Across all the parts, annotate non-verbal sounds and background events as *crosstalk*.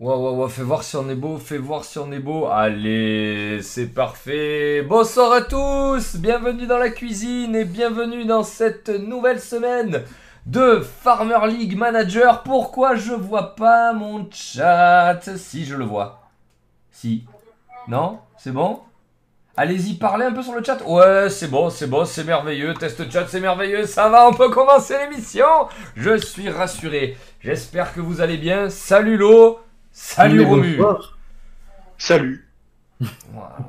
Ouais, ouais, fais voir si on est beau, fais voir si on est beau. Allez, c'est parfait. Bonsoir à tous, bienvenue dans la cuisine et bienvenue dans cette nouvelle semaine de Farmer League Manager. Pourquoi je vois pas mon chat? Si, je le vois. Si. Non? C'est bon? Allez-y, parlez un peu sur le chat. Ouais, c'est bon, c'est bon, c'est merveilleux. Test chat, c'est merveilleux. Ça va, on peut commencer l'émission. Je suis rassuré. J'espère que vous allez bien. Salut Lo. Salut Romu. Salut. *laughs*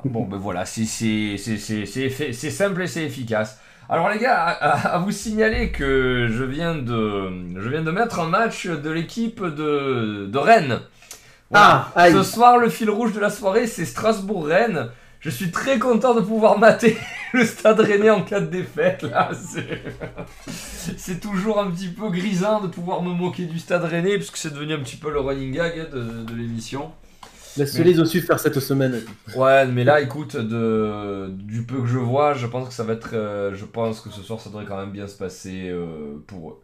Bon, ben voilà, c'est simple et c'est efficace. Alors les gars, à, à- à vous signaler que je viens de, je viens de mettre un match de l'équipe de, de Rennes. Voilà. Ah, aïe. Ce soir, le fil rouge de la soirée, c'est Strasbourg-Rennes. Je suis très content de pouvoir mater *laughs* le stade rennais en cas de défaite. Là, c'est toujours un petit peu grisant de pouvoir me moquer du stade rennais, puisque c'est devenu un petit peu le running gag hein, de, de l'émission. Laisse-les ont su faire cette semaine. Ouais, mais là, écoute, de, du peu que je vois, je pense que ça va être. euh, je pense que ce soir, ça devrait quand même bien se passer euh, pour eux.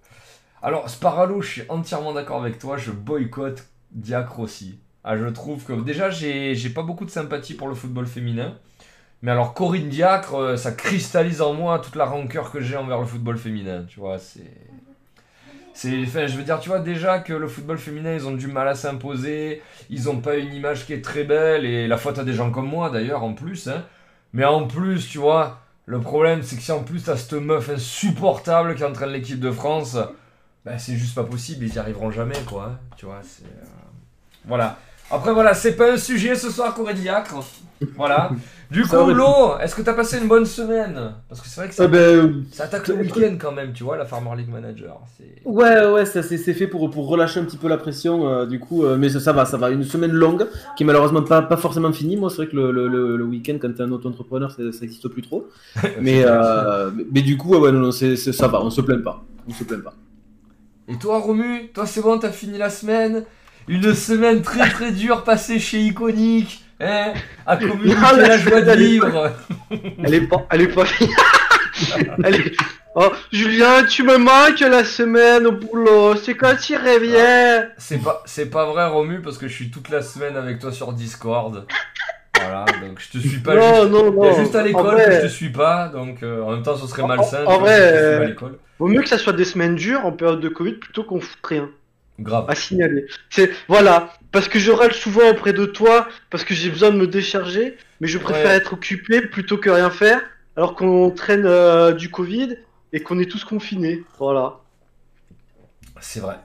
Alors, Sparalo, je suis entièrement d'accord avec toi, je boycotte Diacre aussi. Ah, je trouve que. Déjà, j'ai pas beaucoup de sympathie pour le football féminin. Mais alors, Corinne Diacre, euh, ça cristallise en moi toute la rancœur que j'ai envers le football féminin. Tu vois, c'est. Enfin, je veux dire, tu vois déjà que le football féminin, ils ont du mal à s'imposer, ils ont pas une image qui est très belle, et la faute à des gens comme moi d'ailleurs, en plus. Hein. Mais en plus, tu vois, le problème, c'est que si en plus t'as cette meuf insupportable qui entraîne l'équipe de France, ben c'est juste pas possible, ils y arriveront jamais, quoi. hein. Tu vois, c'est. euh, Voilà. Après, voilà, c'est pas un sujet ce soir, Corédiacre. Voilà. *laughs* Du coup. Lo, est-ce que t'as passé une bonne semaine? Parce que c'est vrai que ça, Ah ben, ça attaque le week-end quand même, tu vois, la Farmer League Manager. Ouais, ouais, ça c'est fait pour, pour relâcher un petit peu la pression, euh, du coup, euh, mais ça, ça va, ça va. Une semaine longue, qui est malheureusement pas, pas forcément finie. Moi, c'est vrai que le, le, le, le week-end, quand t'es un auto-entrepreneur, ça ça existe plus trop. *laughs* mais, euh, mais, mais du coup, ouais, non, non, c'est- ça va, on se plaint pas. On se plaint pas. Et toi, Romu, toi, c'est bon, t'as fini la semaine Une semaine très très dure passée chez Iconic, hein À *laughs* communiquer Non, la la joie de semaine, elle est vivre. Elle est pas, elle est pas *laughs* Elle est... Oh, Julien, tu me manques la semaine au boulot. C'est quand tu reviens C'est pas, c'est pas vrai, Romu, parce que je suis toute la semaine avec toi sur Discord. Voilà, donc je te suis pas Non, juste. non, Il y a non. juste à En l'école vrai, je te suis pas, donc euh, en même temps ce serait En- malsain. en vois, vrai, si je te suis euh, pas à l'école. Vaut mieux que ça soit des semaines dures en période de Covid plutôt qu'on foute rien Grave. à signaler. C'est voilà, parce que je râle souvent auprès de toi parce que j'ai besoin de me décharger, mais je préfère Ouais. être occupé plutôt que rien faire, alors qu'on traîne euh, du Covid et qu'on est tous confinés. Voilà. C'est vrai.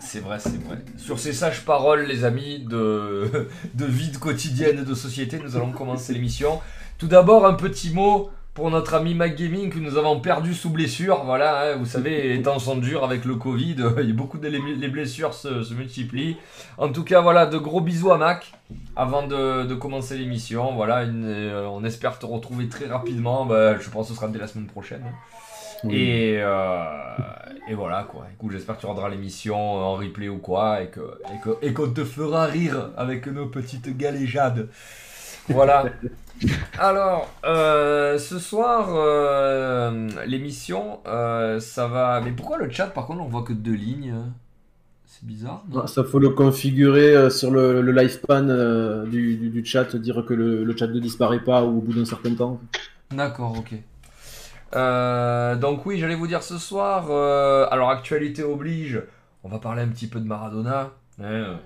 C'est vrai, c'est vrai. Sur ces sages paroles, les amis, de, *laughs* de vie de quotidienne et de société, nous allons commencer l'émission. Tout d'abord, un petit mot pour notre ami MacGaming que nous avons perdu sous blessure. Voilà, hein, vous savez, *laughs* les temps sont durs avec le Covid, *laughs* il y a beaucoup de les, les blessures se, se multiplient. En tout cas, voilà, de gros bisous à Mac avant de, de commencer l'émission. Voilà, une- euh, on espère te retrouver très rapidement. Bah, je pense que ce sera dès la semaine prochaine. Et, euh, et voilà quoi. Écoute, j'espère que tu rendras l'émission en replay ou quoi et que et que- et qu'on te fera rire avec nos petites galéjades. Voilà. *laughs* Alors, euh, ce soir, euh, l'émission, euh, ça va. Mais pourquoi le chat, par contre, on voit que deux lignes? C'est bizarre. non? Ah, Ça faut le configurer sur le, le live pan du, du, du chat, dire que le, le chat ne disparaît pas au bout d'un certain temps. D'accord, ok. Donc oui, j'allais vous dire ce soir, alors actualité oblige, on va parler un petit peu de Maradona. hein.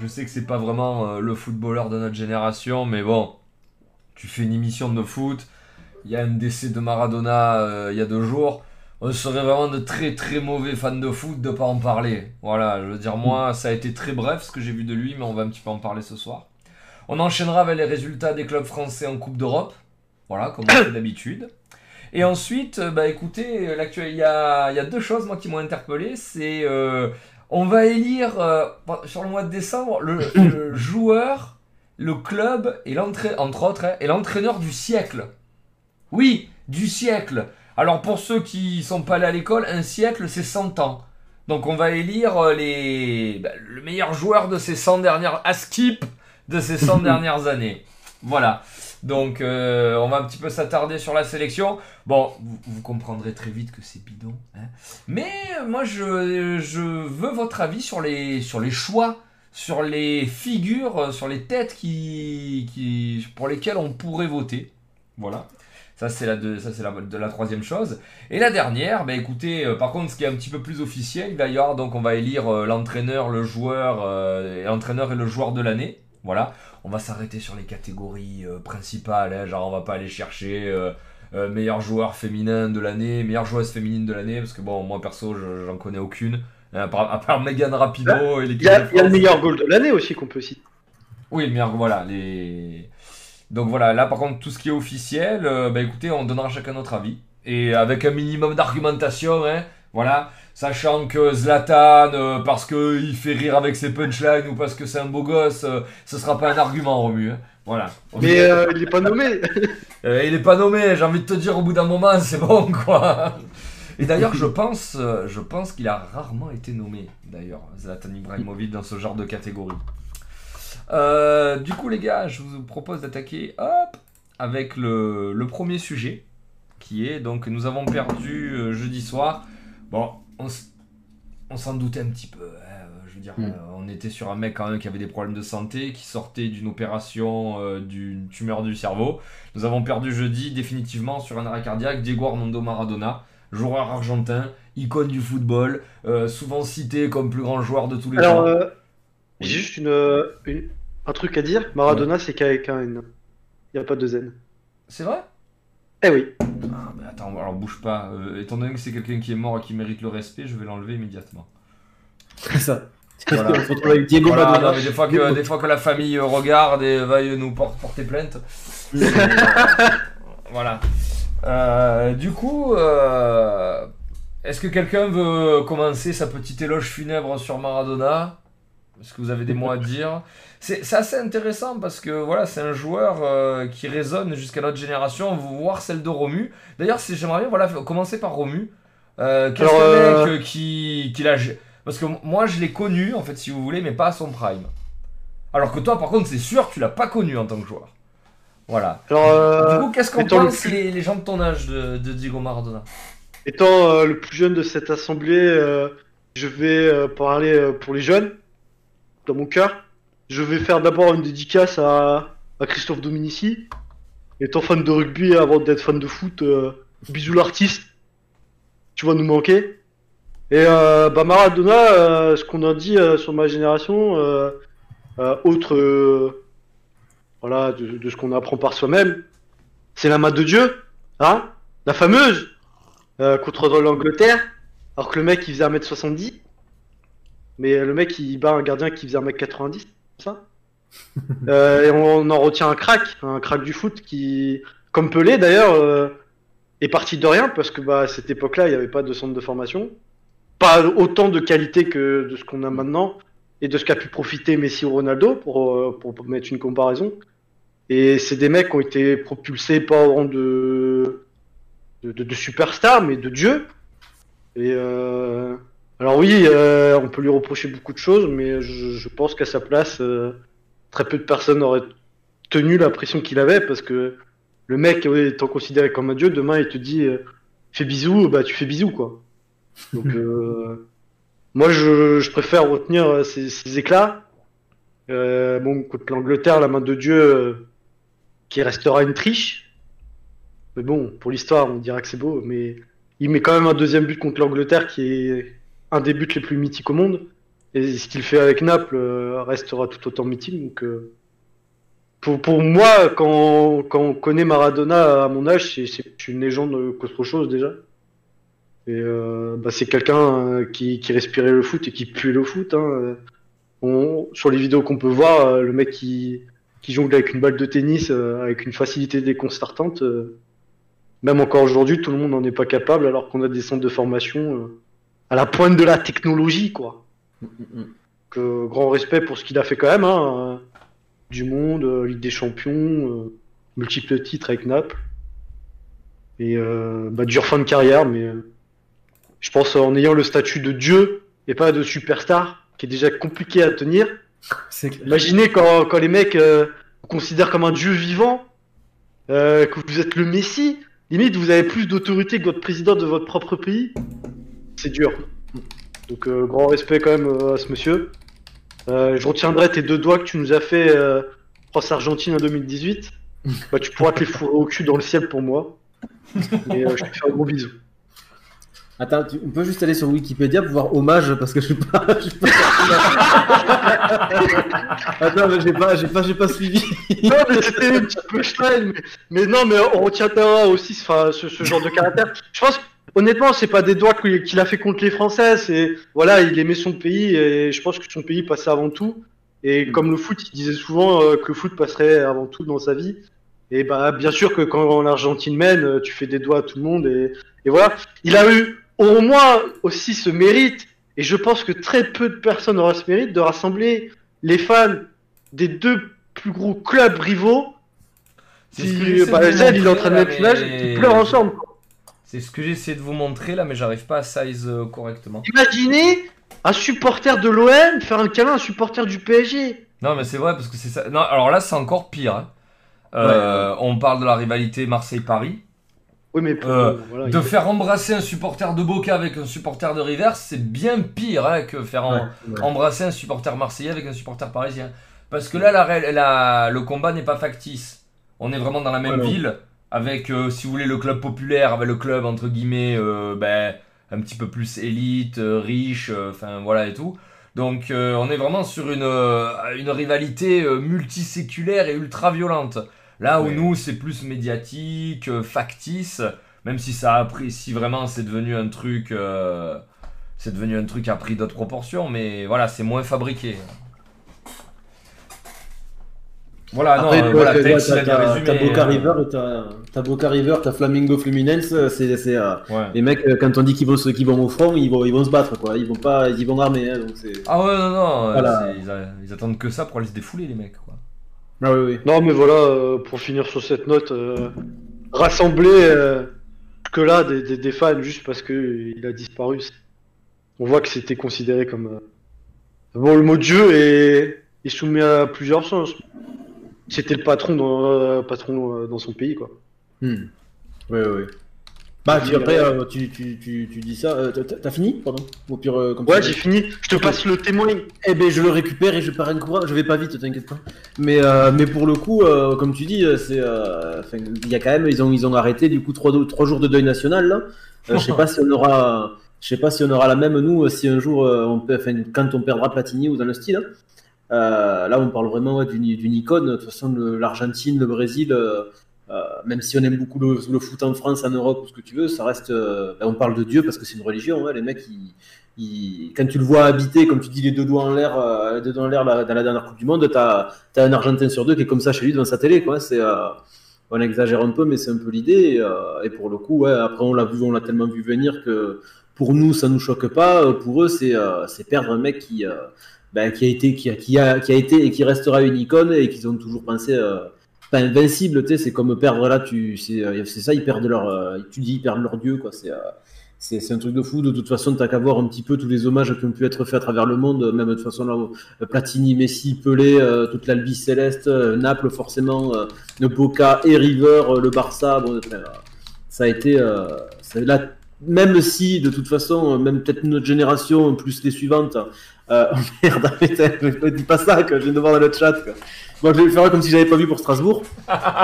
Je sais que c'est pas vraiment le footballeur de notre génération, mais bon, tu fais une émission de foot, il y a un décès de Maradona euh, il y a deux jours, on serait vraiment de très très mauvais fans de foot de pas en parler. Voilà, je veux dire, moi, ça a été très bref ce que j'ai vu de lui, mais on va un petit peu en parler ce soir. On enchaînera avec les résultats des clubs français en Coupe d'Europe. Voilà, comme on fait d'habitude. Et ensuite, euh, bah écoutez, il y a, deux choses qui m'ont interpellé. C'est euh, on va élire sur le mois de décembre le joueur, le club et entre autres, hein, et l'entraîneur du siècle. Oui, du siècle. Alors pour ceux qui sont pas allés à l'école, un siècle c'est 100 ans. Donc on va élire euh, les bah, le meilleur joueur de ces 100 dernières à skip de ces 100 *laughs* dernières années. Voilà. Donc, euh, on va un petit peu s'attarder sur la sélection. Bon, vous, vous comprendrez très vite que c'est bidon. hein. Mais euh, moi, je, je veux votre avis sur les, sur les choix, sur les figures, euh, sur les têtes qui, qui, pour lesquelles on pourrait voter. Voilà. Ça, c'est la, deux- ça, c'est la, de la troisième chose. Et la dernière, bah écoutez, euh, par contre, ce qui est un petit peu plus officiel, il donc on va élire euh, l'entraîneur, le joueur, l'entraîneur et le joueur de l'année. Voilà. On va s'arrêter sur les catégories principales, hein, genre on va pas aller chercher meilleur joueur féminin de l'année, meilleure joueuse féminine de l'année, parce que bon, moi perso, je- j'en connais aucune. Hein, À part, à part Megan Rapido et l'équipe Il y, a, de il y a le meilleur goal de l'année aussi qu'on peut citer. Oui, le meilleur, voilà, les... Donc voilà, là par contre, tout ce qui est officiel, euh, bah écoutez, on donnera chacun notre avis. Et avec un minimum d'argumentation, hein, voilà. Sachant que Zlatan, euh, parce qu'il fait rire avec ses punchlines ou parce que c'est un beau gosse, euh, ce sera pas un argument, Romu. hein. Voilà. Mais euh, il est pas nommé. Euh, il est pas nommé, j'ai envie de te dire au bout d'un moment, *laughs* c'est bon quoi. Et d'ailleurs, je pense, euh, je pense qu'il a rarement été nommé, d'ailleurs, Zlatan Ibrahimovic dans ce genre de catégorie. Euh, du coup, les gars, je vous propose d'attaquer, hop, avec le, le premier sujet, qui est donc nous avons perdu euh, jeudi soir. Bon, on, s'en doutait un petit peu. hein, je veux dire, Mm. euh, on était sur un mec quand même qui avait des problèmes de santé, qui sortait d'une opération d'une tumeur du cerveau. Nous avons perdu jeudi définitivement sur un arrêt cardiaque Diego Armando Maradona, joueur argentin, icône du football, euh, souvent cité comme plus grand joueur de tous les Alors, temps. euh, Oui. j'ai juste une, euh, une- un truc à dire. Maradona, c'est qu'avec un N. Il n'y a pas de Z. C'est vrai? Eh oui. Ah, mais attends, alors bouge pas. Euh, étant donné que c'est quelqu'un qui est mort et qui mérite le respect, je vais l'enlever immédiatement. C'est ça. *laughs* Voilà. On se retrouve avec Diego Voilà, Maradona. non, mais des fois que, des fois que la famille regarde et veuille nous por- porter plainte. *laughs* Voilà. Euh, du coup, euh, est-ce que quelqu'un veut commencer sa petite éloge funèbre sur Maradona? Est-ce que vous avez des mots à dire? C'est assez intéressant parce que voilà, c'est un joueur euh, qui résonne jusqu'à notre génération, voire celle de Romu. D'ailleurs, j'aimerais bien voilà, commencer par Romu. Qu'est-ce que mec qui, qui l'a. Parce que moi, je l'ai connu, en fait, si vous voulez, mais pas à son prime. Alors que toi, par contre, c'est sûr, tu l'as pas connu en tant que joueur. Voilà. Alors, euh, du coup, qu'est-ce le pensent plus- les, les gens de ton âge de, de Diego Maradona? Étant euh, le plus jeune de cette assemblée, euh, je vais euh, parler euh, pour les jeunes, dans mon cœur. Je vais faire d'abord une dédicace à, à Christophe Dominici. Étant fan de rugby avant d'être fan de foot, euh, bisous l'artiste. Tu vas nous manquer. Et euh, bah Maradona, euh, ce qu'on a dit euh, sur ma génération, euh, euh, autre euh, voilà, de, de ce qu'on apprend par soi-même, c'est la main de Dieu, hein, la fameuse, euh, contre l'Angleterre, alors que le mec il faisait 1m70, mais le mec il bat un gardien qui faisait 1m90, ça? *laughs* Euh, et on, en retient un crack, un crack du foot qui, comme Pelé d'ailleurs, euh, est parti de rien parce que bah à cette époque-là il n'y avait pas de centre de formation, pas autant de qualité que de ce qu'on a maintenant et de ce qu'a pu profiter Messi ou Ronaldo pour, pour, pour mettre une comparaison. Et c'est des mecs qui ont été propulsés pas au rang de, de, de, de superstars, mais de dieu. Et euh, alors oui, euh, on peut lui reprocher beaucoup de choses, mais je, je pense qu'à sa place, euh, très peu de personnes auraient tenu la pression qu'il avait, parce que le mec étant considéré comme un dieu, demain il te dit fais bisous, bah tu fais bisous quoi. Donc *laughs* moi je, je préfère retenir ces, ces éclats. Bon, contre l'Angleterre, la main de Dieu qui restera une triche. Mais bon, pour l'histoire, on dira que c'est beau, mais il met quand même un deuxième but contre l'Angleterre qui est un des buts les plus mythiques au monde. Et ce qu'il fait avec Naples euh, restera tout autant mythique. Donc, euh, pour, moi, quand, on connaît Maradona à mon âge, c'est une légende qu'autre chose déjà. Et euh, bah, c'est quelqu'un qui, respirait le foot et qui puait le foot. Hein. Sur les vidéos qu'on peut voir, le mec qui, qui jongle avec une balle de tennis euh, avec une facilité déconcertante. euh, même encore aujourd'hui, tout le monde n'en est pas capable alors qu'on a des centres de formation euh, à la pointe de la technologie, quoi. Donc, euh, grand respect pour ce qu'il a fait quand même, hein, euh, du monde, euh, Ligue des Champions, euh, multiples titres avec Naples. Et euh, bah, dur fin de carrière, mais euh, je pense en ayant le statut de dieu et pas de superstar, qui est déjà compliqué à tenir. Imaginez quand, quand les mecs euh, vous considèrent comme un dieu vivant, euh, que vous êtes le Messie. Limite, vous avez plus d'autorité que votre président de votre propre pays. C'est dur. Donc, euh, grand respect quand même euh, à ce monsieur. Euh, je retiendrai tes deux doigts que tu nous as fait euh, France-Argentine en 2018. *laughs* Bah, tu pourras te les fourrer au cul dans le ciel pour moi. Et euh, je te fais un gros bisou. Attends, tu- on peut juste aller sur Wikipédia pour voir hommage parce que je sais pas. *laughs* j'ai pas- *laughs* Attends, mais j'ai pas, j'ai pas, j'ai pas suivi. Non, mais c'était un petit peu Stein, mais, mais non, mais on retiendra aussi enfin, ce, ce genre de caractère. Je pense, honnêtement, c'est pas des doigts qu'il a fait contre les Français, c'est, voilà, il aimait son pays et je pense que son pays passait avant tout. Et comme le foot, il disait souvent euh, que le foot passerait avant tout dans sa vie. Et bah, bien sûr que quand l'Argentine mène, euh, tu fais des doigts à tout le monde et, et voilà. Il a eu au moins aussi ce mérite, et je pense que très peu de personnes auront ce mérite de rassembler les fans des deux plus gros clubs rivaux. C'est ce que bah, de vous Zed, il est en montrer, train de là, mettre mais- pleurent ensemble. C'est ce que j'essaie de vous montrer là, mais j'arrive pas à size euh, correctement. Imaginez un supporter de l'OM faire un câlin à un supporter du PSG. Non, mais c'est vrai parce que c'est ça. Non, alors là, c'est encore pire. hein. Euh, On parle de la rivalité Marseille-Paris. Oui, mais pour, Euh, voilà, De faire embrasser un supporter de Boca avec un supporter de River, c'est bien pire hein, que faire en- embrasser un supporter marseillais avec un supporter parisien. Parce que là, la, ré- la- le combat n'est pas factice. On est vraiment dans la même Ouais, ville, avec, euh, si vous voulez, le club populaire, avec le club, entre guillemets, euh, ben, un petit peu plus élite, euh, riche, euh, enfin voilà et tout. Donc euh, on est vraiment sur une, euh, une rivalité euh, multiséculaire et ultra violente. Là où Ouais. nous, c'est plus médiatique, euh, factice, même si ça a pris, si vraiment c'est devenu un truc... euh, c'est devenu un truc à pris d'autres proportions, mais voilà, c'est moins fabriqué. Voilà, Après, non, euh, voilà, a t'as Boca euh, River t'as Boca River, t'as Flamingo Fluminense. C'est, c'est, euh, ouais. les mecs, euh, quand on dit qu'ils vont, se- qu'ils vont au front, ils vont, ils vont se battre, quoi. Ils vont pas, ils vont armés. Hein, donc c'est... Ah ouais, non, non, euh, Voilà. ils, ils attendent que ça pour aller se défouler, les mecs, quoi. Ah oui, oui. Non, mais voilà, euh, pour finir sur cette note, euh, rassembler euh, que là des, des, des fans juste parce que euh, il a disparu, on voit que c'était considéré comme bon le mot de jeu est, est soumis à plusieurs sens. C'était le patron dans patron dans son pays quoi. Hmm. Oui, oui, oui. Bah, après, euh, tu, tu, tu, tu dis ça. euh, t'as- fini Pardon Au pire, euh, comme Ouais, j'ai fini. Je te passe le témoin. Eh ben, je le récupère et je pars un courant. Je vais pas vite, t'inquiète pas. Mais, euh, mais pour le coup, comme tu dis, c'est, il y a quand même, ils ont, ils ont arrêté du coup trois, trois jours de deuil national. Là. Je sais pas si on aura, je sais pas si on aura la même nous, si un jour, on peut, enfin, quand on perdra Platini ou dans le style. hein. Là, on parle vraiment ouais, d'une, icône. De toute façon, le- l'Argentine, le Brésil. Euh, même si on aime beaucoup le, foot en France, en Europe, ou ce que tu veux, ça reste. euh, ben, on parle de Dieu parce que c'est une religion. hein, les mecs, quand tu le vois habiter, comme tu dis, les deux doigts en l'air, euh, deux doigts en l'air dans la dernière Coupe du Monde, t'as as un Argentin sur deux qui est comme ça chez lui devant sa télé. Quoi. C'est, on exagère un peu, mais c'est un peu l'idée. Et, pour le coup, après, on l'a vu, on l'a tellement vu venir que pour nous, ça nous choque pas. Pour eux, c'est perdre un mec qui, ben, a été, qui a été et qui restera une icône et qu'ils ont toujours pensé. Pas invincible, tu sais, c'est comme perdre là, tu, c'est, euh, c'est ça, ils perdent leur, euh, tu dis, ils perdent leur dieu, quoi. C'est, euh, c'est, c'est un truc de fou. De toute façon, t'as qu'à voir un petit peu tous les hommages qui ont pu être faits à travers le monde, même de toute façon, là, Platini, Messi, Pelé, euh, toute l'Albi céleste, Naples, forcément, euh, Boca et River, le Barça, bon, ça a été, ça- là, même si, de toute façon, même peut-être notre génération, plus les suivantes, euh, *laughs* merde, putain, ne dis pas ça, que je viens de voir dans le chat, quoi. Moi, je vais le faire comme si j'avais pas vu pour Strasbourg.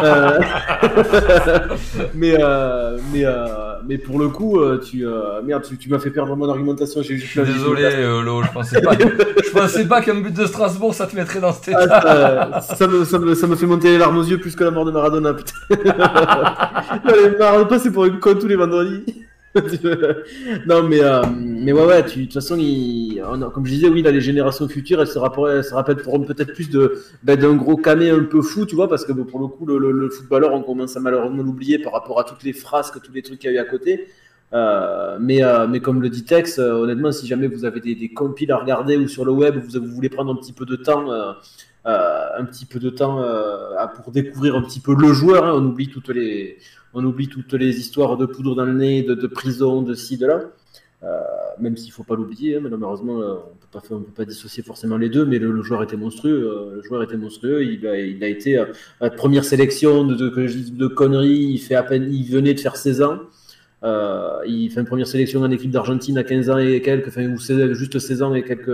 Euh, *laughs* mais, euh, mais, euh, mais pour le coup, tu, merde, tu, tu m'as fait perdre mon argumentation. J'ai Je suis désolé, euh, Lo, je pensais pas, je pensais pas qu'un but de Strasbourg ça te mettrait dans cet état. Ah, ça, ça me, ça, me, ça me fait monter les larmes aux yeux plus que la mort de Maradona, putain. Marre de passer pour une conne tous les vendredis. *laughs* non, mais, euh, mais ouais, ouais, de toute façon, comme je disais, oui, là, les générations futures, elles se rappellent, pour- peut-être plus de, ben, d'un gros camé un peu fou, tu vois, parce que pour le coup, le, le- le footballeur, on commence à malheureusement l'oublier par rapport à toutes les frasques, tous les trucs qu'il y a eu à côté. Euh, mais, euh, mais comme le dit Tex, euh, honnêtement, si jamais vous avez des, des compiles à regarder ou sur le web, vous, vous voulez prendre un petit peu de temps, un petit peu de temps pour découvrir un petit peu le joueur, hein, on oublie toutes les, on oublie toutes les histoires de poudre dans le nez, de, prison, de ci, de là. même s'il faut pas l'oublier, hein, malheureusement, faire, on peut pas dissocier forcément les deux, mais le, joueur était monstrueux. le joueur était monstrueux. Il a, été à première sélection de, de, conneries. Il fait à peine, il venait de faire 16 ans. Euh, il fait une première sélection en équipe d'Argentine à 15 ans et quelques, enfin, juste 16 ans et quelques,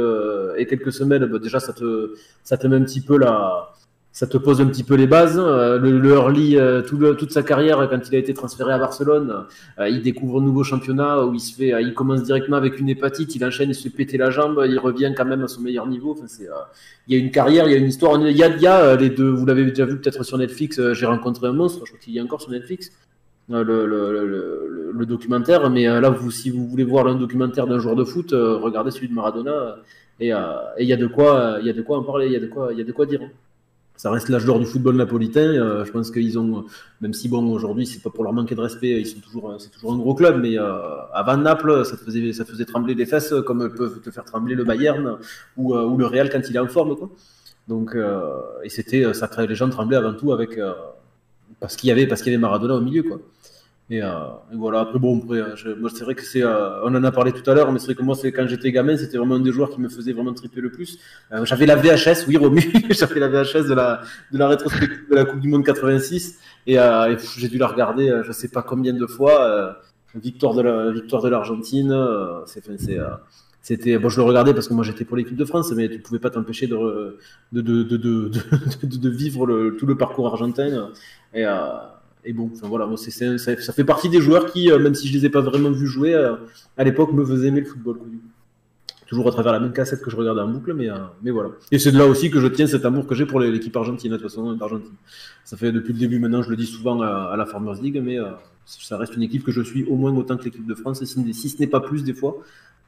et quelques semaines. Déjà, ça te, ça te met un petit peu la, ça te pose un petit peu les bases. Euh, le, le euh, tout toute sa carrière, quand il a été transféré à Barcelone, il découvre un nouveau championnat où il se fait, il commence directement avec une hépatite, il enchaîne, il se fait péter la jambe, il revient quand même à son meilleur niveau. Enfin, c'est, il y a une carrière, il y a une histoire. Il y a, les deux, vous l'avez déjà vu peut-être sur Netflix. J'ai rencontré un monstre, je crois qu'il y a encore sur Netflix. Euh, le, le, le, documentaire. Mais euh, là, si vous voulez voir un documentaire d'un joueur de foot, euh, regardez celui de Maradona. Et il y a de quoi, il y a de quoi en parler, il y a de quoi, il y a de quoi dire. Ça reste l'âge d'or du football napolitain. je pense qu'ils ont, même si bon aujourd'hui c'est pas pour leur manquer de respect, ils sont toujours, c'est toujours un gros club. Mais avant Naples, ça faisait, ça faisait trembler des fesses comme peuvent te faire trembler le Bayern ou, ou le Real quand il est en forme, quoi. Donc, et c'était, ça, les gens tremblaient avant tout avec parce qu'il y avait, parce qu'il y avait Maradona au milieu, quoi. Euh, et, voilà, après, bon, euh, c'est vrai que c'est. Euh, on en a parlé tout à l'heure, mais c'est vrai que moi, quand j'étais gamin, c'était vraiment un des joueurs qui me faisait vraiment triper le plus. j'avais la VHS, oui, Romu, *laughs* j'avais la VHS de la, de la rétrospective de la Coupe du Monde 86, et, j'ai dû la regarder, je sais pas combien de fois. victoire de l'Argentine, c'est. c'était bon, je le regardais parce que moi j'étais pour l'équipe de France, mais tu pouvais pas t'empêcher de de, de, de, de, vivre tout le parcours argentin. Et, et bon, enfin voilà, ça, fait partie des joueurs qui, euh, même si je les ai pas vraiment vus jouer, euh, à l'époque me faisaient aimer le football. Toujours à travers la même cassette que je regardais en boucle, mais, euh, mais voilà. Et c'est de là aussi que je tiens cet amour que j'ai pour l'équipe argentine, de toute façon, d'Argentine. Ça fait depuis le début maintenant, je le dis souvent à, la Farmers League, mais ça reste une équipe que je suis au moins autant que l'équipe de France, si, si ce n'est pas plus des fois.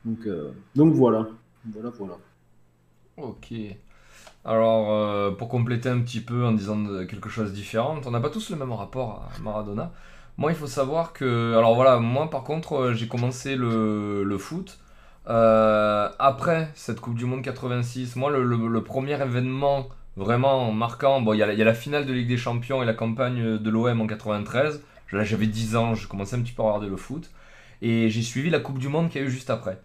Donc, donc voilà. Voilà, voilà. Ok. Alors, euh, pour compléter un petit peu en disant quelque chose de différent, on n'a pas tous le même rapport à Maradona. Moi, il faut savoir que. Alors voilà, moi par contre, euh, j'ai commencé le, foot. Euh, après cette Coupe du Monde 86, moi, le, premier événement vraiment marquant, bon, il y, a, la finale de Ligue des Champions et la campagne de l'OM en 93. Là, j'avais 10 ans, je commençais un petit peu à regarder le foot. Et j'ai suivi la Coupe du Monde qu'il y a eu juste après.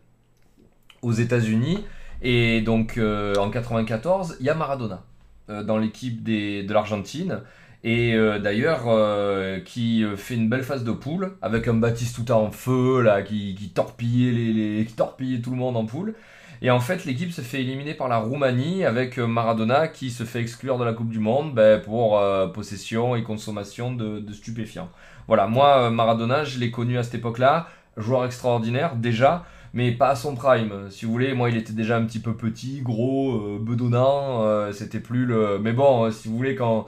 Aux États-Unis. Et donc euh, en 94, il y a Maradona euh, dans l'équipe de l'Argentine. Et euh, d'ailleurs, qui fait une belle phase de poule avec un Batistuta en feu là, qui, torpillait les, *laughs* qui tout le monde en poule. Et en fait, l'équipe se fait éliminer par la Roumanie avec Maradona qui se fait exclure de la Coupe du Monde ben, pour possession et consommation de, de, stupéfiants. Voilà, moi, Maradona, je l'ai connu à cette époque-là, joueur extraordinaire déjà mais pas à son prime. Si vous voulez, moi il était déjà un petit peu petit, gros, euh, bedonnant, euh, c'était plus le. Mais bon, euh, si vous voulez, quand,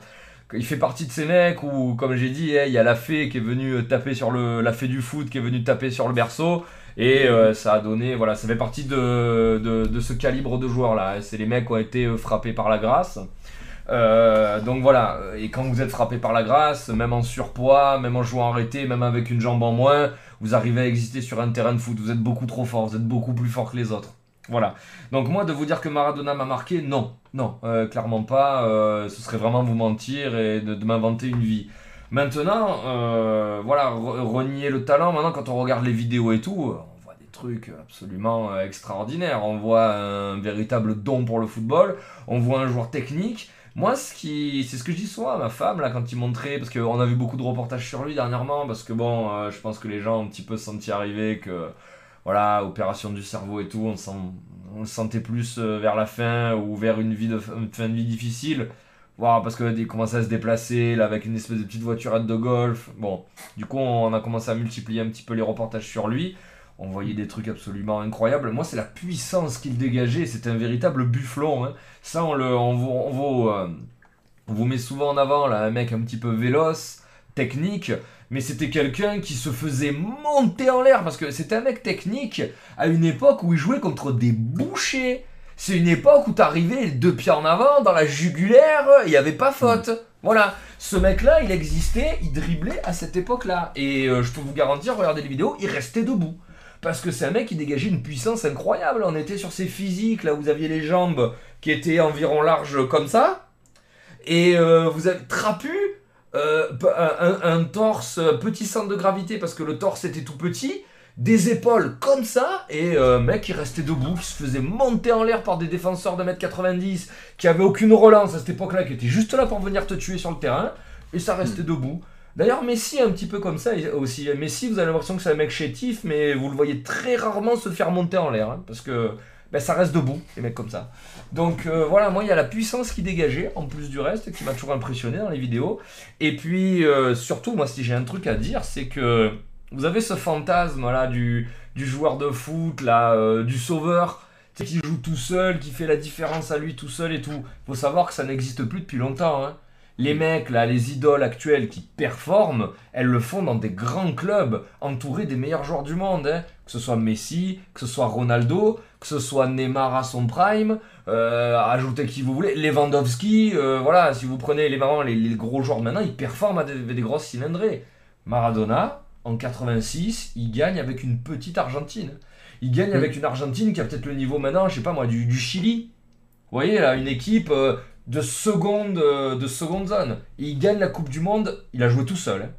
il fait partie de ces mecs où, comme j'ai dit, eh, il y a la fée qui est venue taper sur le. La fée du foot qui est venue taper sur le berceau. Et ça a donné, voilà, ça fait partie de, de, ce calibre de joueurs là. C'est les mecs qui ont été frappés par la grâce. donc voilà, et quand vous êtes frappé par la grâce, même en surpoids, même en jouant arrêté, même avec une jambe en moins, vous arrivez à exister sur un terrain de foot, vous êtes beaucoup trop fort, vous êtes beaucoup plus fort que les autres. Voilà. Donc moi, de vous dire que Maradona m'a marqué, non, non, euh, clairement pas. Euh, ce serait vraiment vous mentir et de, m'inventer une vie. Maintenant, euh, voilà, renier le talent. Maintenant, quand on regarde les vidéos et tout, on voit des trucs absolument extraordinaires. On voit un véritable don pour le football. On voit un joueur technique. Moi, ce qui, c'est ce que je dis souvent à ma femme là quand il montrait, parce qu'on a vu beaucoup de reportages sur lui dernièrement, parce que bon, euh, je pense que les gens ont un petit peu senti arriver que, voilà, opération du cerveau et tout, on, sent, sentait plus euh, vers la fin ou vers une vie de fin de vie difficile. Voilà, parce qu'il commençait à se déplacer là, avec une espèce de petite voiturette de golf. Bon, du coup, on a commencé à multiplier un petit peu les reportages sur lui on voyait des trucs absolument incroyables. Moi, c'est la puissance qu'il dégageait. C'était un véritable bufflon. Hein. Ça, on, le, on, vous, on, euh, vous, met souvent en avant, là, un mec un petit peu véloce, technique. Mais c'était quelqu'un qui se faisait monter en l'air. Parce que c'était un mec technique à une époque où il jouait contre des bouchers. C'est une époque où t'arrivais deux pieds en avant, dans la jugulaire, il n'y avait pas faute. Voilà, ce mec-là, il existait, il driblait à cette époque-là. Et euh, je peux vous garantir, regardez les vidéos, il restait debout parce que c'est un mec qui dégageait une puissance incroyable. On était sur ses physiques, là vous aviez les jambes qui étaient environ larges comme ça, et euh, vous avez trapu, euh, un, torse petit centre de gravité parce que le torse était tout petit, des épaules comme ça, et euh, mec il restait debout, qui se faisait monter en l'air par des défenseurs de 1m90, qui avaient aucune relance à cette époque-là, qui étaient juste là pour venir te tuer sur le terrain, et ça restait debout. D'ailleurs, Messi un petit peu comme ça aussi. Messi, vous avez l'impression que c'est un mec chétif, mais vous le voyez très rarement se faire monter en l'air, hein, parce que ben, ça reste debout, les mecs comme ça. Donc euh, voilà, moi il y a la puissance qui dégageait, en plus du reste, qui m'a toujours impressionné dans les vidéos. Et puis euh, surtout, moi si j'ai un truc à dire, c'est que vous avez ce fantasme là du, joueur de foot, là, euh, du sauveur, qui joue tout seul, qui fait la différence à lui tout seul et tout. Faut savoir que ça n'existe plus depuis longtemps. Hein les mecs, là, les idoles actuelles qui performent, elles le font dans des grands clubs, entourés des meilleurs joueurs du monde. Hein. Que ce soit Messi, que ce soit Ronaldo, que ce soit Neymar à son prime, euh, ajoutez qui vous voulez, Lewandowski, euh, voilà, si vous prenez les, les, gros joueurs maintenant, ils performent à des, des grosses cylindrées. Maradona, en 86, il gagne avec une petite Argentine. Il gagne avec une Argentine qui a peut-être le niveau maintenant, je sais pas moi, du, Chili. Vous voyez, là, une équipe... Euh, de seconde, euh, de seconde zone. il gagne la Coupe du Monde, il a joué tout seul. Hein.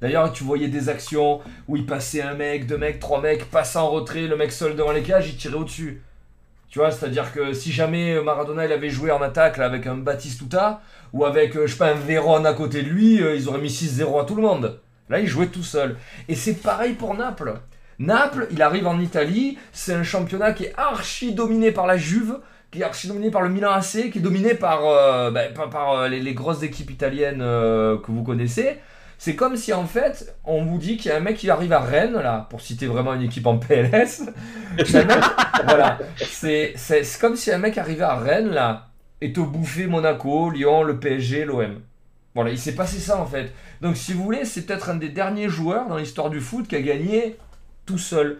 D'ailleurs, tu voyais des actions où il passait un mec, deux mecs, trois mecs, passait en retrait, le mec seul devant les cages, il tirait au-dessus. Tu vois, c'est-à-dire que si jamais Maradona il avait joué en attaque avec un Batistuta ou avec, euh, je sais pas, un Véron à côté de lui, euh, ils auraient mis 6-0 à tout le monde. Là, il jouait tout seul. Et c'est pareil pour Naples. Naples, il arrive en Italie, c'est un championnat qui est archi dominé par la Juve qui est archi dominé par le Milan AC, qui est dominé par, euh, ben, par, euh, les, grosses équipes italiennes euh, que vous connaissez. C'est comme si en fait, on vous dit qu'il y a un mec qui arrive à Rennes, là, pour citer vraiment une équipe en PLS. *laughs* voilà. C'est comme si un mec arrivait à Rennes, là, et te bouffait Monaco, Lyon, le PSG, l'OM. Voilà, il s'est passé ça en fait. Donc si vous voulez, c'est peut-être un des derniers joueurs dans l'histoire du foot qui a gagné tout seul.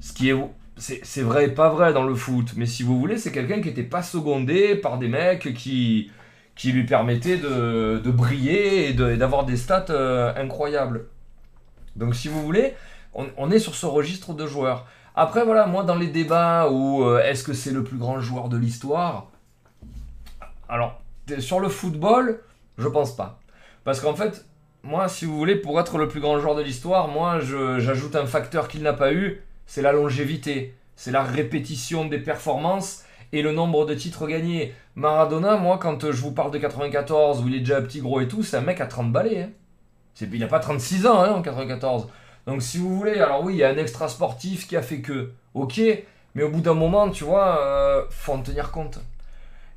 Ce qui est c'est vrai et pas vrai dans le foot, mais si vous voulez, c'est quelqu'un qui n'était pas secondé par des mecs qui, lui permettaient de, de briller et d'avoir des stats euh, incroyables. Donc si vous voulez, on, est sur ce registre de joueurs. Après voilà, moi dans les débats où euh, est-ce que c'est le plus grand joueur de l'histoire? Alors, sur le football, je pense pas. Parce qu'en fait, moi si vous voulez, pour être le plus grand joueur de l'histoire, moi j'ajoute un facteur qu'il n'a pas eu, c'est la longévité, c'est la répétition des performances et le nombre de titres gagnés. Maradona, moi, quand je vous parle de 94, où il est déjà petit gros et tout, c'est un mec à 30 balais. Hein. Il n'a pas 36 ans hein, en 94. Donc si vous voulez, alors oui, il y a un extra sportif qui a fait que, ok, mais au bout d'un moment, tu vois, euh, faut en tenir compte.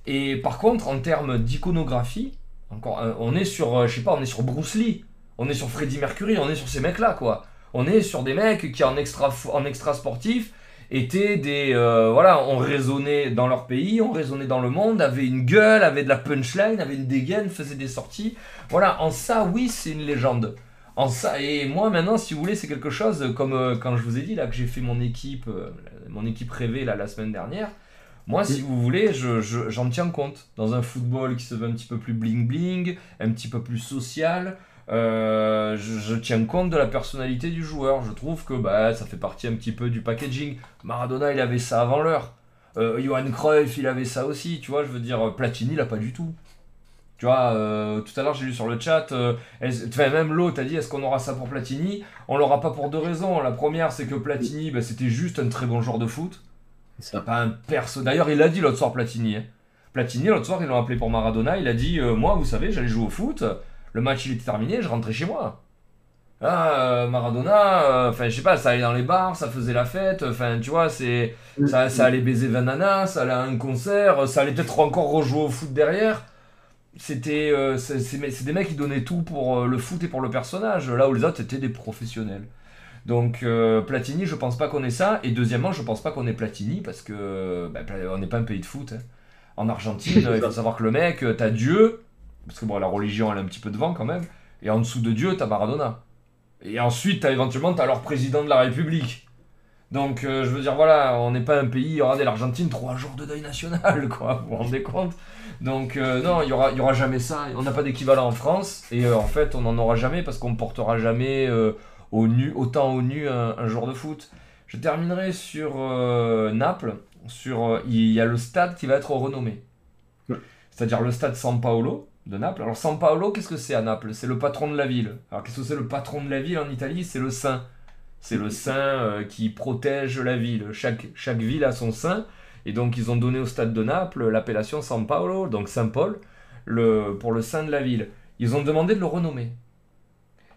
Et par contre, en termes d'iconographie, encore, euh, on est sur, euh, je sais pas, on est sur Bruce Lee, on est sur Freddie Mercury, on est sur ces mecs-là, quoi. On est sur des mecs qui en extra, en extra sportif étaient des euh, voilà ont raisonné dans leur pays ont raisonné dans le monde avaient une gueule avaient de la punchline avaient une dégaine faisaient des sorties. Voilà en ça oui c'est une légende. En ça et moi maintenant si vous voulez c'est quelque chose comme euh, quand je vous ai dit là que j'ai fait mon équipe euh, mon équipe rêvée là la semaine dernière. Moi, si vous voulez, j'en tiens compte. Dans un football qui se veut un petit peu plus bling-bling, un petit peu plus social, euh, je, tiens compte de la personnalité du joueur. Je trouve que bah, ça fait partie un petit peu du packaging. Maradona, il avait ça avant l'heure. Euh, Johan Cruyff, il avait ça aussi. Tu vois, je veux dire, Platini, il a pas du tout. Tu vois, euh, tout à l'heure j'ai lu sur le chat, euh, même l'autre a dit est-ce qu'on aura ça pour Platini? On l'aura pas pour deux raisons. La première, c'est que Platini, bah, c'était juste un très bon joueur de foot. C'est pas un perso. D'ailleurs, il a dit l'autre soir Platini. Hein. Platini, l'autre soir, ils l'ont appelé pour Maradona. Il a dit Moi, vous savez, j'allais jouer au foot le match il était terminé, je rentrais chez moi. Ah, euh, Maradona, euh, enfin, je sais pas, ça allait dans les bars, ça faisait la fête, enfin, tu vois, c'est, ça, ça allait baiser Vanana, ça allait à un concert, ça allait peut-être encore rejouer au foot derrière. C'était, euh, c'est des mecs qui donnaient tout pour le foot et pour le personnage, là où les autres étaient des professionnels. Donc, Platini, je pense pas qu'on ait ça, et deuxièmement, je pense pas qu'on ait Platini, parce que, bah, on n'est pas un pays de foot. Hein. En Argentine, *laughs* il faut savoir que le mec, t'as Dieu, parce que bon, la religion, elle est un petit peu devant quand même. Et en dessous de Dieu, t'as Maradona. Et ensuite, as, éventuellement, t'as leur président de la République. Donc, euh, je veux dire, voilà, on n'est pas un pays, regardez l'Argentine, trois jours de deuil national, quoi, *laughs* vous vous rendez compte Donc, euh, non, il n'y aura, y aura jamais ça. On n'a pas d'équivalent en France, et euh, en fait, on n'en aura jamais parce qu'on ne portera jamais au nu, autant au nu un, un, jour de foot. Je terminerai sur Naples. Sur, il y a le stade qui va être renommé. C'est-à-dire le stade San Paolo, de Naples. Alors San Paolo, qu'est-ce que c'est à Naples? C'est le patron de la ville. Alors qu'est-ce que c'est le patron de la ville en Italie? C'est le saint. C'est le saint euh, qui protège la ville. Chaque, chaque ville a son saint. Et donc, ils ont donné au stade de Naples l'appellation San Paolo, donc Saint-Paul, le, pour le saint de la ville. Ils ont demandé de le renommer.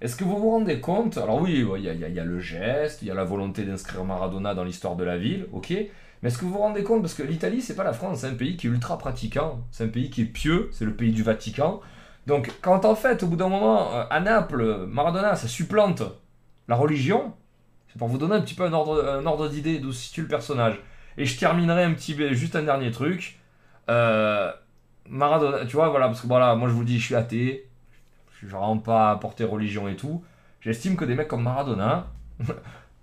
Est-ce que vous vous rendez compte? Alors oui, il y a- il y a le geste, il y a la volonté d'inscrire Maradona dans l'histoire de la ville, ok. Mais est-ce que vous vous rendez compte Parce que l'Italie, c'est pas la France, c'est un pays qui est ultra pratiquant, c'est un pays qui est pieux, c'est le pays du Vatican. Donc quand en fait, au bout d'un moment, euh, à Naples, Maradona, ça supplante la religion, c'est pour vous donner un petit peu un ordre, d'idée d'où se situe le personnage. Et je terminerai un petit juste un dernier truc. Euh, Maradona, tu vois, voilà, parce que voilà, moi je vous dis, je suis athée, je suis vraiment pas à porter religion et tout. J'estime que des mecs comme Maradona, *laughs*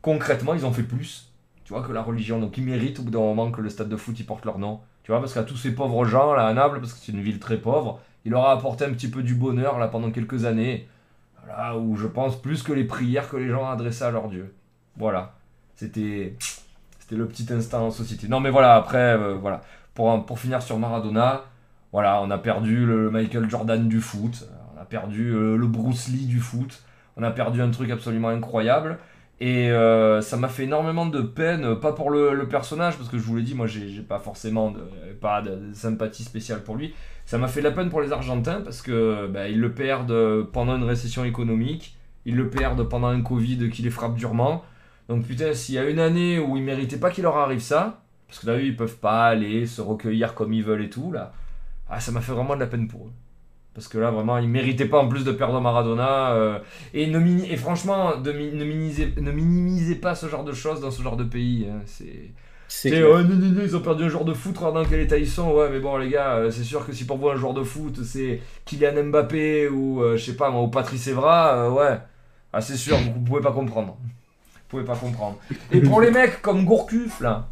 concrètement, ils ont fait plus, tu vois, que la religion. Donc ils méritent au bout d'un moment que le stade de foot y porte leur nom. Tu vois, parce qu'à tous ces pauvres gens là à Naples, parce que c'est une ville très pauvre, il leur a apporté un petit peu du bonheur là pendant quelques années. Voilà, où je pense plus que les prières que les gens adressaient à leur Dieu. Voilà. C'était c'était le petit instant en société. Non mais voilà, après, euh, voilà. Pour, pour finir sur Maradona, voilà, on a perdu le Michael Jordan du foot, on a perdu euh, le Bruce Lee du foot, on a perdu un truc absolument incroyable. Et euh, ça m'a fait énormément de peine, pas pour le, personnage, parce que je vous l'ai dit, moi j'ai pas forcément de, pas de, sympathie spéciale pour lui. Ça m'a fait de la peine pour les Argentins, parce que bah, ils le perdent pendant une récession économique, ils le perdent pendant un Covid qui les frappe durement. Donc putain, s'il y a une année où ils méritaient pas qu'il leur arrive ça, parce que là, ils peuvent pas aller se recueillir comme ils veulent et tout, là, ah, ça m'a fait vraiment de la peine pour eux. Parce que là, vraiment, ils méritaient pas en plus de perdre Maradona. euh, et, ne et franchement, de mi- ne, minimisez, ne minimisez pas ce genre de choses dans ce genre de pays. hein, C'est. C'est oh, non, non, non, ils ont perdu un joueur de foot, regarde dans quel état ils sont. Ouais, mais bon, les gars, euh, c'est sûr que si pour vous un joueur de foot, c'est Kylian Mbappé ou, euh, je sais pas moi, ou Patrice Evra, euh, ouais. Ah, c'est sûr, vous, vous pouvez pas comprendre. Vous pouvez pas comprendre. Et pour les mecs comme Gourcuff, là.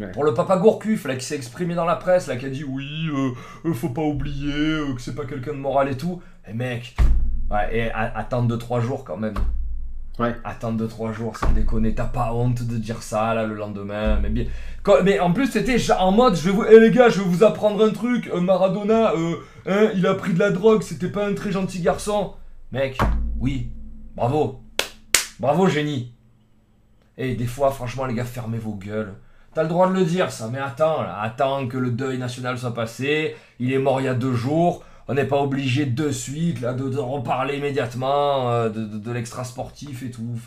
Ouais. Pour le papa Gourcuff, là, qui s'est exprimé dans la presse, là, qui a dit oui, euh, euh, faut pas oublier euh, que c'est pas quelqu'un de moral et tout. Et mec, ouais, et attendre 2-3 jours quand même. Ouais. Attendre 2-3 jours, sans déconner, t'as pas honte de dire ça là le lendemain, mais bien. Quand- mais en plus, c'était en mode, je vais vous, Eh, les gars, je vais vous apprendre un truc. euh, Maradona, euh, hein, il a pris de la drogue, c'était pas un très gentil garçon. Mec, oui, bravo, bravo génie. Et des fois, franchement, les gars, fermez vos gueules. T'as le droit de le dire, ça, mais attends, attends que le deuil national soit passé. Il est mort il y a deux jours. On n'est pas obligé de suite là, de, reparler immédiatement euh, de, l'extra sportif et tout.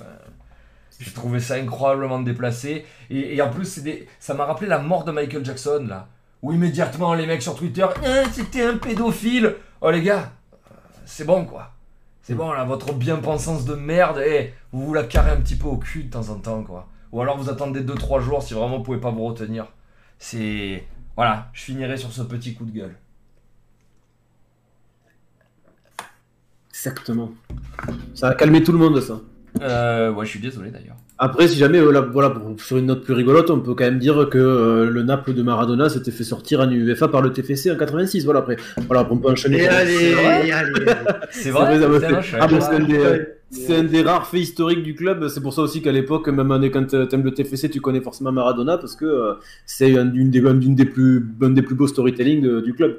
J'ai trouvé ça incroyablement déplacé. Et, en plus, ça m'a rappelé la mort de Michael Jackson là. Où immédiatement les mecs sur Twitter, Eh, c'était un pédophile. Oh les gars, euh, c'est bon quoi. C'est bon là, votre bien-pensance de merde, eh, vous vous la carrez un petit peu au cul de temps en temps quoi. Ou alors vous attendez 2-3 jours si vraiment vous pouvez pas vous retenir. C'est. Voilà, je finirai sur ce petit coup de gueule. Exactement. Ça a calmé tout le monde, ça. Euh, ouais, je suis désolé d'ailleurs. Après, si jamais, euh, là, voilà, pour- sur une note plus rigolote, on peut quand même dire que euh, le Naples de Maradona s'était fait sortir en UEFA par le TFC en 86. Voilà, après, voilà, on peut enchaîner. Et allez, C'est vrai et allez. C'est vrai, ça me fait- Ah, pas. C'est un des- rares faits historiques du club. C'est pour ça aussi qu'à l'époque, même quand euh, t'aimes le TFC, tu connais forcément Maradona parce que euh, c'est un, une des, un d'une des plus, un des plus beaux storytelling de- du club.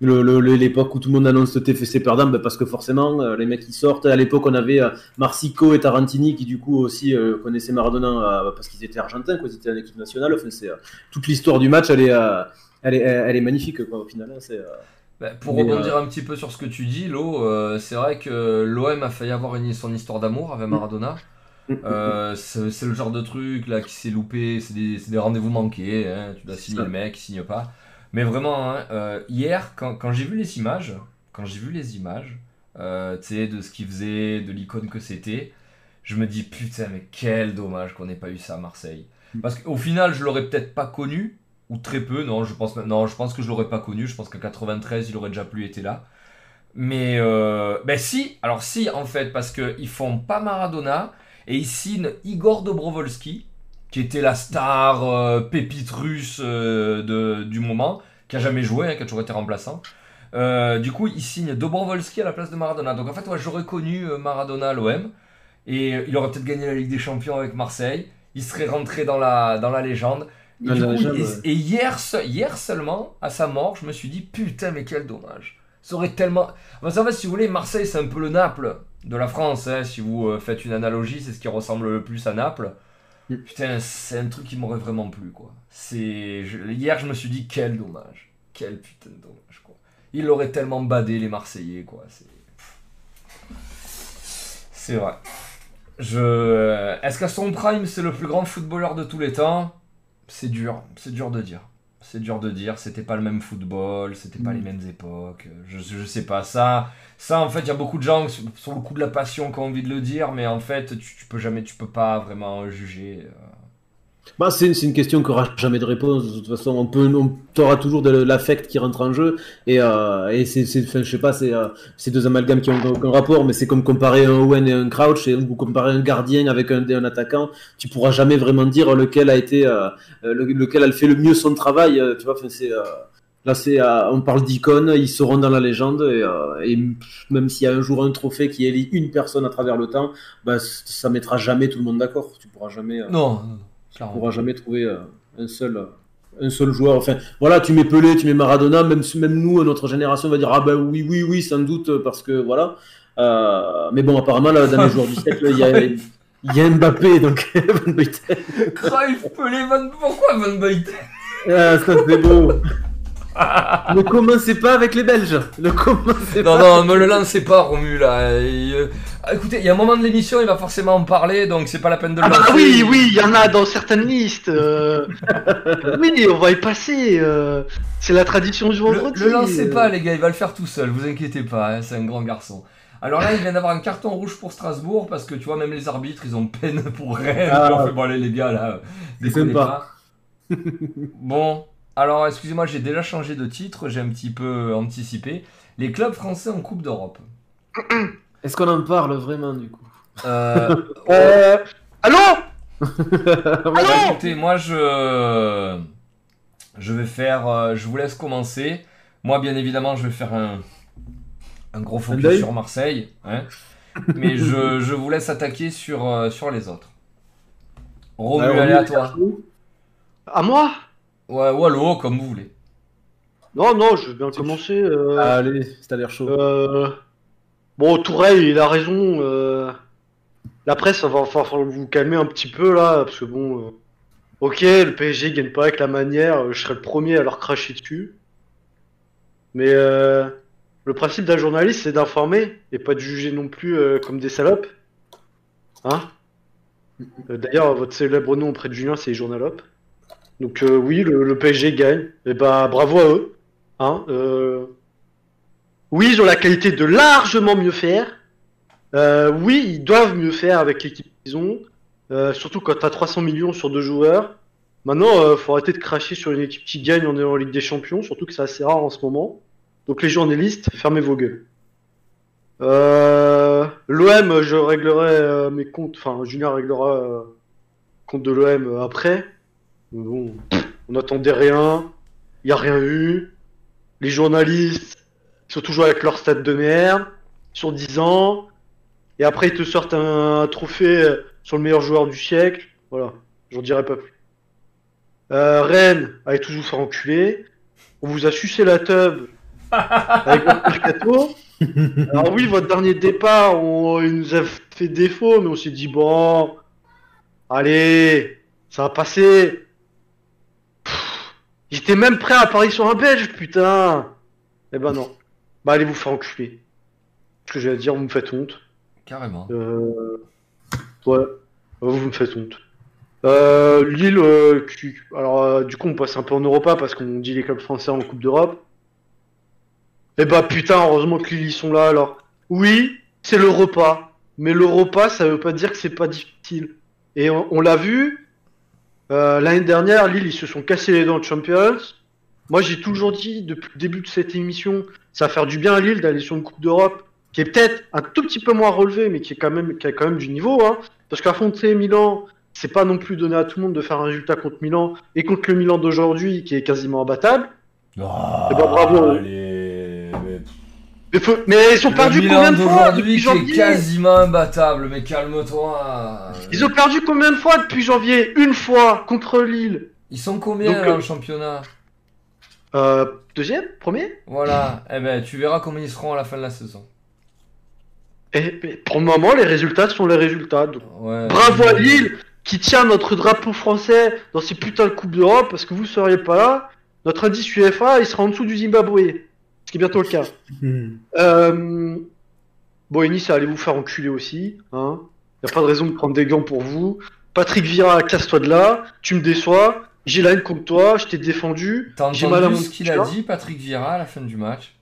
L'époque où tout le monde annonce le TFC perdant, ben, parce que forcément, euh, les mecs qui sortent. À l'époque, on avait euh, Marsico et Tarantini qui, du coup, aussi euh, connaissaient Maradona euh, parce qu'ils étaient argentins, quoi, ils étaient en équipe nationale. Enfin, euh, toute l'histoire du match, elle est, euh, elle est, elle est magnifique, quoi, au final. hein, c'est, euh, Bah, pour Mais, rebondir un petit peu sur ce que tu dis, Lo, euh, c'est vrai que l'OM a failli avoir une, son histoire d'amour avec Maradona. Euh, c'est le genre de truc là qui s'est loupé, c'est des, rendez-vous manqués, hein, tu dois signer le mec, il signe pas. Mais vraiment, hein, euh, hier, quand, quand j'ai vu les images, quand j'ai vu les images, euh, tu sais, de ce qu'il faisait, de l'icône que c'était, je me dis putain, mais quel dommage qu'on n'ait pas eu ça à Marseille. Parce qu'au final, je l'aurais peut-être pas connu, ou très peu, non, je pense, non, je pense que je l'aurais pas connu, je pense qu'en 93, il aurait déjà plus été là. Mais, euh, ben si, alors si, en fait, parce qu'ils font pas Maradona, et ils signent Igor Dobrovolski, qui était la star euh, pépite russe euh, de, du moment, qui a jamais joué, hein, qui a toujours été remplaçant. Euh, du coup, ils signent Dobrovolski à la place de Maradona. Donc en fait, moi, j'aurais connu Maradona à l'OM, et il aurait peut-être gagné la Ligue des Champions avec Marseille, il serait rentré dans la, dans la légende. Et, du coup, et hier, se- hier seulement, à sa mort, je me suis dit, putain, mais quel dommage. Ça aurait tellement. Enfin, en fait, si vous voulez, Marseille, c'est un peu le Naples de la France. hein. Si vous euh, faites une analogie, c'est ce qui ressemble le plus à Naples. Mm. Putain, c'est un truc qui m'aurait vraiment plu, quoi. C'est... je- Hier, je me suis dit, quel dommage. Quel putain de dommage, quoi. Ils l'auraient tellement badé, les Marseillais, quoi. C'est... C'est vrai. Je... Est-ce qu'à son prime, c'est le plus grand footballeur de tous les temps? C'est dur, c'est dur de dire. C'est dur de dire, c'était pas le même football, c'était pas Mm. les mêmes époques, je, je sais pas. Ça, ça en fait, il y a beaucoup de gens sur sur le coup de la passion qui ont envie de le dire, mais en fait, tu, tu peux jamais, tu peux pas vraiment juger. euh. Bah, c'est c'est une question qui aura jamais de réponse. De toute façon, on peut, on t'auras toujours de l'affect qui rentre en jeu. Et, euh, et c'est, je sais pas, c'est euh, deux amalgames qui ont aucun rapport, mais c'est comme comparer un Owen et un Crouch, et, ou comparer un gardien avec un, un attaquant. Tu pourras jamais vraiment dire lequel a été, euh, le- lequel a fait le mieux son travail. euh, tu vois, enfin, c'est. euh, Là, c'est, euh, on parle d'icônes, ils seront dans la légende, et, même s'il y a un jour un trophée qui élit une personne à travers le temps, bah, ça mettra jamais tout le monde d'accord. Tu pourras jamais. Non, non, on clairement. pourra jamais trouver euh, un seul euh, un seul joueur. Enfin, voilà, tu mets Pelé, tu mets Maradona, même même nous, notre génération va dire ah ben oui, oui, oui, sans doute parce que voilà. Euh, mais bon, apparemment là, dans les joueurs du siècle, il y a *laughs* il y a Mbappé, donc *laughs* Van Basten. Cruyff, Pelé, Van... Pourquoi Van Basten Ah, ça c'est beau. Ne commencez pas avec les Belges. Ne commencez Non, pas. non, me le lancez pas, Romu, là. Euh, ah, Écoutez, il y a un moment de l'émission, il va forcément en parler, donc c'est pas la peine de le Ah bah lancer. oui, oui, il y en a dans certaines listes. euh. oui, on va y passer. euh. C'est la tradition du Le, vendredi. le lancez euh. pas, les gars, il va le faire tout seul, vous inquiétez pas, hein, c'est un grand garçon. Alors là, il vient d'avoir un carton rouge pour Strasbourg, parce que tu vois, même les arbitres, ils ont peine pour Rennes. Ah. Bon, allez, les gars, là, déconnez pas. bon, alors, excusez-moi, j'ai déjà changé de titre, j'ai un petit peu anticipé. Les clubs français en Coupe d'Europe. *clears throat* Est-ce qu'on en parle vraiment du coup? Euh, *laughs* Euh, Allô? *laughs* Bah, Allô écoutez, moi je je vais faire, euh, je vous laisse commencer. Moi, bien évidemment, je vais faire un un gros focus sur Marseille, hein. mais je, *laughs* je vous laisse attaquer sur euh, sur les autres. Romu, Alors, allez Romu, à toi. À moi? Ouais, ou allô, comme vous voulez. Non, non, je veux bien commencer. euh. Allez, ça a l'air chaud. Euh, Bon, Tourelle, il a raison. euh, La presse, va falloir vous calmer un petit peu là, parce que bon, euh, ok, le PSG gagne pas avec la manière, euh, je serais le premier à leur cracher dessus. Mais euh, le principe d'un journaliste, c'est d'informer et pas de juger non plus euh, comme des salopes. Hein? Euh, D'ailleurs, votre célèbre nom auprès de Julien, c'est Journalope. Donc euh, oui, le, PSG gagne. Et bah bravo à eux. Hein euh, oui, ils ont la qualité de largement mieux faire. Euh, oui, ils doivent mieux faire avec l'équipe qu'ils ont. Surtout quand t'as 300 millions sur deux joueurs. Maintenant, faut arrêter de cracher sur une équipe qui gagne en, Ligue des Champions, surtout que c'est assez rare en ce moment. Donc les journalistes, fermez vos gueules. L'OM, je réglerai mes comptes, enfin Julien réglera compte de l'OM après. Bon, on n'attendait rien, il n'y a rien eu. Les journalistes, ils sont toujours avec leur stade de merde, sur 10 ans. Et après, ils te sortent un, un trophée euh, sur le meilleur joueur du siècle. Voilà, j'en dirai pas plus. Euh, Rennes, allez tous vous faire enculer. On vous a sucé la teub *laughs* avec votre mercato. Alors oui, votre dernier départ, on- il nous a fait défaut, mais on s'est dit, bon, allez, ça va passer. J'étais même prêt à parier sur un Belge, putain. Eh ben non. Bah allez vous faire enculer. Ce que j'ai à dire, vous me faites honte. Carrément. Euh... Ouais, vous me faites honte. Euh, Lille, euh, qui- alors euh, du coup on passe un peu en Europa parce qu'on dit les clubs français en Coupe d'Europe. Eh bah putain, heureusement que Lille ils sont là alors. Oui, c'est l'Europa, mais l'Europa ça veut pas dire que c'est pas difficile. Et on, on l'a vu, euh, l'année dernière, Lille ils se sont cassés les dents de Champions. Moi j'ai toujours dit depuis le début de cette émission, ça va faire du bien à Lille d'aller sur une Coupe d'Europe qui est peut-être un tout petit peu moins relevé, mais qui est quand même, qui a quand même du niveau, hein. Parce qu'affronter Milan, c'est pas non plus donné à tout le monde de faire un résultat contre Milan et contre le Milan d'aujourd'hui qui est quasiment imbattable. Ah, Eh ben, bravo. allez, mais- Mais, faut- mais ils ont Le perdu Milan combien de fois depuis janvier quasiment imbattable, mais calme-toi. Ils ont perdu combien de fois depuis janvier Une fois contre Lille. Ils sont combien Donc, là euh, au championnat Euh, deuxième Premier Voilà, eh ben, tu verras comment ils seront à la fin de la saison. Et mais pour le moment, les résultats sont les résultats. donc Ouais. Bravo à Lille qui tient notre drapeau français dans ces putains de Coupes d'Europe parce que vous seriez pas là. Notre indice UEFA, il sera en dessous du Zimbabwe. Qui est bientôt le cas. Euh... Bon, et Nice, allez vous faire enculer aussi. Hein. Y a pas de raison de prendre des gants pour vous. Patrick Vira, casse-toi de là. Tu me déçois. J'ai la haine contre toi. Je t'ai défendu. T'as J'ai mal à entendu mon ce qu'il a dit, Patrick Vieira, à la fin du match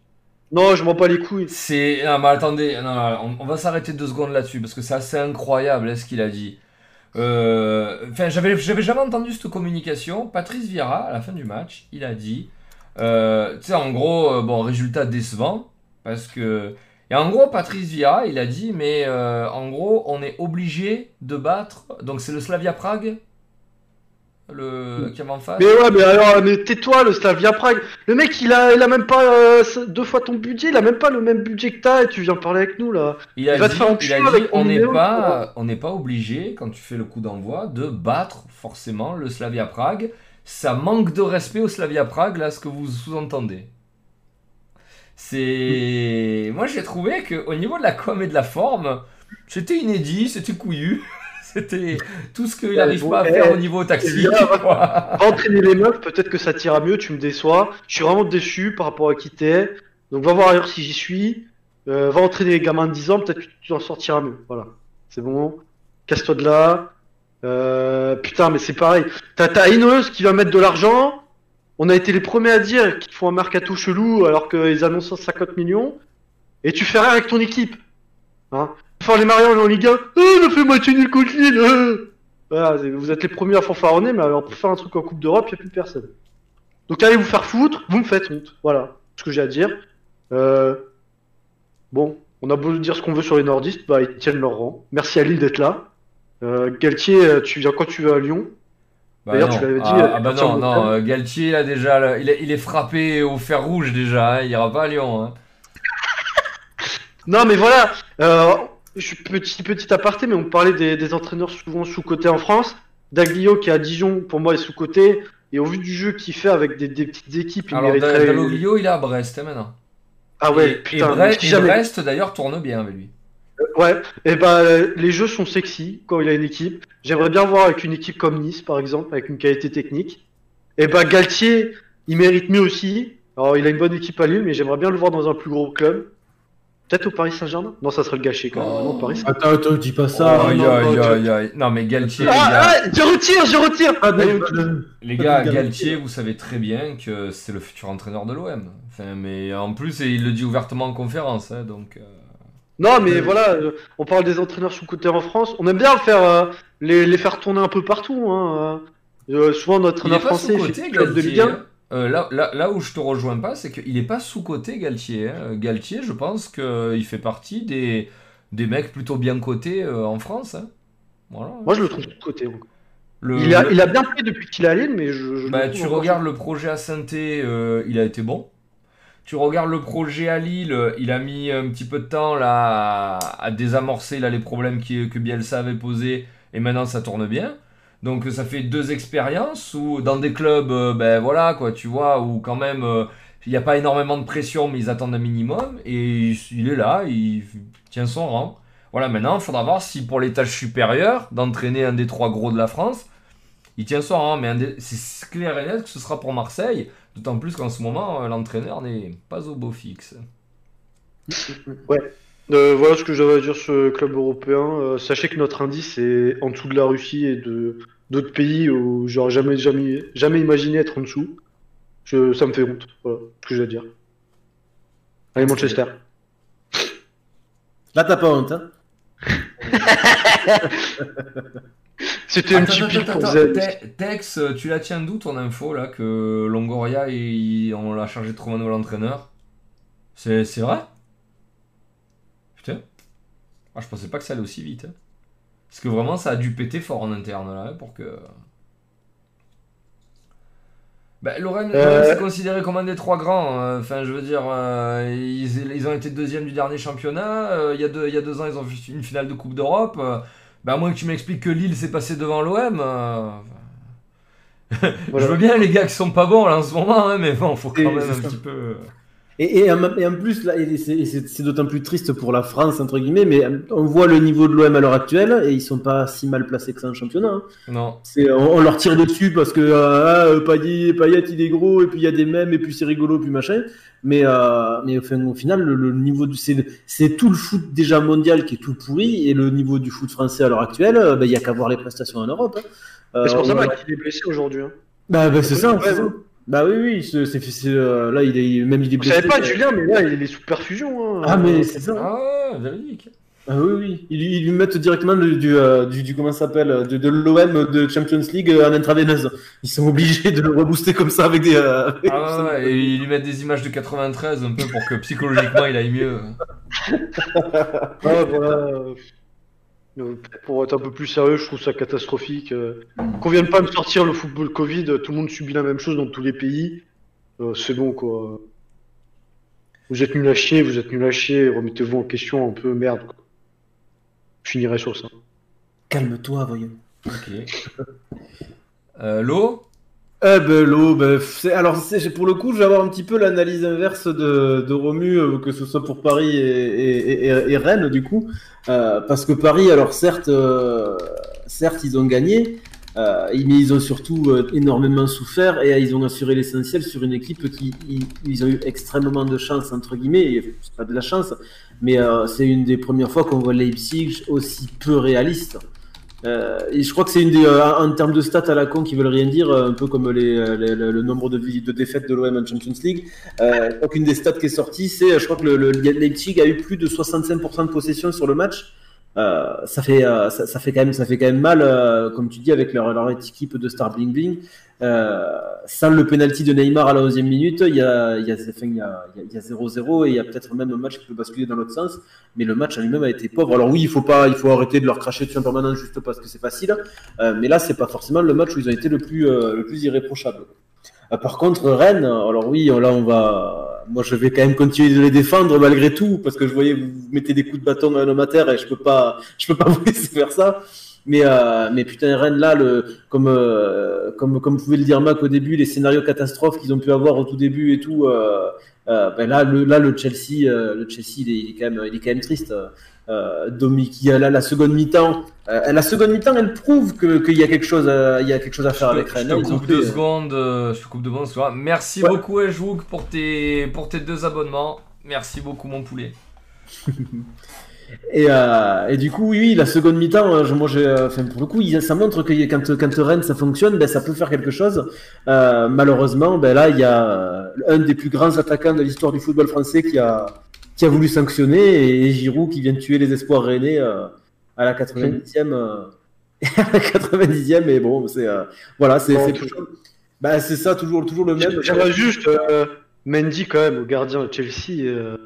Non, je m'en bats les couilles. C'est. Non, mais attendez, non, non, on, on va s'arrêter deux secondes là-dessus parce que c'est assez incroyable hein, ce qu'il a dit. Euh, Enfin, j'avais, jamais entendu cette communication. Patrice Vieira, à la fin du match, il a dit. Euh, tu sais, en gros, euh, bon, résultat décevant parce que. Et en gros, Patrice Vieira, il a dit, mais euh, en gros, on est obligé de battre. Donc, c'est le Slavia Prague le, qui est en face Mais ouais, mais alors, mais tais-toi, le Slavia Prague. Le mec, il a, il a même pas euh, deux fois ton budget. Il a même pas le même budget que t'as et tu viens parler avec nous là. Il a va dit, te faire il enculer a dit, avec on n'est pas, on n'est pas obligé quand tu fais le coup d'envoi de battre forcément le Slavia Prague. Ça manque de respect au Slavia Prague là, ce que vous sous-entendez. C'est, moi j'ai trouvé que au niveau de la com et de la forme, c'était inédit, c'était couillu, *laughs* c'était tout ce qu'il n'arrive pas à eh, faire au niveau tactique. Va entraîner les meufs, peut-être que ça t'ira mieux, tu me déçois. Je suis vraiment déçu par rapport à qui t'es. Donc va voir ailleurs si j'y suis. Euh, va entraîner les gamins de 10 ans, peut-être que tu en sortiras mieux. Voilà. C'est bon. Casse-toi de là. Euh, putain, mais c'est pareil. T'as t'as Ineos qui va mettre de l'argent. On a été les premiers à dire qu'ils font un mercato chelou alors qu'ils annoncent 50 millions. Et tu fais rien avec ton équipe. Hein Faire les mariages en Ligue 1. Oh, on a fait moitié nul contre Lille. euh. Voilà, vous êtes les premiers à fanfaronner, mais alors pour faire un truc en Coupe d'Europe, il n'y a plus personne. Donc allez vous faire foutre, vous me faites honte. Voilà ce que j'ai à dire. Euh, Bon, on a beau dire ce qu'on veut sur les nordistes, bah ils tiennent leur rang. Merci à Lille d'être là. Euh, Galtier, euh, tu viens quand tu veux à Lyon? Bah D'ailleurs, tu l'avais dit, ah, euh, ah bah non, non, euh, Galtier là déjà, là, il, est, il est frappé au fer rouge déjà, hein, il ira pas à Lyon. hein. *laughs* Non mais voilà, euh, je suis petit petit aparté, mais on parlait des, des entraîneurs souvent sous-cotés en France. Daglio qui est à Dijon, pour moi est sous-coté. Et au vu du jeu qu'il fait avec des, des petites équipes, il Alors mériterait... Dalloglio, il est à Brest hein, maintenant. Ah ouais, et, putain, et Brest d'ailleurs tourne bien avec lui. Ouais, et bah euh, les jeux sont sexy quand il a une équipe. J'aimerais bien voir avec une équipe comme Nice par exemple, avec une qualité technique. Et bah Galtier, il mérite mieux aussi. Alors il a une bonne équipe à Lille, mais j'aimerais bien le voir dans un plus gros club. Peut-être au Paris Saint-Germain? Non, ça serait le gâcher quand même. Oh. Non, Paris. Attends, attends, dis pas ça. aïe, non, tu- aïe, aïe. Non mais Galtier, les Ah, gars, ah, je retire, je retire Ah, les gars, Galtier. Vous savez très bien que c'est le futur entraîneur de l'OM. Enfin, mais en plus, il le dit ouvertement en conférence, hein, donc. euh, Non, mais voilà, euh, on parle des entraîneurs sous-cotés en France. On aime bien faire euh, les, les faire tourner un peu partout. Hein. euh. Souvent, notre entraîneur français fait de Ligue Galtier. 1. hein. Euh, là, là, là où je te rejoins pas, c'est qu'il est pas sous-côté, Galtier. hein. Galtier, je pense qu'il fait partie des, des mecs plutôt bien cotés en France. hein. Voilà. Moi, je le trouve. Le- Il, a, le- il a bien fait depuis qu'il est Lille, mais je. Bah, tu regardes le projet à saint il a été bon. Tu regardes le projet à Lille, il a mis un petit peu de temps là, à, désamorcer les problèmes que Bielsa avait posés et maintenant ça tourne bien. Donc ça fait deux expériences où dans des clubs, euh, ben voilà quoi, tu vois, où quand même euh, il n'y a pas énormément de pression mais ils attendent un minimum et il, il est là, il tient son rang. Voilà, maintenant il faudra voir si pour les tâches supérieures d'entraîner un des trois gros de la France, il tient son rang, mais c'est clair et net que ce sera pour Marseille, d'autant plus qu'en ce moment, euh, l'entraîneur n'est pas au beau fixe. Euh, voilà ce que j'avais à dire sur ce club européen. Euh, sachez que notre indice est en dessous de la Russie et de d'autres pays où j'aurais jamais, jamais, jamais imaginé être en dessous. Je, ça me fait honte. Voilà ce que j'ai à dire. Allez, Manchester. Là, t'as pas honte. Hein? *laughs* C'était un petit pic pour Tex, euh, tu la tiens d'où ton info là que Longoria, il- on l'a chargé de trouver un nouvel entraîneur? C'est vrai? Putain. Ah, je pensais pas que ça allait aussi vite. hein. Parce que vraiment, ça a dû péter fort en interne là hein, pour que. Bah, Lorraine, Euh. C'est considéré comme un des trois grands. euh, Enfin, je veux dire, euh, ils, ils ont été deuxième du dernier championnat. euh, il, y a deux, il y a deux ans, ils ont fait une finale de Coupe d'Europe. Euh, bah, à moins que tu m'expliques que Lille s'est passé devant l'OM. euh, *laughs* Voilà. Je veux bien les gars qui sont pas bons là en ce moment, hein, mais bon, faut quand Et même un petit peu. Euh, Et, et, en, et en plus, là, et c'est- d'autant plus triste pour la France, entre guillemets, mais on voit le niveau de l'OM à l'heure actuelle, et ils sont pas si mal placés que ça en championnat. hein. Non. C'est, on, on leur tire dessus parce que euh, ah, Payet, Payet, il est gros, et puis il y a des mèmes, et puis c'est rigolo, puis machin. Mais, euh, mais enfin, au final, le, le niveau du, c'est, tout le foot déjà mondial qui est tout pourri, et le niveau du foot français à l'heure actuelle, euh, ben, il y a qu'à voir les prestations en Europe. hein. Euh, C'est pour ça qu'il est blessé aujourd'hui. Hein. bah, bah, c'est ça, Bah oui, oui, c'est, c'est- c'est, euh, là, il est, même il est blessé. savez pas, Julien, mais là, il est sous perfusion. Hein. Ah, mais c'est ça. Ah, véridique. Ah oui, oui. Ils, ils lui mettent directement le- du, euh, du, du- comment ça s'appelle, de, de l'OM de Champions League euh, en intraveineuse. Ils sont obligés de le rebooster comme ça avec des. euh, avec- Ah ouais, ouais, et ils lui mettent des images de 93 un peu pour que psychologiquement il aille mieux. Ah, voilà. Pour être un peu plus sérieux, je trouve ça catastrophique. euh. Qu'on vienne pas me sortir le football Covid, tout le monde subit la même chose dans tous les pays. Euh, c'est bon, quoi. Vous êtes nul à chier, vous êtes nul à chier, remettez-vous en question un peu, merde. quoi. Je finirai sur ça. Calme-toi, voyons. Ok. *laughs* Euh, L'eau Eh ben l'eau, alors pour le coup, je vais avoir un petit peu l'analyse inverse de, Romu, euh, que ce soit pour Paris et, et- Rennes du coup, Euh, parce que Paris, alors certes, euh, certes ils ont gagné, euh, mais ils ont surtout euh, énormément souffert et euh, ils ont assuré l'essentiel sur une équipe qui ils, ont eu extrêmement de chance entre guillemets, et c'est pas de la chance, mais euh, c'est une des premières fois qu'on voit Leipzig aussi peu réaliste. Euh, je crois que c'est une des, euh, en termes de stats à la con qui veulent rien dire, euh, un peu comme les, euh, les- le, nombre de, de défaites de l'OM en Champions League. Euh, je crois qu'une des stats qui est sortie, c'est, je crois que le, le Leipzig a eu plus de 65% de possession sur le match. Euh, ça fait, euh, ça, ça fait quand même, ça fait quand même mal, euh, comme tu dis, avec leur, leur équipe de star bling bling. Euh, sans le penalty de Neymar à la 11e minute, il y a 0-0 et il y a peut-être même un match qui peut basculer dans l'autre sens. Mais le match en lui-même a été pauvre. Alors oui, il faut pas, il faut arrêter de leur cracher dessus en permanence juste parce que c'est facile. Euh, mais là, c'est pas forcément le match où ils ont été le plus, euh, le plus irréprochable. Euh, par contre, Rennes, alors oui, là on va, moi je vais quand même continuer de les défendre malgré tout parce que je voyais vous mettez des coups de bâton à un homme à terre et je peux pas, je peux pas *laughs* vous laisser faire ça. Mais, euh, mais putain, Rennes, là, le, comme, euh, comme, comme pouvait le dire Mac au début, les scénarios catastrophes qu'ils ont pu avoir au tout début et tout, euh, euh, ben là, le, là, le Chelsea, euh, le Chelsea, il est, il est quand même, il est quand même triste. Euh, Domi, qui a la, la seconde mi-temps, euh, la seconde mi-temps, elle prouve que qu'il y a quelque chose, à, il y a quelque chose à faire avec Je Rennes. te Ils ont coupe deux secondes. Je te coupe deux secondes. Merci Ouais. beaucoup, Ejouk, pour tes, pour tes deux abonnements. Merci beaucoup, mon poulet. *laughs* Et, euh, et du coup, oui, oui, la seconde mi-temps, euh, je- moi, enfin, pour le coup, ça montre que quand, quand Rennes ça fonctionne, ben, ça peut faire quelque chose. Euh, malheureusement, ben, là, il y a un des plus grands attaquants de l'histoire du football français qui a, qui a voulu sanctionner et, Giroud qui vient de tuer les espoirs rennais euh, à la 90e. euh, *laughs* à la 90e, et bon, c'est voilà, c'est Bon, c'est toujours- c'est ça, toujours, toujours le même. J'aimerais juste Mendy quand même, au gardien de Chelsea,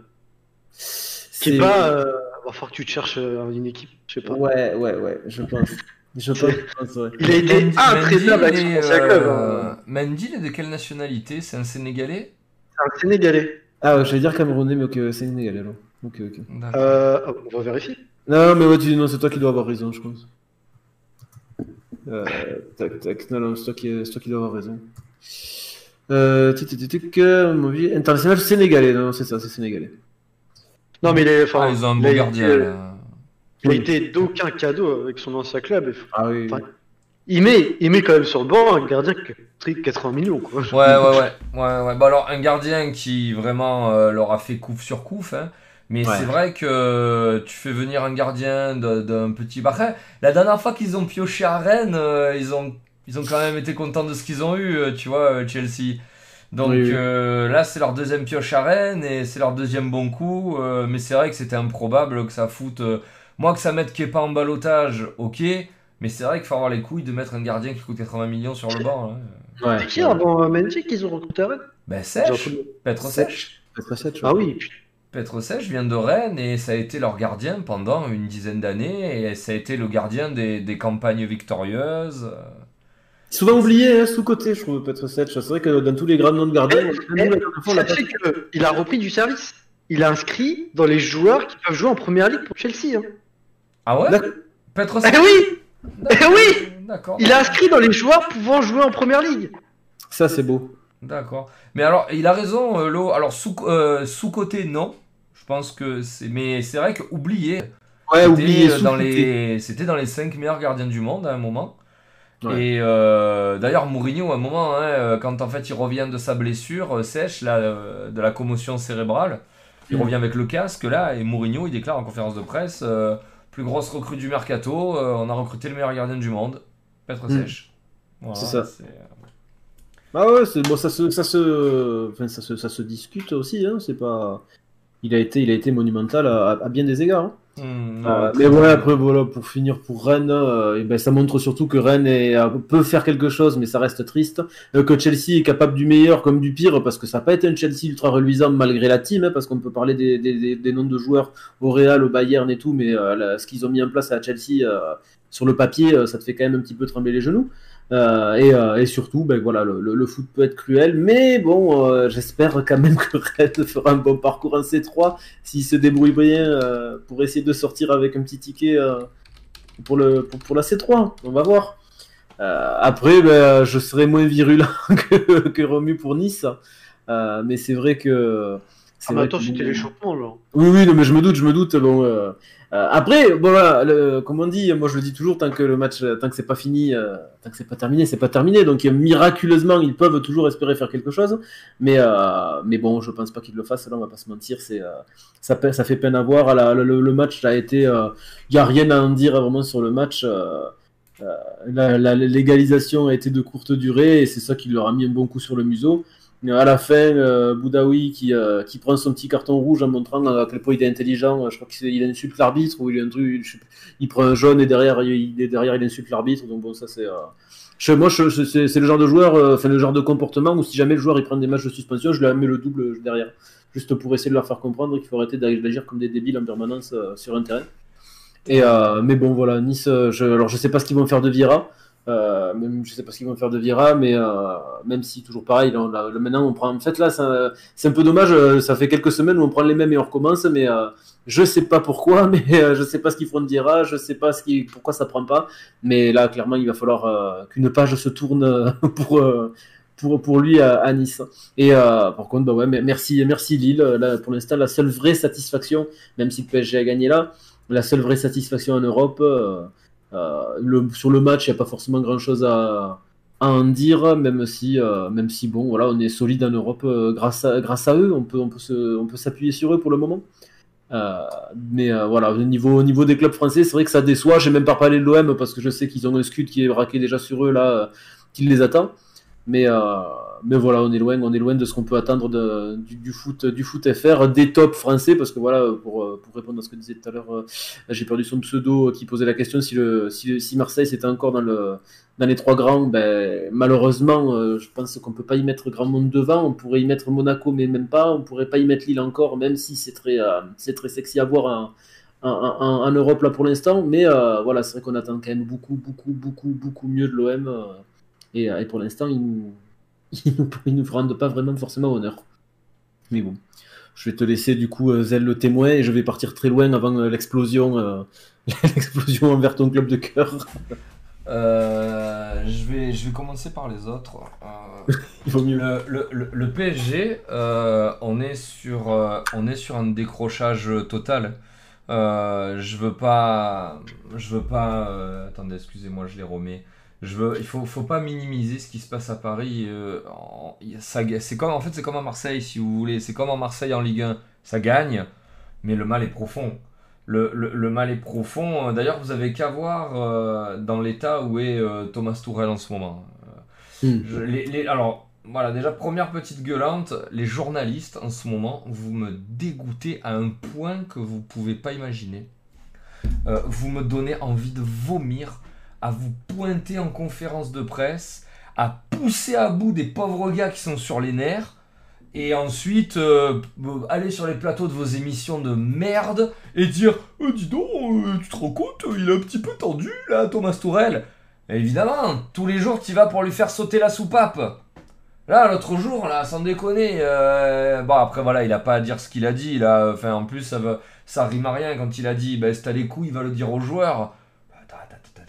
qui est pas. Euh, va falloir que tu te cherches euh, une équipe, je sais pas. Ouais, ouais, ouais, je pense. Je pense, je ouais. Il a été intraitable avec son il est, ancien club. euh, hein. Mendy, il est de quelle nationalité? C'est un Sénégalais? C'est un Sénégalais. Ah, ouais, j'allais dire Camerounais, mais ok, Sénégalais alors. Ok, ok. Euh, on va vérifier. Non, mais ouais, tu, non, c'est toi qui dois avoir raison, je pense. Euh, tac, tac. Non, non, c'est toi qui, c'est toi qui dois avoir raison. Euh, tic, tic, tic, tic, euh, Movi- international sénégalais, non, c'est ça, c'est sénégalais. Non, mais il est. Enfin, Ah, ils ont un il beau gardien. été- là. Il a été d'aucun cadeau avec son ancien club. et- Ah oui. Il met, il met quand même sur le banc un gardien qui coûte 80 millions. Quoi. Ouais, ouais, ouais. ouais, ouais. Bah alors, un gardien qui vraiment euh, leur a fait coup sur coup, hein. Mais Ouais. c'est vrai que tu fais venir un gardien d'un petit barret. La dernière fois qu'ils ont pioché à Rennes, euh, ils, ont, ils ont quand même été contents de ce qu'ils ont eu, euh, tu vois, Chelsea. Donc Oui, oui. euh, là, c'est leur deuxième pioche à Rennes et c'est leur deuxième bon coup. euh, mais c'est vrai que c'était improbable que ça foute. euh, moi, que ça mette Kepa en balotage, ok. Mais c'est vrai qu'il faut avoir les couilles de mettre un gardien qui coûte 80 millions sur le banc. hein. Ouais. C'est qui avant euh, Mendy qu'ils ont recruté à Rennes Ben, sèche. Petre Sèche. Petre Sèche. Ah oui. Petre Sèche vient de Rennes et ça a été leur gardien pendant une dizaine d'années et ça a été le gardien des, des campagnes victorieuses. Souvent oublié, hein, sous-côté, je trouve, Petre Sèche. C'est vrai que dans tous les grands noms de gardiens, Eh, eh, qu'il a repris du service. Il a inscrit dans les joueurs qui peuvent jouer en première ligue pour Chelsea. Hein. Ah ouais. Petre Ah Sèche oui Eh oui D'accord. Il est inscrit dans les joueurs pouvant jouer en première ligue. Ça, c'est beau. D'accord. Mais alors, il a raison, euh, Lo. Alors, sous, euh, sous-côté, non. Je pense que c'est. Mais c'est vrai que oublié. Ouais, c'était, oublié. euh, dans sous-côté. les... C'était dans les 5 meilleurs gardiens du monde à un moment. Ouais. Et euh, d'ailleurs, Mourinho, à un moment, hein, euh, quand en fait il revient de sa blessure euh, sèche, là, euh, de la commotion cérébrale, il Mm. revient avec le casque là, et Mourinho il déclare en conférence de presse plus grosse recrue du mercato, on a recruté le meilleur gardien du monde, Petre Mm. Sèche. Voilà, C'est ça. c'est- Ah ouais, bon, ça se, ça se, enfin, ça se, ça se discute aussi. Hein, c'est pas. Il a été, il a été monumental à, à bien des égards. hein. Euh, non, mais ouais, après voilà, pour finir pour Rennes, euh, et ben ça montre surtout que Rennes est, euh, peut faire quelque chose, mais ça reste triste. Euh, que Chelsea est capable du meilleur comme du pire, parce que ça n'a pas été un Chelsea ultra reluisant malgré la team, hein, parce qu'on peut parler des, des, des, des noms de joueurs au Real, au Bayern et tout, mais euh, la- ce qu'ils ont mis en place à Chelsea euh, sur le papier, ça te fait quand même un petit peu trembler les genoux. Euh, et, euh, et surtout, ben voilà, le, foot peut être cruel, mais bon, euh, j'espère quand même que *laughs* Rennes fera un bon parcours en C3 s'il se débrouille bien pour essayer de sortir avec un petit ticket pour, le, pour, la C3. On va voir. Après, ben, je serai moins virulent *laughs* que, Romu pour Nice. Mais c'est vrai que. Ah, c'était l'échauffement, là. oui, oui, non, mais je me doute, je me doute. Bon, euh, euh, après, bon, voilà, le- comme on dit, moi je le dis toujours, tant que le match, euh, tant que c'est pas fini, euh, tant que c'est pas terminé, c'est pas terminé. Donc miraculeusement, ils peuvent toujours espérer faire quelque chose. Mais, euh, mais bon, je pense pas qu'ils le fassent. Là, on va pas se mentir, c'est, euh, ça, fait peine à voir. La- le, le match a été, il y a rien à en dire vraiment sur le match. euh, euh, la, la légalisation a été de courte durée et c'est ça qui leur a mis un bon coup sur le museau. À la fin, euh, Boudaoui qui, euh, qui prend son petit carton rouge en montrant à quel point il est intelligent. Je crois qu'il il insulte l'arbitre ou il, un truc, il prend un jaune et derrière il, derrière, il insulte l'arbitre. Donc bon, ça c'est. euh, moi, c'est le genre de joueur, euh, enfin le genre de comportement où si jamais le joueur il prend des matchs de suspension, je lui mets le double derrière, juste pour essayer de leur faire comprendre qu'il faut arrêter d'agir comme des débiles en permanence euh, sur un terrain. Et euh, mais bon, voilà, Nice. euh, Je, alors je sais pas ce qu'ils vont faire de Vira. Euh, même, je sais pas ce qu'ils vont faire de Vira, mais euh, même si toujours pareil, là, maintenant on prend. En fait, là, c'est un peu dommage. euh, Ça fait quelques semaines où on prend les mêmes et on recommence, mais euh, je sais pas pourquoi, *laughs* mais euh, je sais pas ce qu'ils feront de Vira, je sais pas ce qui, pourquoi ça prend pas. Mais là, clairement, il va falloir qu'une page se tourne *laughs* pour. pour, pour lui à, à Nice. Et euh, par contre, bah ouais, merci, merci Lille. Là, pour l'instant, la seule vraie satisfaction, même si le PSG a gagné là, la seule vraie satisfaction en Europe, euh, le, sur le match, il n'y a pas forcément grand chose à, à en dire, même si, euh, même si bon, voilà, on est solide en Europe euh, grâce, à, eux, on peut, s'appuyer sur eux pour le moment. Euh, mais euh, voilà, au niveau, au niveau des clubs français, c'est vrai que ça déçoit. J'ai même pas parlé de l'OM parce que je sais qu'ils ont un scud qui est braqué déjà sur eux là, euh, qui les attend. Euh, mais voilà, on est loin, on de ce qu'on peut attendre du, foot, du foot FR, des tops français, parce que voilà, pour, euh, pour répondre à ce que disait tout à l'heure, euh, j'ai perdu son pseudo euh, qui posait la question si, le, si, si Marseille c'était encore dans, le, dans les trois grands. Ben, malheureusement, je pense qu'on peut pas y mettre grand monde devant. On pourrait y mettre Monaco, mais même pas. On pourrait pas y mettre Lille encore, même si c'est très, c'est très sexy à voir en, en, Europe là pour l'instant. Mais voilà, c'est vrai qu'on attend quand même beaucoup, beaucoup, beaucoup, beaucoup mieux de l'OM. et, et, pour l'instant, ils nous, *laughs* ils nous, ils nous rendent pas vraiment forcément honneur. Mais bon, je vais te laisser du coup Zelle le témoin et je vais partir très loin avant euh, l'explosion, euh, *laughs* l'explosion envers ton club de cœur. *laughs* Euh, je, vais, je vais commencer par les autres. Euh, Il vaut mieux. Le, le, le, le PSG, euh, on, est sur, euh, on est sur un décrochage total. Euh, je veux pas. Je veux pas. euh, attendez, excusez-moi, je les remets. Je veux, il faut, faut pas minimiser ce qui se passe à Paris. euh, en, ça, c'est comme, en fait, c'est comme à Marseille, si vous voulez. C'est comme à Marseille en Ligue 1. Ça gagne, mais le mal est profond. Le, le, le mal est profond. D'ailleurs, vous avez qu'à voir euh, dans l'état où est euh, Thomas Tourel en ce moment. Mm. Je, les, les, alors, voilà, déjà, première petite gueulante. Les journalistes en ce moment, vous me dégoûtez à un point que vous pouvez pas imaginer. Euh, vous me donnez envie de vomir à vous pointer en conférence de presse, à pousser à bout des pauvres gars qui sont sur les nerfs, et ensuite euh, aller sur les plateaux de vos émissions de merde et dire euh, Dis donc, euh, tu te rends compte, il est un petit peu tendu là, Thomas Tourel. Évidemment, tous les jours, tu vas pour lui faire sauter la soupape. Là, l'autre jour, là, sans déconner, euh, bon après voilà, il a pas à dire ce qu'il a dit, là, enfin en plus ça, ça rime à rien quand il a dit, bah si t'as les couilles, il va le dire aux joueurs.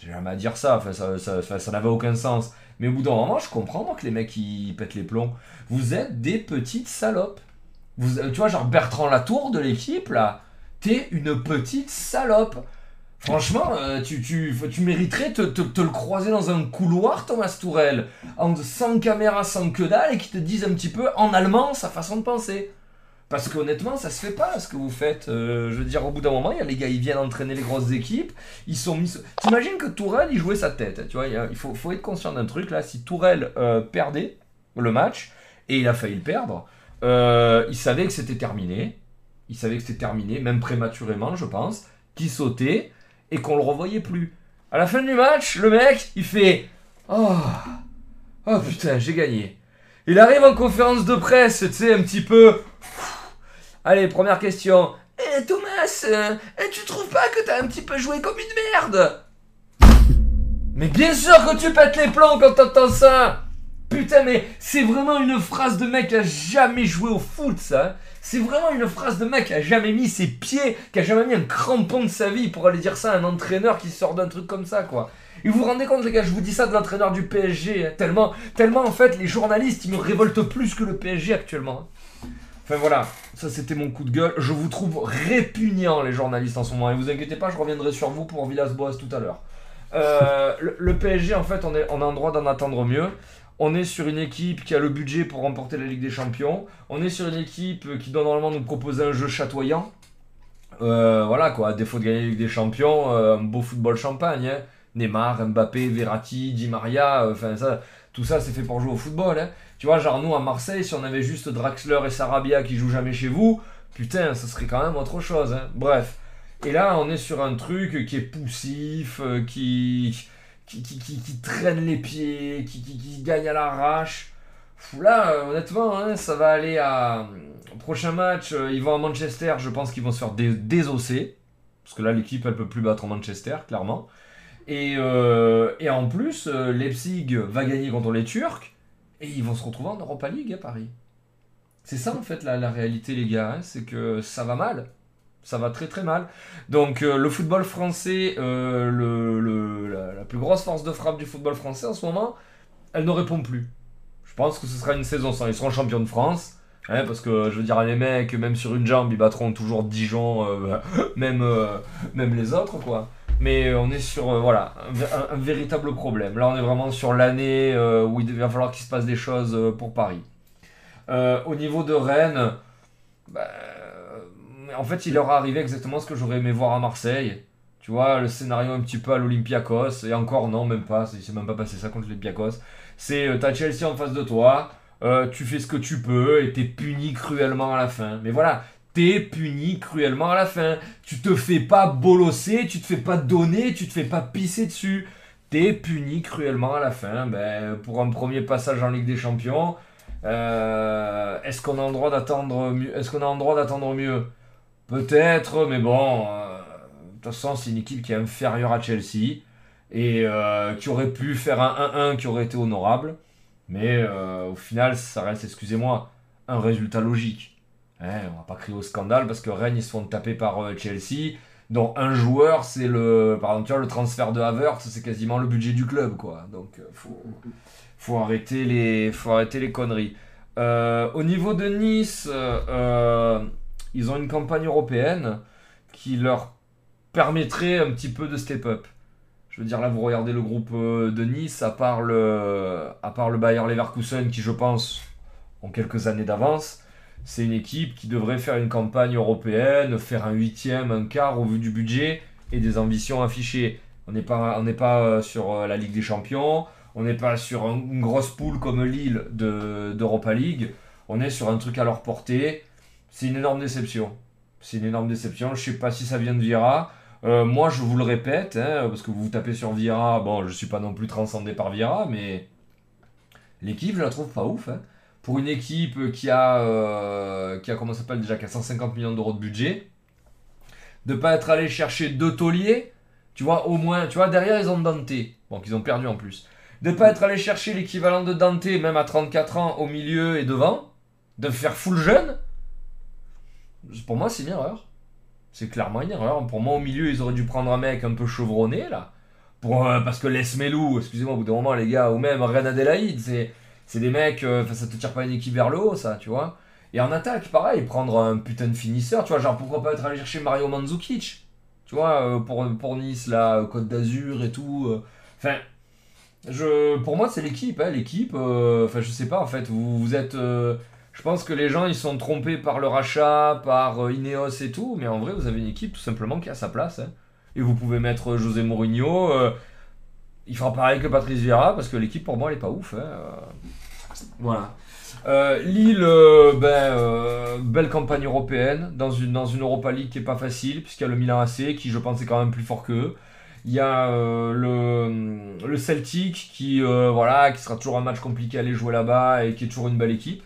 Jamais à dire ça, enfin, ça, ça, ça- n'avait aucun sens. Mais au bout d'un moment, je comprends que les mecs ils pètent les plombs. Vous êtes des petites salopes. Vous, euh, tu vois, genre Bertrand Latour de l'équipe, là, t'es une petite salope. Franchement, euh, tu, tu, tu mériterais te, te, le croiser dans un couloir, Thomas Tourel, sans caméra, sans que dalle, et qui te disent un petit peu en allemand sa façon de penser. Parce qu'honnêtement, ça se fait pas ce que vous faites. Euh, je veux dire, au bout d'un moment, il y a les gars, ils viennent entraîner les grosses équipes. Ils sont mis. T'imagines que Tourelle, il jouait sa tête. Tu vois, il, faut être conscient d'un truc là. Si Tourelle euh, perdait le match, et il a failli le perdre, euh, il savait que c'était terminé. Il savait que c'était terminé, même prématurément, je pense. Qu'il sautait et qu'on le revoyait plus. À la fin du match, le mec, il fait Oh, oh putain, j'ai gagné. Il arrive en conférence de presse, tu sais, un petit peu. Allez, première question. Eh Thomas, euh, eh, tu trouves pas que t'as un petit peu joué comme une merde? Mais bien sûr que tu pètes les plombs quand t'entends ça Putain, mais c'est vraiment une phrase de mec qui a jamais joué au foot, ça. hein. C'est vraiment une phrase de mec qui a jamais mis ses pieds, qui a jamais mis un crampon de sa vie pour aller dire ça à un entraîneur qui sort d'un truc comme ça, quoi. Et vous vous rendez compte, les gars, je vous dis ça de l'entraîneur du PSG, hein, tellement, tellement en fait, les journalistes, ils me révoltent plus que le PSG actuellement. hein. Enfin voilà, ça c'était mon coup de gueule. Je vous trouve répugnant les journalistes en ce moment. Et vous inquiétez pas, je reviendrai sur vous pour Villas-Boas tout à l'heure. Euh, *laughs* le, le PSG, en fait, on, est, on a un droit d'en attendre mieux. On est sur une équipe qui a le budget pour remporter la Ligue des Champions. On est sur une équipe qui doit normalement nous proposer un jeu chatoyant. Euh, voilà quoi, à défaut de gagner la Ligue des Champions, euh, un beau football champagne. hein. Neymar, Mbappé, Verratti, Di Maria, enfin ça, tout ça c'est fait pour jouer au football. hein. Tu vois, genre nous à Marseille, si on avait juste Draxler et Sarabia qui jouent jamais chez vous, putain, ça serait quand même autre chose. hein. Bref. Et là, on est sur un truc qui est poussif, euh, qui, qui, qui, qui- qui traîne les pieds, qui, qui, gagne à l'arrache. Là, euh, honnêtement, hein, ça va aller à. Au prochain match, euh, ils vont à Manchester, je pense qu'ils vont se faire dé- désosser. Parce que là, l'équipe, elle peut plus battre Manchester, clairement. Et, euh, et en plus, euh, Leipzig va gagner contre les Turcs. Et ils vont se retrouver en Europa League à Paris. C'est ça, en fait, la, réalité, les gars. hein, c'est que ça va mal. Ça va très très mal. Donc euh, le football français, la, plus grosse force de frappe du football français en ce moment, elle ne répond plus. Je pense que ce sera une saison sans. Ils seront champions de France. hein, parce que je veux dire, les mecs, même sur une jambe, ils battront toujours Dijon, *laughs* même, même les autres, quoi. Mais on est sur euh, voilà, un, vé- un- un véritable problème. Là, on est vraiment sur l'année euh, où il va falloir qu'il se passe des choses euh, pour Paris. Euh, au niveau de Rennes, bah, en fait, il leur est arrivé exactement ce que j'aurais aimé voir à Marseille. Tu vois, le scénario un petit peu à l'Olympiakos, et encore non, même pas, il s'est même pas passé ça contre l'Olympiakos. C'est, euh, t'as Chelsea en face de toi, euh, tu fais ce que tu peux, et t'es puni cruellement à la fin. Mais voilà, t'es puni cruellement à la fin. Tu te fais pas bolosser, tu te fais pas donner, tu te fais pas pisser dessus. T'es puni cruellement à la fin. Ben, pour un premier passage en Ligue des Champions, euh, est-ce qu'on a le droit d'attendre mieux? Peut-être, mais bon, euh, de toute façon, c'est une équipe qui est inférieure à Chelsea et euh, qui aurait pu faire un 1-1 qui aurait été honorable. Mais au final, ça reste, excusez-moi, un résultat logique. Hein, on va pas crier au scandale parce que Rennes, ils se font taper par euh, Chelsea, dont un joueur, c'est le. Par tu vois, le transfert de Havertz, c'est quasiment le budget du club, quoi. Donc, euh, faut, faut, arrêter les, faut arrêter les conneries. Euh, au niveau de Nice, ils ont une campagne européenne qui leur permettrait un petit peu de step up. Je veux dire, là, vous regardez le groupe de Nice, à part le, à part le Bayer Leverkusen, qui, je pense, ont quelques années d'avance, c'est une équipe qui devrait faire une campagne européenne, faire un huitième, un quart au vu du budget et des ambitions affichées. On n'est pas, euh, sur euh, la Ligue des Champions, on n'est pas sur un- une grosse poule comme Lille de- d'Europa League, on est sur un truc à leur portée. C'est une énorme déception. C'est une énorme déception. Je sais pas si ça vient de Vieira. Euh, moi, je vous le répète, hein, parce que vous vous tapez sur Vieira. Bon, je suis pas non plus transcendé par Vieira, mais l'équipe, je la trouve pas ouf. hein. Pour une équipe qui a, euh, qui a s'appelle déjà, qui a 150 millions d'euros de budget, de pas être allé chercher deux tauliers, tu vois, au moins, tu vois, derrière ils ont Dante, bon, qu'ils ont perdu en plus, de pas être allé chercher l'équivalent de Dante, même à 34 ans, au milieu et devant, de faire full jeune, pour moi c'est une erreur. C'est clairement une erreur. Pour moi, au milieu, ils auraient dû prendre un mec un peu chevronné, là. Pour, euh, parce que Les Melou, excusez-moi, au bout d'un moment, les gars, ou même Ren Adelaide, c'est, c'est des mecs, euh, enfin, ça te tire pas une équipe vers le haut, ça, tu vois. Et en attaque, pareil, prendre un putain de finisseur, tu vois, genre pourquoi pas être allé chercher Mario Mandzukic, tu vois, euh, pour, pour Nice, là, Côte d'Azur et tout. euh. Enfin, pour moi, c'est l'équipe, hein, l'équipe, euh, enfin, je sais pas, en fait, vous, vous êtes. euh, je pense que les gens ils sont trompés par le rachat, par euh, Ineos et tout, mais en vrai vous avez une équipe tout simplement qui a sa place. hein. Et vous pouvez mettre José Mourinho, euh, il fera pareil que Patrice Vieira parce que l'équipe pour moi elle est pas ouf. hein, euh. Voilà. Euh, Lille, euh, ben, belle campagne européenne dans une, dans une Europa League qui est pas facile puisqu'il y a le Milan AC qui je pense est quand même plus fort qu'eux. Il y a le, le Celtic qui, voilà, qui sera toujours un match compliqué à aller jouer là-bas et qui est toujours une belle équipe.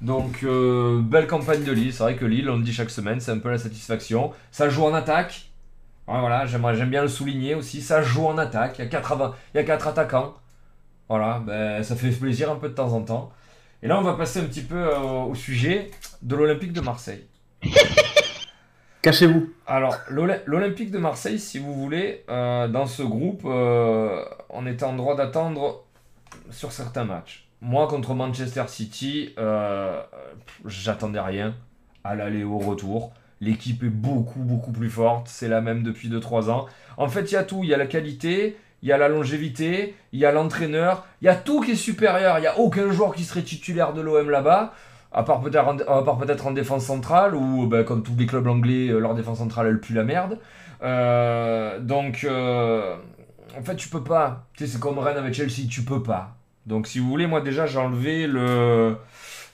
Donc, belle campagne de Lille. C'est vrai que Lille, on le dit chaque semaine, c'est un peu la satisfaction. Ça joue en attaque. Ouais, voilà, j'aime bien le souligner aussi. Ça joue en attaque. Il y a quatre, avant- il y a quatre attaquants. Voilà, ben, ça fait plaisir un peu de temps en temps. Et là, on va passer un petit peu euh, au sujet de l'Olympique de Marseille. *laughs* Cachez-vous. Alors, l'Oly- l'Olympique de Marseille, si vous voulez, euh, dans ce groupe, euh, on était en droit d'attendre sur certains matchs. Moi, contre Manchester City, j'attendais rien à l'aller au retour. L'équipe est beaucoup, beaucoup plus forte. C'est la même depuis 2-3 ans. En fait, il y a tout. Il y a la qualité, il y a la longévité, il y a l'entraîneur. Il y a tout qui est supérieur. Il n'y a aucun joueur qui serait titulaire de l'OM là-bas. À part peut-être en, peut-être en défense centrale, où ben, comme tous les clubs anglais, euh, leur défense centrale, elle pue la merde. Euh, donc, euh, en fait, tu peux pas. Tu sais, c'est comme Rennes avec Chelsea, tu peux pas. Donc, si vous voulez, moi déjà, j'ai enlevé le,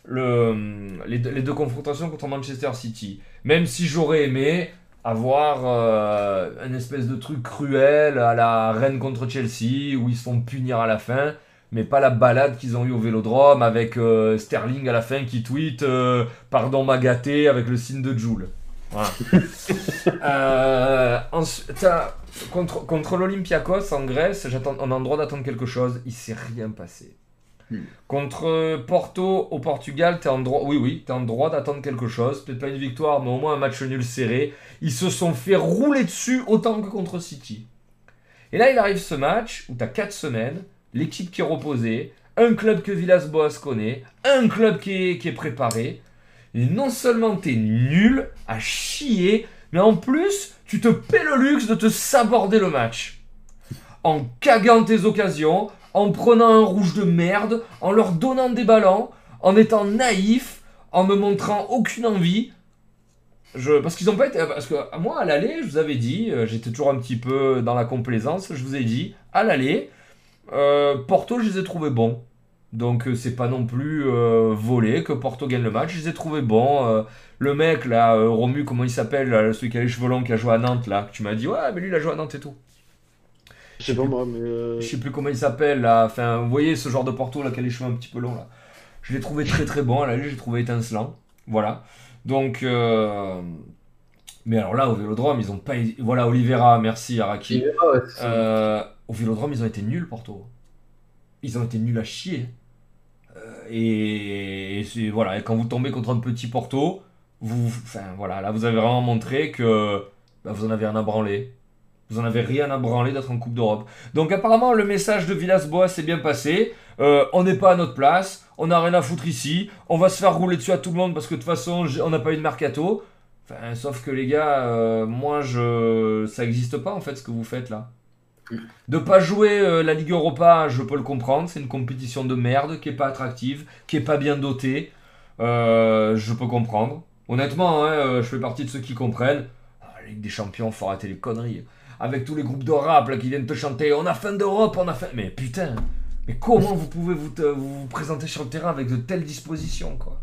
le, les, deux, les deux confrontations contre Manchester City. Même si j'aurais aimé avoir euh, un espèce de truc cruel à la Rennes contre Chelsea, où ils se font punir à la fin mais pas la balade qu'ils ont eu au Vélodrome avec euh, Sterling à la fin qui tweet euh, pardon m'a gâté avec le signe de Joule. Voilà. *laughs* Euh, ensuite, contre contre l'Olympiakos en Grèce, on a le droit d'attendre quelque chose. Il s'est rien passé. Hmm. Contre Porto au Portugal, t'es en droit, oui oui, t'es en droit d'attendre quelque chose. Peut-être pas une victoire, mais au moins un match nul serré. Ils se sont fait rouler dessus autant que contre City. Et là, il arrive ce match où t'as 4 semaines, l'équipe qui est reposée, un club que Villas-Boas connaît, un club qui est, qui est préparé. Et non seulement t'es nul à chier, mais en plus, tu te paies le luxe de te saborder le match. En cagant tes occasions, en prenant un rouge de merde, en leur donnant des ballons, en étant naïf, en me montrant aucune envie. Je, parce qu'ils ont pas été. Parce que moi, à l'aller, je vous avais dit, euh, j'étais toujours un petit peu dans la complaisance, je vous ai dit, à l'aller, euh, Porto, je les ai trouvés bons. Donc, euh, c'est pas non plus euh, volé que Porto gagne le match, je les ai trouvés bons. le mec, là, Romu, comment il s'appelle, celui qui a les cheveux longs, qui a joué à Nantes, là, tu m'as dit, ouais, mais lui, il a joué à Nantes et tout. Je sais pas moi, mais. euh, Je sais plus comment il s'appelle là. Enfin, vous voyez ce genre de Porto là qui a les cheveux un petit peu longs là. Je l'ai trouvé très très bon. À la j'ai trouvé étincelant. Voilà. Donc, euh, mais alors là au Vélodrome, ils ont pas. Voilà, Oliveira, merci Araki. Ouais, Euh, au Vélodrome, ils ont été nuls Porto. Ils ont été nuls à chier. Euh, et, voilà. Et quand vous tombez contre un petit Porto, vous, enfin voilà, là vous avez vraiment montré que bah, vous en avez rien à branler. Vous en avez rien à branler d'être en Coupe d'Europe. Donc apparemment le message de Villas-Boas s'est bien passé. Euh, on n'est pas à notre place, on n'a rien à foutre ici, on va se faire rouler dessus à tout le monde parce que de toute façon on n'a pas eu de mercato. Enfin, sauf que les gars, euh, moi je, ça n'existe pas en fait ce que vous faites là. De pas jouer euh, la Ligue Europa, je peux le comprendre, c'est une compétition de merde qui est pas attractive, qui est pas bien dotée. Je peux comprendre. Honnêtement, hein, je fais partie de ceux qui comprennent. Ah, la Ligue des Champions, faut arrêter les conneries avec tous les groupes de rap là, qui viennent te chanter on a faim d'Europe, on a faim. Mais putain, mais comment vous pouvez vous, vous présenter sur le terrain avec de telles dispositions quoi?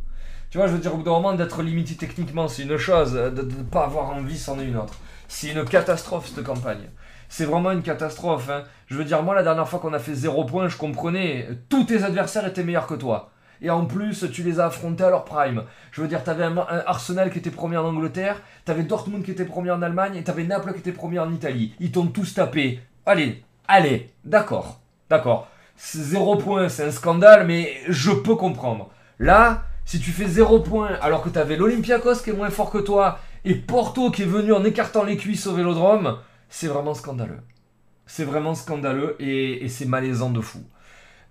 Tu vois, je veux dire, au bout d'un moment, d'être limité techniquement, c'est une chose, de ne pas avoir envie, c'en est une autre. C'est une catastrophe cette campagne. C'est vraiment une catastrophe. hein. Je veux dire, moi, la dernière fois qu'on a fait zéro point, je comprenais, tous tes adversaires étaient meilleurs que toi. Et en plus, tu les as affrontés à leur prime. Je veux dire, t'avais un, Arsenal qui était premier en Angleterre, t'avais Dortmund qui était premier en Allemagne, et t'avais Naples qui était premier en Italie. Ils t'ont tous tapé. Allez, allez, d'accord, d'accord. Zéro point, c'est un scandale, mais je peux comprendre. Là, si tu fais zéro point, alors que t'avais l'Olympiakos qui est moins fort que toi, et Porto qui est venu en écartant les cuisses au Vélodrome, c'est vraiment scandaleux. C'est vraiment scandaleux et, et c'est malaisant de fou.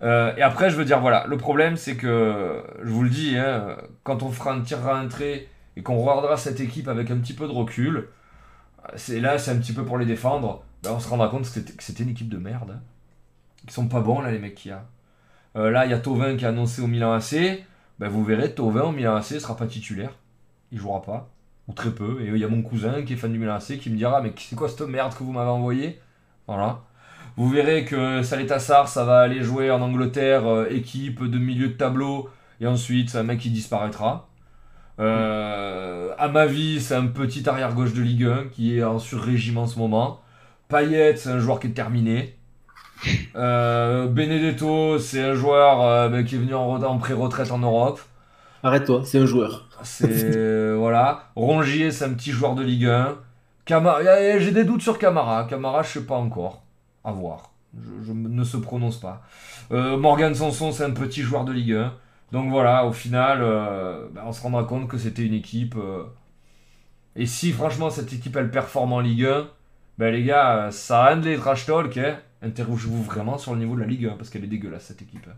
Euh, et après, je veux dire, voilà, le problème, c'est que, je vous le dis, hein, quand on fera un tirera un trait et qu'on regardera cette équipe avec un petit peu de recul, c'est là, c'est un petit peu pour les défendre, ben, on se rendra compte que c'était- une équipe de merde. hein. Ils sont pas bons, là, les mecs qu'il y a. Euh, là, il y a Tovin qui a annoncé au Milan AC. Ben, vous verrez, Tovin au Milan AC sera pas titulaire. Il jouera pas. Ou très peu. Et il y a mon cousin qui est fan du Milan AC qui me dira Mais c'est quoi cette merde que vous m'avez envoyé? Voilà. Vous verrez que Saletassar, ça va aller jouer en Angleterre, euh, équipe de milieu de tableau. Et ensuite, c'est un mec qui disparaîtra. Euh, à ma vie, c'est un petit arrière-gauche de Ligue 1 qui est en sur-régime en ce moment. Payet, c'est un joueur qui est terminé. Euh, Benedetto, c'est un joueur euh, ben, qui est venu en, en pré-retraite en Europe. Arrête-toi, c'est un joueur. C'est voilà. Rongier, c'est un petit joueur de Ligue 1. Camara, y a- j'ai des doutes sur Camara. Camara, je sais pas encore. À voir. Je, ne se prononce pas. Euh, Morgan Sanson, c'est un petit joueur de Ligue 1. Donc voilà, au final, euh, ben, on se rendra compte que c'était une équipe. euh, Et si franchement cette équipe elle performe en Ligue 1, ben les gars, euh, ça de les trash talk. Hein. Interrogez-vous vraiment sur le niveau de la Ligue 1 parce qu'elle est dégueulasse cette équipe. hein.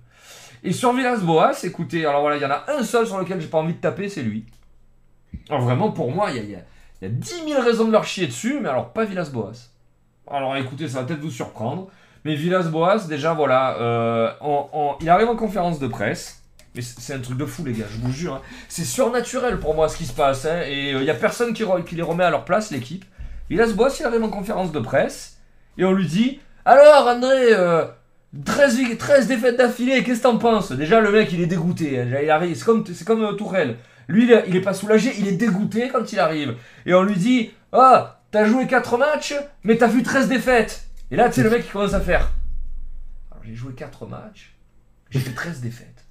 Et sur Villas-Boas, écoutez, alors voilà, il y en a un seul sur lequel j'ai pas envie de taper, c'est lui. Alors vraiment, pour moi, il y a, y y a 10 000 raisons de leur chier dessus, mais alors pas Villas-Boas. Alors écoutez, ça va peut-être vous surprendre, mais Villas-Boas, déjà voilà, euh, il arrive en conférence de presse. Mais c'est un truc de fou, les gars, je vous jure. hein. C'est surnaturel pour moi ce qui se passe. hein, et il n'y a personne qui, les remet à leur place, l'équipe. Villas-Boas, il arrive en conférence de presse. Et on lui dit Alors, André, euh, 13, vi- 13 défaites d'affilée, qu'est-ce que t'en penses? Déjà, le mec, il est dégoûté. hein. Il arrive, c'est comme, c'est comme euh, Tourelle. Lui, il est, il est pas soulagé, il est dégoûté quand il arrive. Et on lui dit Ah, t'as joué 4 matchs, mais t'as vu 13 défaites. Et là, tu sais, le mec, il commence à faire j'ai joué 4 matchs, j'ai fait 13 défaites.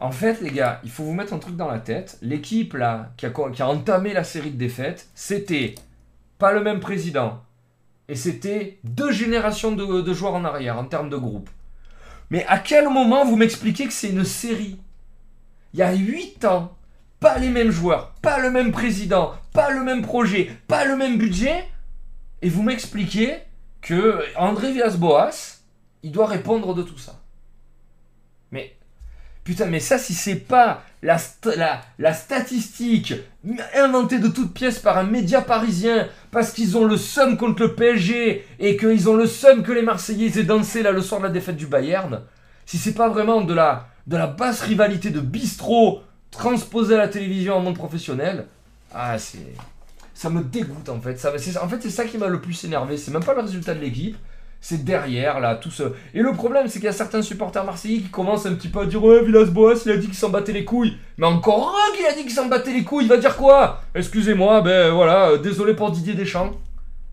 En fait, les gars, il faut vous mettre un truc dans la tête. L'équipe, là, qui qui a entamé la série de défaites, c'était pas le même président. Et c'était deux générations de, de joueurs en arrière, en termes de groupe. Mais à quel moment vous m'expliquez que c'est une série? Il y a 8 ans, pas les mêmes joueurs, pas le même président, pas le même projet, pas le même budget, et vous m'expliquez que André Villas-Boas, il doit répondre de tout ça. Mais Putain, mais ça, si c'est pas la, st- la, la statistique inventée de toutes pièces par un média parisien parce qu'ils ont le seum contre le PSG et qu'ils ont le seum que les Marseillais aient dansé là le soir de la défaite du Bayern, si c'est pas vraiment de la basse rivalité de bistrot transposée à la télévision en monde professionnel, ah, c'est. Ça me dégoûte en fait. Ça, en fait, c'est ça qui m'a le plus énervé. C'est même pas le résultat de l'équipe, c'est derrière là, tout ce. Et le problème, c'est qu'il y a certains supporters marseillais qui commencent un petit peu à dire Ouais, Villas-Boas, il a dit qu'il s'en battait les couilles. Mais encore un qui a dit qu'il s'en battait les couilles, il va dire quoi? Excusez-moi, ben voilà, euh, désolé pour Didier Deschamps.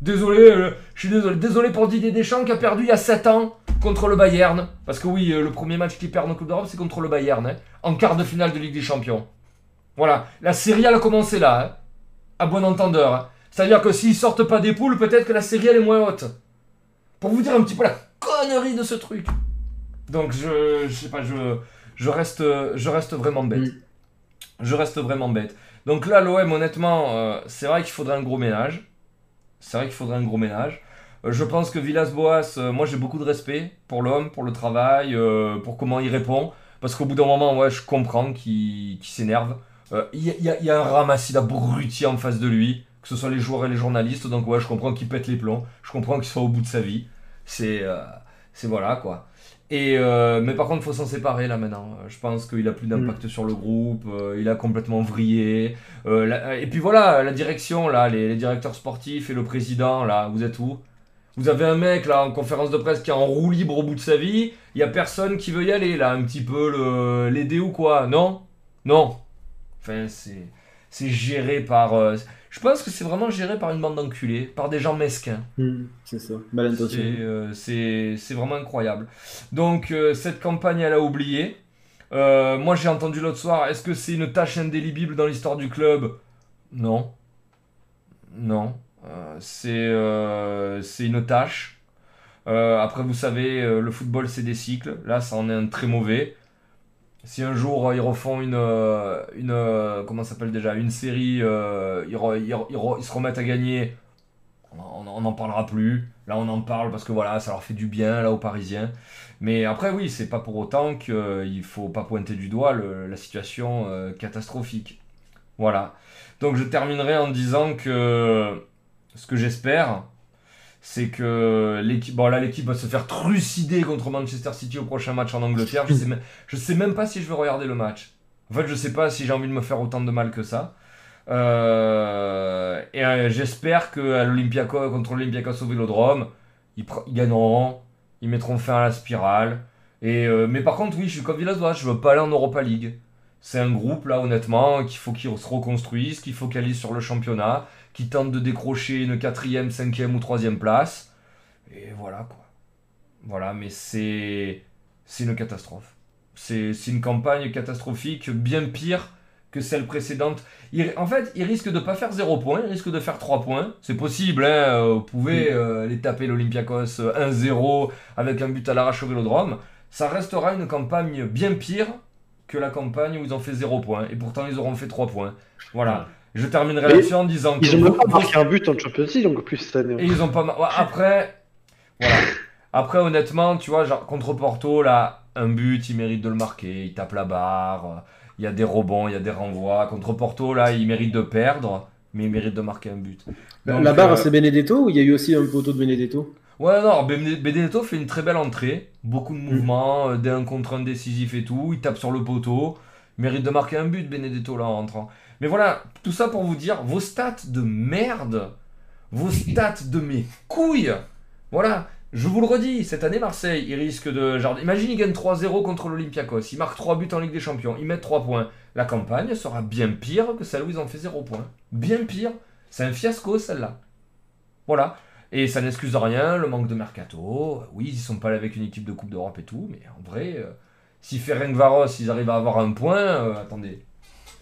Désolé, euh, je suis désolé. Désolé pour Didier Deschamps qui a perdu il y a 7 ans contre le Bayern. Parce que oui, euh, le premier match qu'il perd en Coupe d'Europe, c'est contre le Bayern, hein, en quart de finale de Ligue des Champions. Voilà, la série elle a commencé là, hein, à bon entendeur. hein. C'est-à-dire que s'ils sortent pas des poules, peut-être que la série elle est moins haute. Pour vous dire un petit peu la connerie de ce truc. Donc je, je sais pas, je, je reste, je reste vraiment bête. Mm. Je reste vraiment bête. Donc là, l'OM, honnêtement, euh, c'est vrai qu'il faudrait un gros ménage. C'est vrai qu'il faudrait un gros ménage. Euh, je pense que Villas-Boas, euh, moi j'ai beaucoup de respect pour l'homme, pour le travail, euh, pour comment il répond. Parce qu'au bout d'un moment, ouais, je comprends qu'il s'énerve. Il y, a- un ramassis d'abrutis en face de lui, que ce soit les joueurs et les journalistes. Donc ouais, je comprends qu'il pète les plombs. Je comprends qu'il soit au bout de sa vie. C'est voilà quoi. Et euh, mais par contre, il faut s'en séparer là maintenant. Je pense qu'il a plus d'impact sur le groupe. euh, il a complètement vrillé. Euh, la- et puis voilà, la direction là, les, les directeurs sportifs et le président là, vous êtes où? Vous avez un mec là en conférence de presse qui est en roue libre au bout de sa vie. Il y a personne qui veut y aller là, un petit peu le- l'aider ou quoi Non? Non. Enfin, c'est c'est géré par. Je pense que c'est vraiment géré par une bande d'enculés, par des gens mesquins. Hmm, c'est ça, mal intentionné. C'est euh, c'est- vraiment incroyable. Donc, euh, cette campagne, elle a oublié. Euh, moi, j'ai entendu l'autre soir, est-ce que c'est une tâche indélébile dans l'histoire du club? Non. Non. C'est une tâche. Après, vous savez, le football, c'est des cycles. Là, ça en est un très mauvais. Si un jour euh, ils refont une, euh, une euh, comment s'appelle déjà, une série, ils, se remettent à gagner, on n'en parlera plus. Là, on en parle parce que voilà, ça leur fait du bien là aux Parisiens. Mais après, oui, c'est pas pour autant qu'il faut pas pointer du doigt la situation catastrophique. Voilà. Donc je terminerai en disant que ce que j'espère, c'est que l'équipe, bon là l'équipe va se faire trucider contre Manchester City au prochain match en Angleterre. Je sais, je sais même pas si je vais regarder le match. En fait, je sais pas si j'ai envie de me faire autant de mal que ça. Euh, et euh, j'espère que l'Olympiakos contre l'Olympiakos au Vélodrome, ils, gagneront, ils mettront fin à la spirale. Et euh, mais par contre, oui, je suis comme Villas-Boas, je veux pas aller en Europa League. C'est un groupe là, honnêtement, qu'il faut qu'ils se reconstruisent, qu'il focalise sur le championnat, qui tente de décrocher une quatrième, cinquième ou troisième place. Et voilà quoi. Voilà, mais c'est c'est une catastrophe. C'est une campagne catastrophique, bien pire que celle précédente. en fait, il risque de pas faire 0 points, il risque de faire 3 points. C'est possible, hein, euh, vous pouvez euh, les taper l'Olympiakos 1-0 euh, avec un but à l'arrache au vélodrome. Ça restera une campagne bien pire que la campagne où ils ont fait 0 points. Et pourtant, ils auront fait 3 points. Voilà. Je terminerai là-dessus en disant ils que. Ils ont pas marqué un but en Champions League, donc plus cette année. Et ils ont pas. *laughs* Après. Voilà. Après, honnêtement, tu vois, genre, contre Porto, là, un but, il mérite de le marquer. Il tape la barre il y a des rebonds, il y a des renvois. Contre Porto, là, il mérite de perdre, mais il mérite de marquer un but. la barre, euh, c'est Benedetto ou il y a eu aussi un poteau de Benedetto? Ouais, non, Benedetto fait une très belle entrée, beaucoup de mouvements, des 1 contre 1 décisif et tout, il tape sur le poteau, il mérite de marquer un but, Benedetto, là, en rentrant. Mais voilà, tout ça pour vous dire, vos stats de merde, vos stats de mes couilles, voilà, je vous le redis, cette année, Marseille, il risque de. Imagine, il gagne 3-0 contre l'Olympiakos. Il marque 3 buts en Ligue des Champions. Il met 3 points. La campagne sera bien pire que celle où ils ont fait 0 points. Bien pire. C'est un fiasco, celle-là. Voilà. Et ça n'excuse rien, le manque de mercato. Oui, ils sont pas allés avec une équipe de Coupe d'Europe et tout, mais en vrai, euh, si Ferencvaros, ils arrivent à avoir un point. Euh, attendez.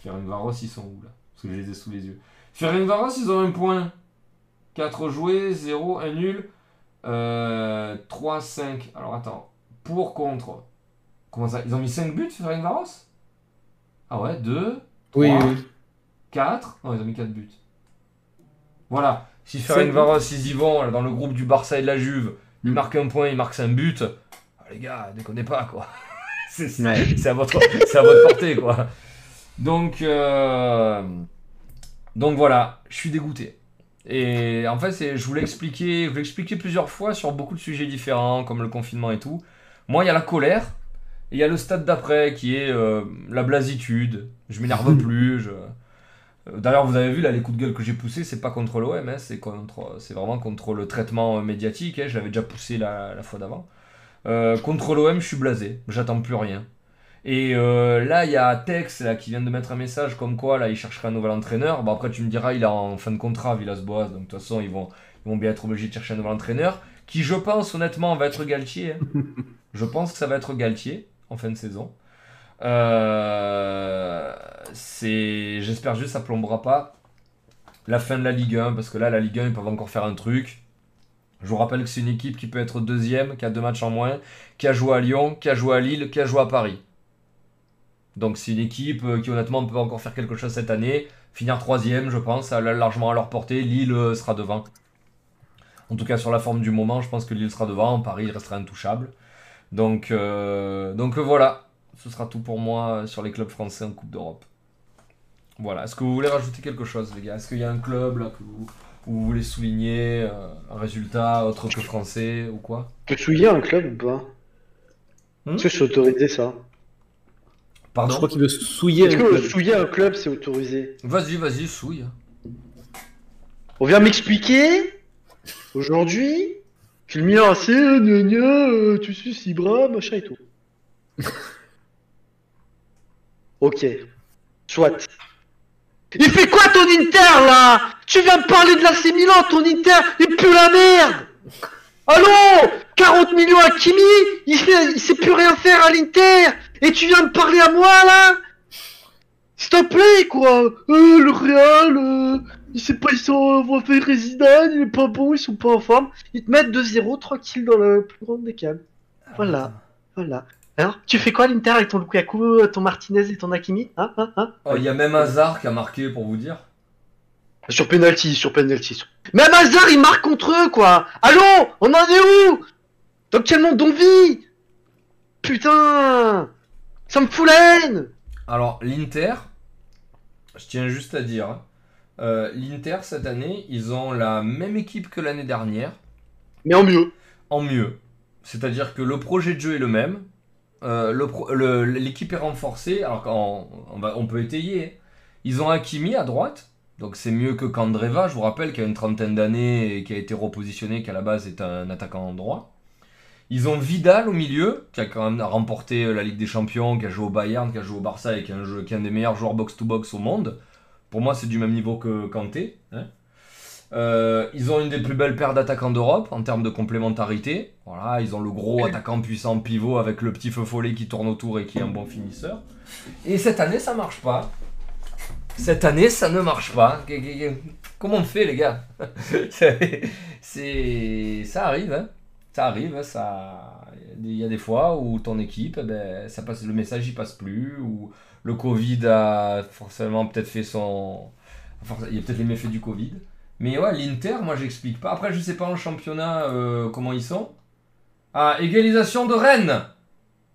Ferencvaros, ils sont où là? Parce que je les ai sous les yeux. Ferencvaros, ils ont un point. 4 joués, 0, 1 nul. 3, euh, 5. Alors attends. Pour, contre. Comment ça? Ils ont mis 5 buts, Varos Ah ouais, 2, 3, oui, 4. Non, ils ont mis 4 buts. Voilà. Si Varos, ils y vont dans le groupe du Barça et de la Juve, ils marquent un point, ils marquent 5 buts. Ah, les gars, déconnez pas, quoi. *laughs* c'est à, votre, à votre portée, quoi. Donc, euh, donc voilà, je suis dégoûté. Et en fait, je voulais expliquer, je voulais expliquer plusieurs fois sur beaucoup de sujets différents, comme le confinement et tout. Moi, il y a la colère, et il y a le stade d'après qui est euh, la blasitude. Je m'énerve *laughs* plus. Je... Euh, d'ailleurs, vous avez vu là les coups de gueule que j'ai poussés, c'est pas contre l'OM, hein, c'est contre, c'est vraiment contre le traitement médiatique. Hein, je l'avais déjà poussé la, la fois d'avant. Euh, contre l'OM, je suis blasé. J'attends plus rien. Et euh, là, il y a Tex là, qui vient de mettre un message comme quoi là, il chercherait un nouvel entraîneur. Bon, après, tu me diras, il est en fin de contrat, Villas-Boas, donc de toute façon, ils vont, ils vont bien être obligés de chercher un nouvel entraîneur. Qui, je pense, honnêtement, va être Galtier. Hein. *laughs* je pense que ça va être Galtier en fin de saison. Euh, c'est, j'espère juste que ça plombera pas la fin de la Ligue 1, parce que là, la Ligue 1, ils peuvent encore faire un truc. Je vous rappelle que c'est une équipe qui peut être deuxième, qui a deux matchs en moins, qui a joué à Lyon, qui a joué à Lille, qui a joué à Paris. Donc c'est une équipe euh, qui honnêtement peut encore faire quelque chose cette année. Finir troisième, je pense, ça largement à leur portée. Lille euh, sera devant. En tout cas sur la forme du moment, je pense que Lille sera devant. Paris restera intouchable. Donc, euh, donc voilà, ce sera tout pour moi sur les clubs français en Coupe d'Europe. Voilà, est-ce que vous voulez rajouter quelque chose les gars? Est-ce qu'il y a un club là que vous, où vous voulez souligner un résultat autre que français ou quoi? Peux souligner un club ou pas? Hmm? Est-ce que je autorisé ça je crois qu'il veut souiller. Est-ce que souiller un club, c'est autorisé Vas-y, vas-y, souille. On vient m'expliquer aujourd'hui que le Milan AC, euh, tu suis si bras, machin et tout. *laughs* ok. Soit. Il fait quoi ton Inter là? Tu viens me parler de l'AC Milan, ton Inter, il pue la merde Allô? 40 millions à Kimi? Il, il sait plus rien faire à l'Inter et tu viens me parler à moi là S'il te plaît quoi euh, Le Real, euh, il sait pas, ils sont fait résident, il est pas bon, ils sont pas en forme. Ils te mettent 2-0 tranquille dans le plus grand des calmes. Voilà, voilà. Alors, tu fais quoi l'Inter avec ton Lukaku, ton Martinez et ton Akimi hein, hein, hein? Oh, Il y a même Hazard qui a marqué pour vous dire. Sur penalty, sur penalty. Même Hazard, il marque contre eux, quoi. Allons, on en est où? Dans quel monde on vit Putain Ça me fout la haine Alors, l'Inter, je tiens juste à dire, hein, euh, l'Inter cette année, ils ont la même équipe que l'année dernière, Mais en mieux. en mieux. C'est-à-dire que le projet de jeu est le même, euh, l'équipe est renforcée, alors qu'on on, peut étayer. Ils ont Hakimi à droite, donc c'est mieux que Kandreva, je vous rappelle, qui a une trentaine d'années et qui a été repositionné, qui à la base est un attaquant droit. Ils ont Vidal au milieu, qui a quand même remporté la Ligue des Champions, qui a joué au Bayern, qui a joué au Barça et qui est un, jeu- qui est un des meilleurs joueurs box-to-box au monde. Pour moi, c'est du même niveau que Kanté. hein. Euh, ils ont une des plus belles paires d'attaquants d'Europe en termes de complémentarité. Voilà, ils ont le gros attaquant puissant pivot avec le petit feu follet qui tourne autour et qui est un bon finisseur. Et cette année, ça marche pas. Cette année, ça ne marche pas. Comment on fait, les gars? *laughs* C'est- ça arrive, hein. Ça arrive, ça. Il y a des fois où ton équipe, eh ben, ça passe, le message il passe plus, ou le Covid a forcément peut-être fait son. il y a peut-être les méfaits du Covid. Mais ouais, l'Inter, moi j'explique pas. Après, je sais pas en championnat euh, comment ils sont. Ah, égalisation de Rennes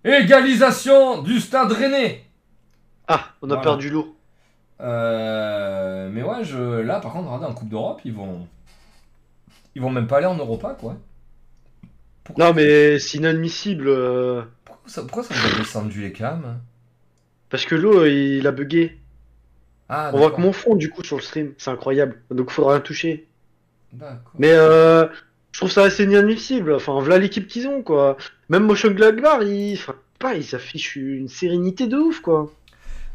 Égalisation du stade rennais Ah, on a Voilà. perdu l'eau. Euh, mais ouais, je, là par contre, regardez, en Coupe d'Europe, ils vont. Ils vont même pas aller en Europa, quoi. Pourquoi, Non, mais c'est inadmissible. euh, pourquoi ça, pourquoi ça descendu les cams Parce que l'eau, il a bugué. Ah, on voit d'accord. que mon front, du coup, sur le stream. C'est incroyable. Donc, faudra rien toucher. D'accord. Mais euh, je trouve ça assez inadmissible. Enfin, voilà l'équipe qu'ils ont, quoi. Même Motion Gladbar, ils, enfin, pas, ils affichent une sérénité de ouf, quoi.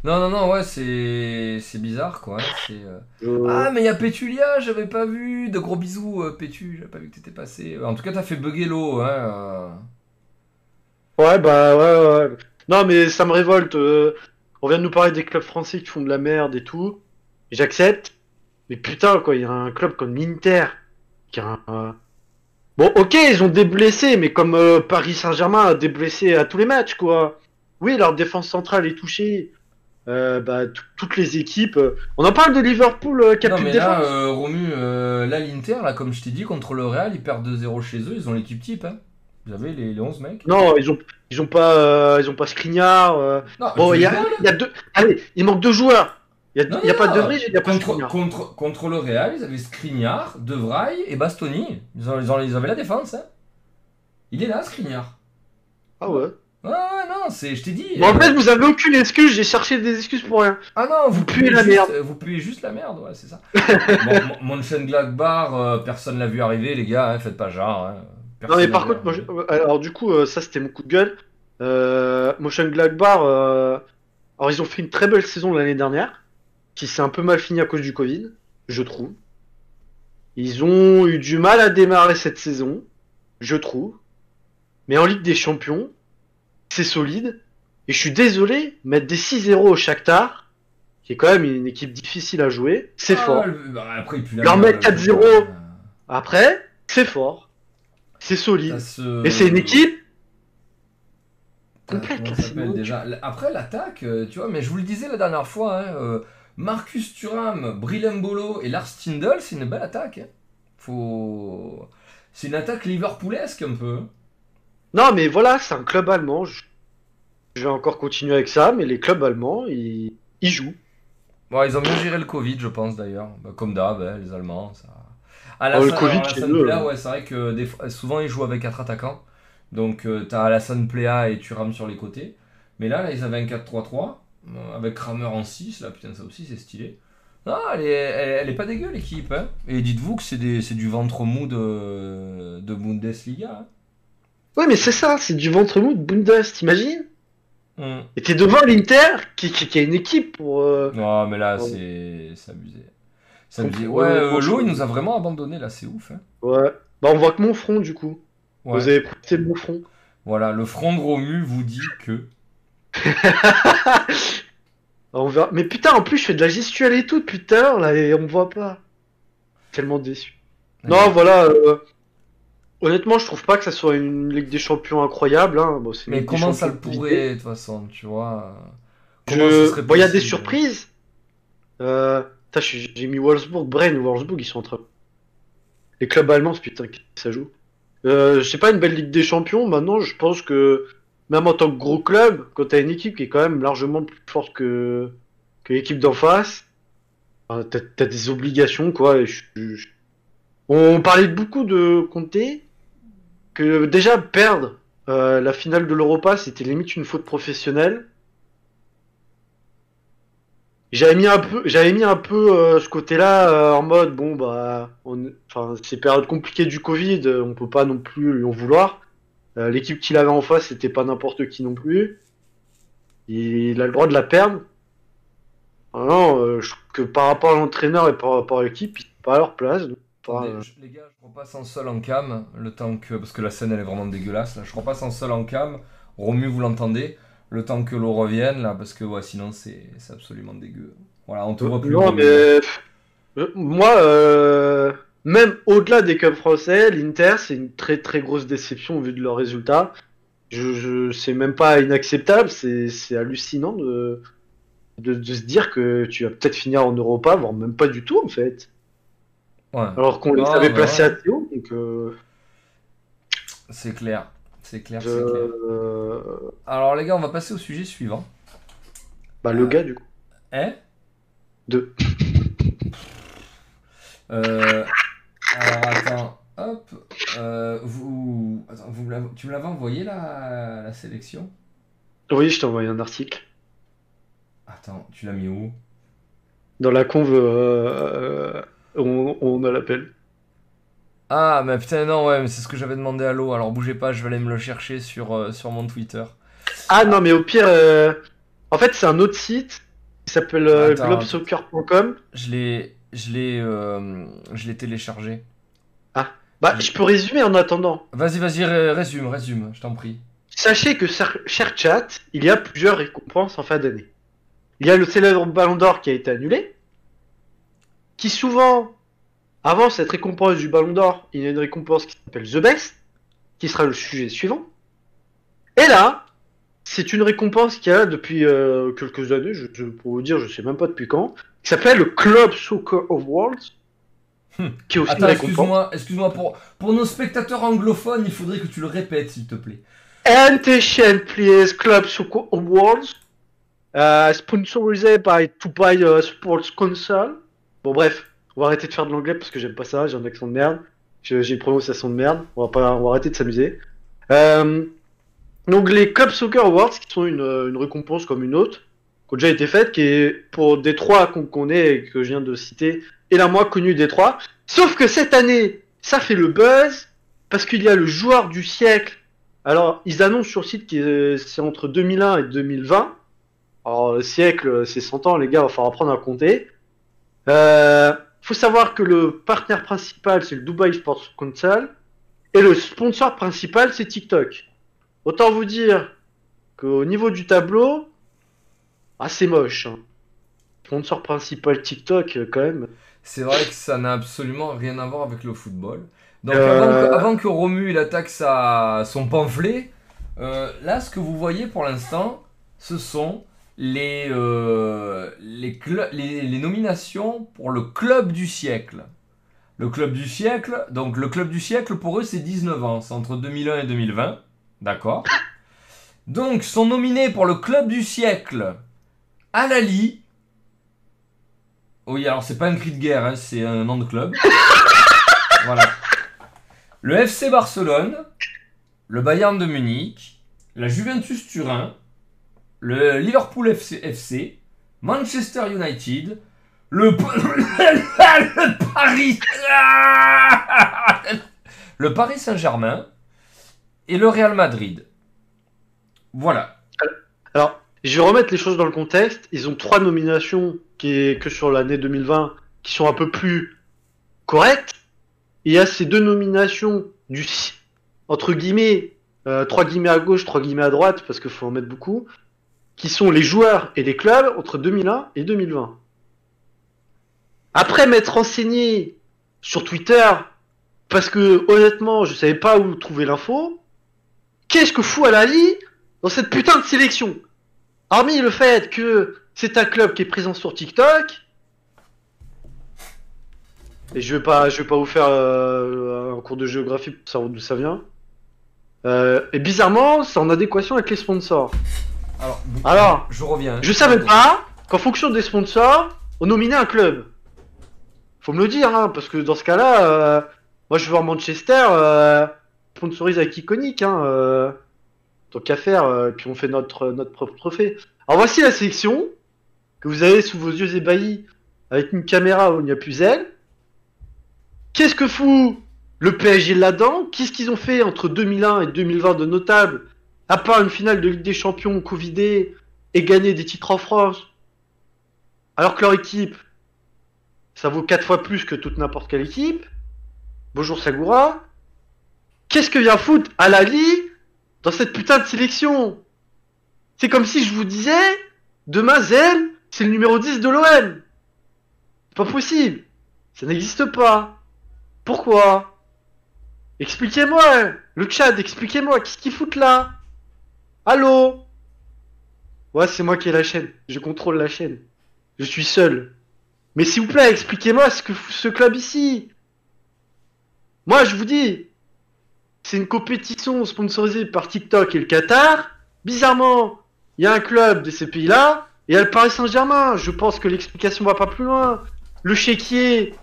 Non, non, non, ouais, c'est c'est bizarre, quoi. C'est. euh, Je- Ah, mais il y a Pétulia, j'avais pas vu. De gros bisous, euh, Pétu, j'avais pas vu que t'étais passé. En tout cas, t'as fait bugger l'eau, hein. euh. Ouais, bah ouais, ouais. Non, mais ça me révolte. euh, On vient de nous parler des clubs français qui font de la merde et tout. J'accepte. Mais putain, quoi, il y a un club comme l'Inter qui a un. euh, Bon, ok, ils ont des blessés, mais comme euh, Paris Saint-Germain a des blessés à tous les matchs, quoi. Oui, leur défense centrale est touchée. Euh, bah, tout- toutes les équipes. euh, On en parle de Liverpool euh, qui a Non, plus de là, défense. euh, Romu, là, l'Inter, là, comme je t'ai dit, contre le Real, ils perdent 2-0 chez eux, ils ont l'équipe type, hein. Vous avez les, les 11 mecs Non, ils ont, ils ont pas, ils ont pas Skriniar. Non, Bon, il y a, y deux. Allez, il manque deux joueurs. Il y a, Non, il y a non, pas de Vrij, il y a pas Contre, Skriniar. contre, contre le Real, ils avaient Skriniar, De Vrij et Bastoni. Ils, ont, ils, ont- ils avaient la défense, hein. Il est là, Skriniar. Ah ouais. Ouais, ouais, non, c'est, je t'ai dit. Bon, en euh, fait, vous avez aucune excuse, j'ai cherché des excuses pour rien. Ah non, vous puez puez la juste, merde. euh, Vous puez juste la merde, ouais, c'est ça. bon, *laughs* Mon- Mönchengladbach, euh, personne l'a vu arriver, les gars, hein, faites pas genre. hein. Non, mais par contre, moi, je- alors du coup, euh, ça c'était mon coup de gueule. Euh, euh, alors ils ont fait une très belle saison l'année dernière, qui s'est un peu mal finie à cause du Covid, je trouve. Ils ont eu du mal à démarrer cette saison, je trouve. Mais en Ligue des Champions, c'est solide. Et je suis désolé, mettre des 6-0 au Shakhtar, qui est quand même une équipe difficile à jouer, c'est Ah, fort. le- bah, après, Leur merde, mettre le 4-0. jeu, euh, Après, c'est fort. C'est solide. se- Et c'est une équipe Euh, complète, là, déjà Après l'attaque, euh, tu vois, mais je vous le disais la dernière fois, hein, euh, Marcus Thuram, Brilembolo et Lars Stindl, c'est une belle attaque. hein. Faut... C'est une attaque liverpoolesque un peu. Non, mais voilà, c'est un club allemand. Je... je vais encore continuer avec ça, mais les clubs allemands, ils, ils jouent. Bon, ils ont bien géré le Covid, je pense d'ailleurs. Bah, comme d'hab, hein, les Allemands. Ça... À Oh, le Covid, Plea, euh. ouais, c'est vrai que des souvent ils jouent avec quatre attaquants. Donc euh, t'as Alassane Plea et Thuram sur les côtés. Mais là, là ils avaient un 4-3-3 euh, avec Kramer en 6. Là, putain, ça aussi c'est stylé. Non, elle est, elle, elle est pas dégueu l'équipe. Hein. Et dites-vous que c'est des- c'est du ventre mou de, de Bundesliga. Ouais, mais c'est ça, c'est du ventre mou de Bundes, t'imagines? Hein. Et t'es devant l'Inter, qui, qui, qui a une équipe pour. euh, Non, mais là, c'est abusé. C'est abusé. Ouais, ouais, euh, l'eau, il nous a vraiment abandonné là, c'est ouf. Hein. Ouais. Bah, on voit que mon front, du coup. Ouais. Vous avez profité de mon front. Voilà, le front de Romu vous dit que. *laughs* On verra. Mais putain, en plus, je fais de la gestuelle et tout depuis tout à l'heure, là, et on me voit pas. Tellement déçu. Non, voilà. euh, Honnêtement, je trouve pas que ça soit une Ligue des Champions incroyable. Hein. Bon, c'est Mais comment ça le pourrait, de toute façon, tu vois? Je- Comment Bon, il y a des surprises. Euh, j'ai mis Wolfsburg, Bren ou Wolfsburg, ils sont en train. Les clubs allemands, putain, ça joue? Euh, je sais pas, une belle Ligue des Champions, maintenant, je pense que même en tant que gros club, quand t'as une équipe qui est quand même largement plus forte que, que l'équipe d'en face, t'as des obligations, quoi. et je- je- On parlait beaucoup de Conte, que déjà perdre euh, la finale de l'Europa, c'était limite une faute professionnelle. J'avais mis un peu, j'avais mis un peu euh, ce côté-là euh, en mode bon bah, enfin ces périodes compliquées du Covid, on peut pas non plus lui en vouloir. L'équipe qu'il avait en face, c'était pas n'importe qui non plus. Il, a le droit de la perdre. Ah je trouve que par rapport à l'entraîneur et par rapport à l'équipe, pas à leur place. donc, pas, euh, je- les gars, je repasse en sol en cam, le temps que. Parce que la scène elle est vraiment dégueulasse là. Je repasse en sol en cam. Romu, vous l'entendez Le temps que l'eau revienne là, parce que ouais, sinon c'est c'est absolument dégueu. Voilà, on te voit plus. Non, mais euh, moi, euh, même au-delà des clubs français, l'Inter, c'est une très très grosse déception au vu de leurs résultats. Je, je c'est même pas inacceptable, c'est c'est hallucinant de, de, de se dire que tu vas peut-être finir en Europa, voire même pas du tout en fait. Ouais, Alors qu'on les Ah, avait bah placés ouais. à Théo, donc euh, c'est clair. C'est clair, c'est clair. euh, Alors les gars, on va passer au sujet suivant. bah le gars du coup. Hein? Deux. *laughs* Euh, alors attends, hop. euh, vous, attends, vous tu me l'avais envoyé la, la sélection? Oui, je t'ai envoyé un article. Attends, tu l'as mis où? Dans la conve, euh, euh, on, on a l'appel. Ah, mais putain, non, ouais, mais c'est ce que j'avais demandé à l'eau. Alors bougez pas, je vais aller me le chercher sur, euh, sur mon Twitter. Ah non, mais au pire, euh, en fait, c'est un autre site qui s'appelle euh, Attends. globesoccer.com. Je l'ai, je l'ai, euh, je l'ai téléchargé. Bah, je peux résumer en attendant. Vas-y, vas-y, ré- résume, résume, je t'en prie. Sachez que, cher cher chat, il y a plusieurs récompenses en fin d'année. Il y a le célèbre Ballon d'Or qui a été annulé, qui souvent, avant cette récompense du Ballon d'Or, il y a une récompense qui s'appelle The Best, qui sera le sujet suivant. Et là, c'est une récompense qu'il y a depuis euh, quelques années, je, je- pour vous dire, je sais même pas depuis quand, qui s'appelle le Club Soccer Awards, Hmm. qui est aussi une récompense. excuse-moi, excuse-moi, pour, pour nos spectateurs anglophones, il faudrait que tu le répètes, s'il te plaît. Attention, please, Club Soccer Awards, euh, sponsorisé by To Buy uh, Sports Console. Bon, bref, on va arrêter de faire de l'anglais parce que j'aime pas ça, j'ai un accent de merde, j'ai une prononciation de merde, on va, pas, on va arrêter de s'amuser. Euh, donc, les Club Soccer Awards, qui sont une, euh, une récompense comme une autre, qui ont déjà été faites, qui est pour des trois qu'on connaît et que je viens de citer, et la moins connue des trois. Sauf que cette année, ça fait le buzz parce qu'il y a le joueur du siècle alors, ils annoncent sur le site que c'est entre 2001 et 2020. Alors, le siècle, c'est 100 ans, les gars, il va falloir apprendre à compter. Euh, faut savoir que le partenaire principal, c'est le Dubai Sports Council. Et le sponsor principal, c'est TikTok. Autant vous dire qu'au niveau du tableau, c'est moche. hein. Sponsor principal TikTok, euh, quand même. C'est vrai que ça n'a absolument rien à voir avec le football. Donc Euh, avant, que, avant que Romu il attaque sa, son pamphlet, euh, là ce que vous voyez pour l'instant, ce sont les, euh, les nominations pour le club du siècle. Le club du siècle, donc le club du siècle pour eux c'est 19 ans, c'est entre 2001 et 2020, d'accord? Donc sont nominés pour le club du siècle Alali. Oui, alors c'est pas un cri de guerre, hein, c'est un nom de club. *laughs* voilà. Le FC Barcelone, le Bayern de Munich, la Juventus Turin, le Liverpool FC, Manchester United, le *laughs* Paris, le Paris Saint-Germain et le Real Madrid. Voilà. Alors, je vais remettre les choses dans le contexte. Ils ont trois nominations qui est que sur l'année 2020 qui sont un peu plus correctes. Il y a ces deux nominations du entre guillemets euh, trois guillemets à gauche, trois guillemets à droite parce qu'il faut en mettre beaucoup, qui sont les joueurs et les clubs entre 2001 et 2020. Après m'être renseigné sur Twitter parce que honnêtement je savais pas où trouver l'info. Qu'est-ce que fout Alali dans cette putain de sélection? Hormis le fait que c'est un club qui est présent sur TikTok, Et je vais pas, vais pas vous faire euh, un cours de géographie pour savoir d'où ça vient. Euh, et bizarrement, c'est en adéquation avec les sponsors. Alors, Alors, je reviens. Je savais pas qu'en fonction des sponsors, on nominait un club. Faut me le dire, hein, parce que dans ce cas-là, euh, moi je vais voir Manchester euh, sponsorise avec Iconic, hein, euh, tant qu'à faire, puis on fait notre, notre propre trophée. Alors voici la sélection que vous avez sous vos yeux ébahis avec une caméra où il n'y a plus elle. Qu'est-ce que fout le PSG là-dedans? Qu'est-ce qu'ils ont fait entre 2001 et 2020 de notable À part une finale de Ligue des Champions Covidée et gagner des titres en France Alors que leur équipe, ça vaut 4 fois plus que toute n'importe quelle équipe. Bonjour Sagura. Qu'est-ce que vient foutre Alali dans cette putain de sélection? C'est comme si je vous disais, demain Zel, c'est le numéro 10 de l'OM. C'est pas possible. Ça n'existe pas. Pourquoi? Expliquez-moi, le chat, expliquez-moi, qu'est-ce qu'ils foutent là? Allô? Ouais, c'est moi qui ai la chaîne, je contrôle la chaîne. Je suis seul. Mais s'il vous plaît, expliquez-moi ce que fout ce club ici. Moi, je vous dis, c'est une compétition sponsorisée par TikTok et le Qatar. Bizarrement, il y a un club de ces pays-là et il y a le Paris Saint-Germain. Je pense que l'explication va pas plus loin. Le chéquier,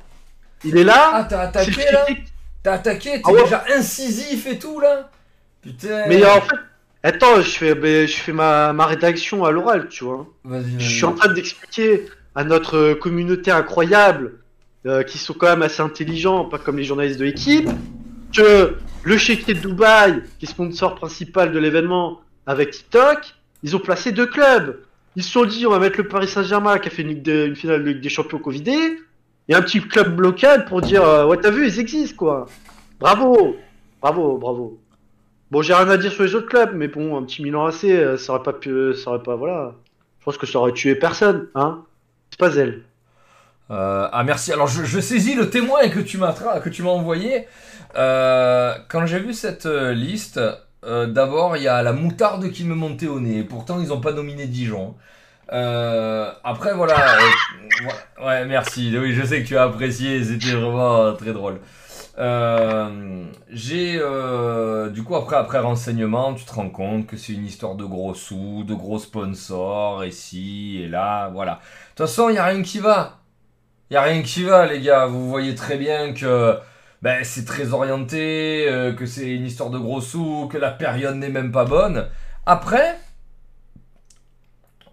il est là. Ah, t'as attaqué là? T'as attaqué T'es Ah ouais. déjà incisif et tout là? Putain. Mais en fait, attends, je fais, ben, je fais ma, ma rédaction à l'oral, tu vois. Vas-y, Je suis en train d'expliquer à notre communauté incroyable, euh, qui sont quand même assez intelligents, pas comme les journalistes de l'équipe, que le chéquier de Dubaï, qui est sponsor principal de l'événement avec TikTok, ils ont placé deux clubs. Ils se sont dit, on va mettre le Paris Saint-Germain qui a fait une, une finale de Ligue des Champions Covidée, et un petit club local pour dire, euh, ouais, t'as vu, ils existent, quoi. Bravo, bravo, bravo. Bon, j'ai rien à dire sur les autres clubs, mais bon, un petit Milan AC, euh, ça aurait pas pu, ça aurait pas, voilà. Je pense que ça aurait tué personne, hein. C'est pas elle. Euh, ah merci. Alors je, saisis le témoin que tu m'as que tu m'as envoyé. Euh, quand j'ai vu cette euh, liste, euh, d'abord il y a la moutarde qui me montait au nez. Pourtant ils n'ont pas nominé Dijon. Euh, après voilà. euh, ouais, merci. Oui, je sais que tu as apprécié. C'était vraiment euh, très drôle. Euh, j'ai euh, du coup après après renseignement, tu te rends compte que c'est une histoire de gros sous, de gros sponsors ici et là, voilà. De toute façon, il y a rien qui va. Il y a rien qui va, les gars. Vous voyez très bien que ben, c'est très orienté, euh, que c'est une histoire de gros sous, que la période n'est même pas bonne. Après,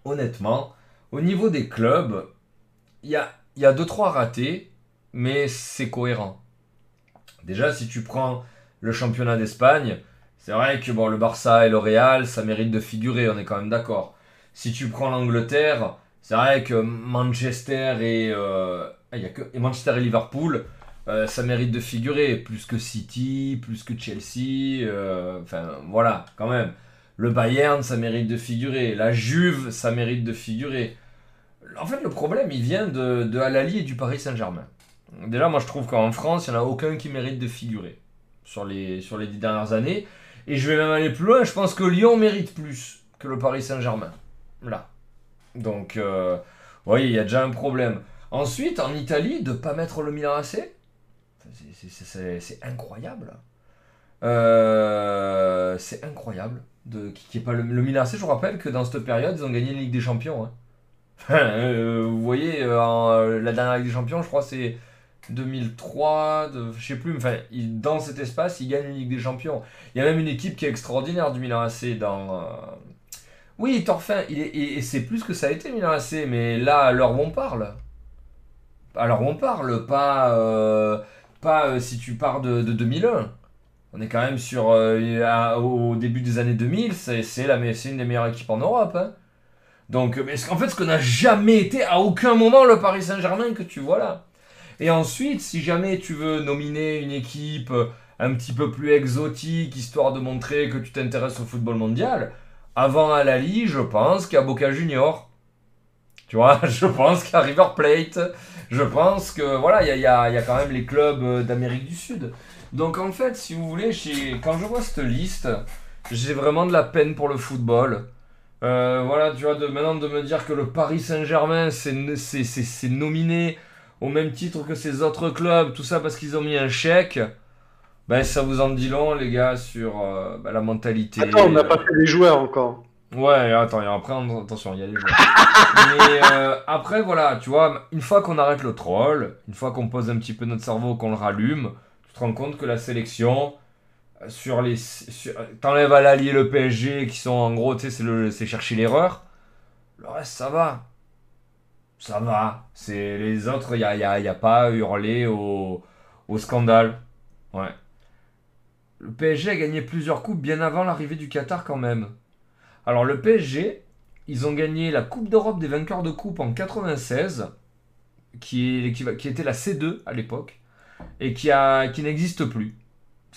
honnêtement, au niveau des clubs, il y a, y a deux trois ratés, mais c'est cohérent. Déjà, si tu prends le championnat d'Espagne, c'est vrai que le Barça et le Real, ça mérite de figurer, on est quand même d'accord. Si tu prends l'Angleterre, c'est vrai que Manchester et, euh, ah, Manchester et Liverpool, euh, ça mérite de figurer, plus que City, plus que Chelsea, euh, enfin voilà, quand même. Le Bayern, ça mérite de figurer. La Juve, ça mérite de figurer. En fait, le problème, il vient de, de Al-Ali et du Paris Saint-Germain. Déjà, moi, je trouve qu'en France, il n'y en a aucun qui mérite de figurer sur les, sur les dix dernières années. Et je vais même aller plus loin, je pense que Lyon mérite plus que le Paris Saint-Germain. Là. Donc, euh, vous voyez, il y a déjà un problème. Ensuite, en Italie, de ne pas mettre le Milan AC, c'est- incroyable. Euh, c'est incroyable de qui est pas le, le Milan AC. Je vous rappelle que dans cette période, ils ont gagné la Ligue des Champions. hein. *laughs* Euh, vous voyez, euh, euh, la dernière Ligue des Champions, je crois, c'est 2003, de, je sais plus. Enfin, dans cet espace, ils gagnent une Ligue des Champions. Il y a même une équipe qui est extraordinaire du Milan AC dans. euh, Oui, Torfin, il et, c'est plus que ça a été Milan AC, mais là, à l'heure où on parle. Où on parle, pas, euh, euh, si tu pars de, de 2001. On est quand même sur. au début des années 2000, c'est une des meilleures équipes en Europe. hein. Donc, mais en fait, ce qu'on n'a jamais été à aucun moment le Paris Saint-Germain que tu vois là. Et ensuite, si jamais tu veux nominer une équipe euh, un petit peu plus exotique, histoire de montrer que tu t'intéresses au football mondial, avant Al-Ali, je pense qu'il y a Boca Junior. Tu vois, *laughs* je pense a River Plate. Je pense que voilà, il y a, quand même les clubs euh, d'Amérique du Sud. Donc en fait, si vous voulez, quand je vois cette liste, j'ai vraiment de la peine pour le football. Euh, voilà, tu vois, maintenant de me dire que le Paris Saint-Germain c'est nominé au même titre que ces autres clubs, tout ça parce qu'ils ont mis un chèque, ben ça vous en dit long, les gars, sur euh, ben, la mentalité. Attends, on n'a pas fait les joueurs encore. Ouais, attends, après, on- attention, il y a les joueurs. *laughs* Mais euh, après, voilà, tu vois, une fois qu'on arrête le troll, une fois qu'on pose un petit peu notre cerveau, qu'on le rallume, tu te rends compte que la sélection, euh, sur les. sur- T'enlèves à l'allié le PSG, qui sont en gros, tu sais, c'est le- c'est chercher l'erreur. Le reste, ça va. Ça va. C'est les autres, il n'y a, pas à hurler au, scandale. Ouais. Le PSG a gagné plusieurs coupes bien avant l'arrivée du Qatar quand même. Alors le PSG, ils ont gagné la Coupe d'Europe des vainqueurs de coupe en 96, qui, est, était la C2 à l'époque, et qui n'existe plus.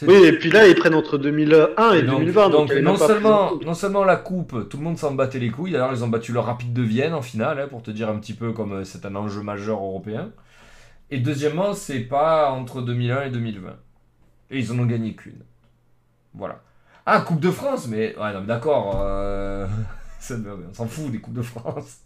Oui, et puis là, ils prennent entre 2001 et, et donc, 2020. donc, non, seulement, non seulement la coupe, tout le monde s'en battait les couilles. D'ailleurs, ils ont battu le Rapide de Vienne en finale, hein, pour te dire un petit peu comme euh, c'est un enjeu majeur européen. Et deuxièmement, c'est pas entre 2001 et 2020. Et ils en ont gagné qu'une. Voilà. Ah, Coupe de France, mais ouais, non, mais d'accord. euh, *laughs* on s'en fout des Coupes de France.